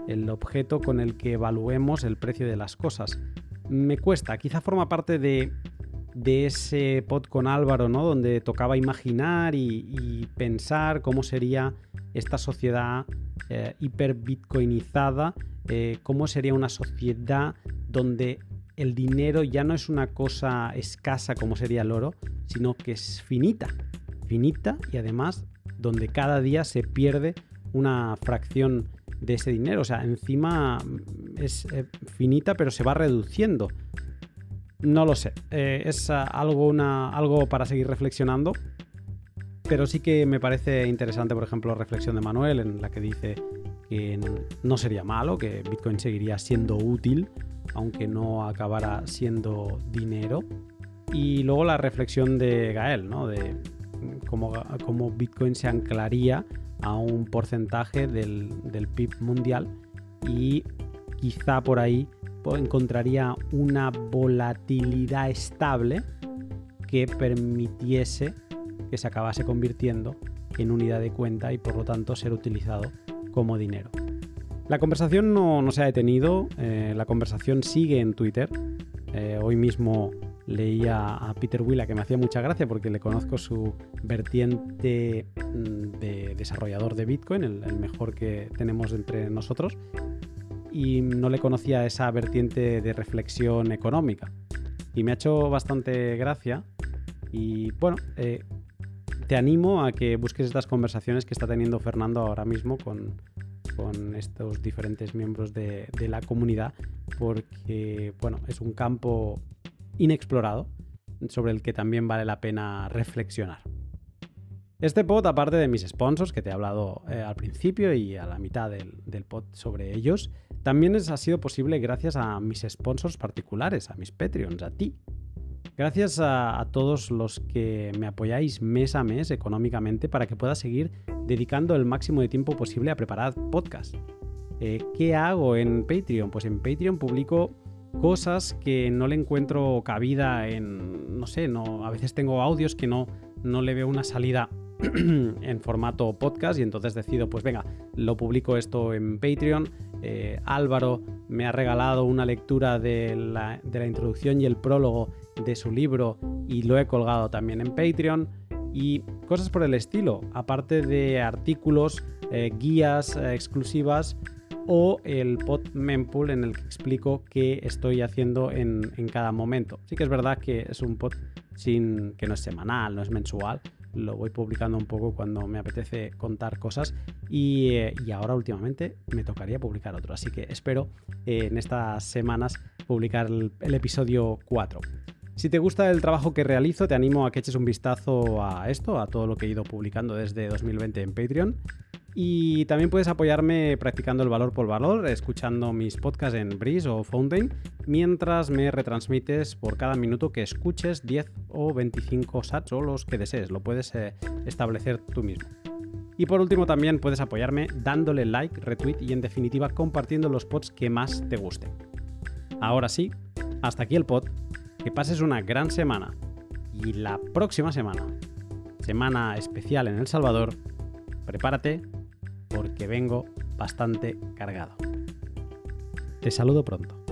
el, objeto con el que evaluemos el precio de las cosas. Me cuesta, quizá forma parte de de ese pod con Álvaro, ¿no? Donde tocaba imaginar y, pensar cómo sería esta sociedad eh, eh, cómo sería una sociedad donde el dinero ya no es una cosa escasa como sería el oro, sino que es finita, finita y además donde cada día se pierde una fracción de ese dinero. O sea, encima es eh, finita pero se va reduciendo. No lo sé. Eh, es ah, algo, una, algo para seguir reflexionando. Pero sí que me parece interesante, por ejemplo, la reflexión de Manuel, en la que dice que no sería malo, que Bitcoin seguiría siendo útil, aunque no acabara siendo dinero. Y luego la reflexión de Gael, ¿no? De cómo, cómo Bitcoin se anclaría a un porcentaje del, del PIB mundial y quizá por ahí encontraría una volatilidad estable que permitiese que se acabase convirtiendo en unidad de cuenta y por lo tanto ser utilizado como dinero. La conversación no, se ha detenido, eh, la conversación sigue en Twitter. Eh, hoy mismo leía a Peter Willa que me hacía mucha gracia porque le conozco su vertiente mm, de desarrollador de Bitcoin, el mejor que tenemos entre nosotros y no le conocía esa vertiente de reflexión económica. Y me ha hecho bastante gracia. Y bueno, eh, te animo a que busques estas conversaciones que está teniendo Fernando ahora mismo con, estos diferentes miembros de, de, la comunidad, porque bueno, es un campo inexplorado sobre el que también vale la pena reflexionar. Este pod, aparte de mis sponsors, que te he hablado eh, al principio y a la mitad del, pod sobre ellos, también ha sido posible gracias a mis sponsors particulares, a mis Patreons, a ti. Gracias a, todos los que me apoyáis mes a mes económicamente para que pueda seguir dedicando el máximo de tiempo posible a preparar podcast. Eh, ¿Qué hago en Patreon? Pues en Patreon publico cosas que no le encuentro cabida en, no sé, no, a veces tengo audios que no, no le veo una salida en formato podcast y entonces decido, pues venga, lo publico esto en Patreon. Eh, Álvaro me ha regalado una lectura de la, introducción y el prólogo de su libro y lo he colgado también en Patreon. Y cosas por el estilo, aparte de artículos, eh, guías eh, exclusivas o el pod mempool en el que explico qué estoy haciendo en, en, cada momento. Sí que es verdad que es un pod sin que no es semanal, no es mensual, lo voy publicando un poco cuando me apetece contar cosas eh, y, ahora últimamente me tocaría publicar otro, así que espero eh, en estas semanas publicar el, el episodio 4. Si te gusta el trabajo que realizo, te animo a que eches un vistazo a esto, a todo lo que he ido publicando desde 2020 en Patreon. Y también puedes apoyarme practicando el valor por valor, escuchando mis podcasts en Breeze o Fountain, mientras me retransmites por cada minuto que escuches 10 o 25 sats o los que desees. Lo puedes eh, establecer tú mismo. Y por último también puedes apoyarme dándole like, retweet y en definitiva compartiendo los pods que más te gusten. Ahora sí, hasta aquí el pod. Que pases una gran semana. Y la próxima semana semana especial en El Salvador, prepárate porque vengo bastante cargado. Te saludo pronto.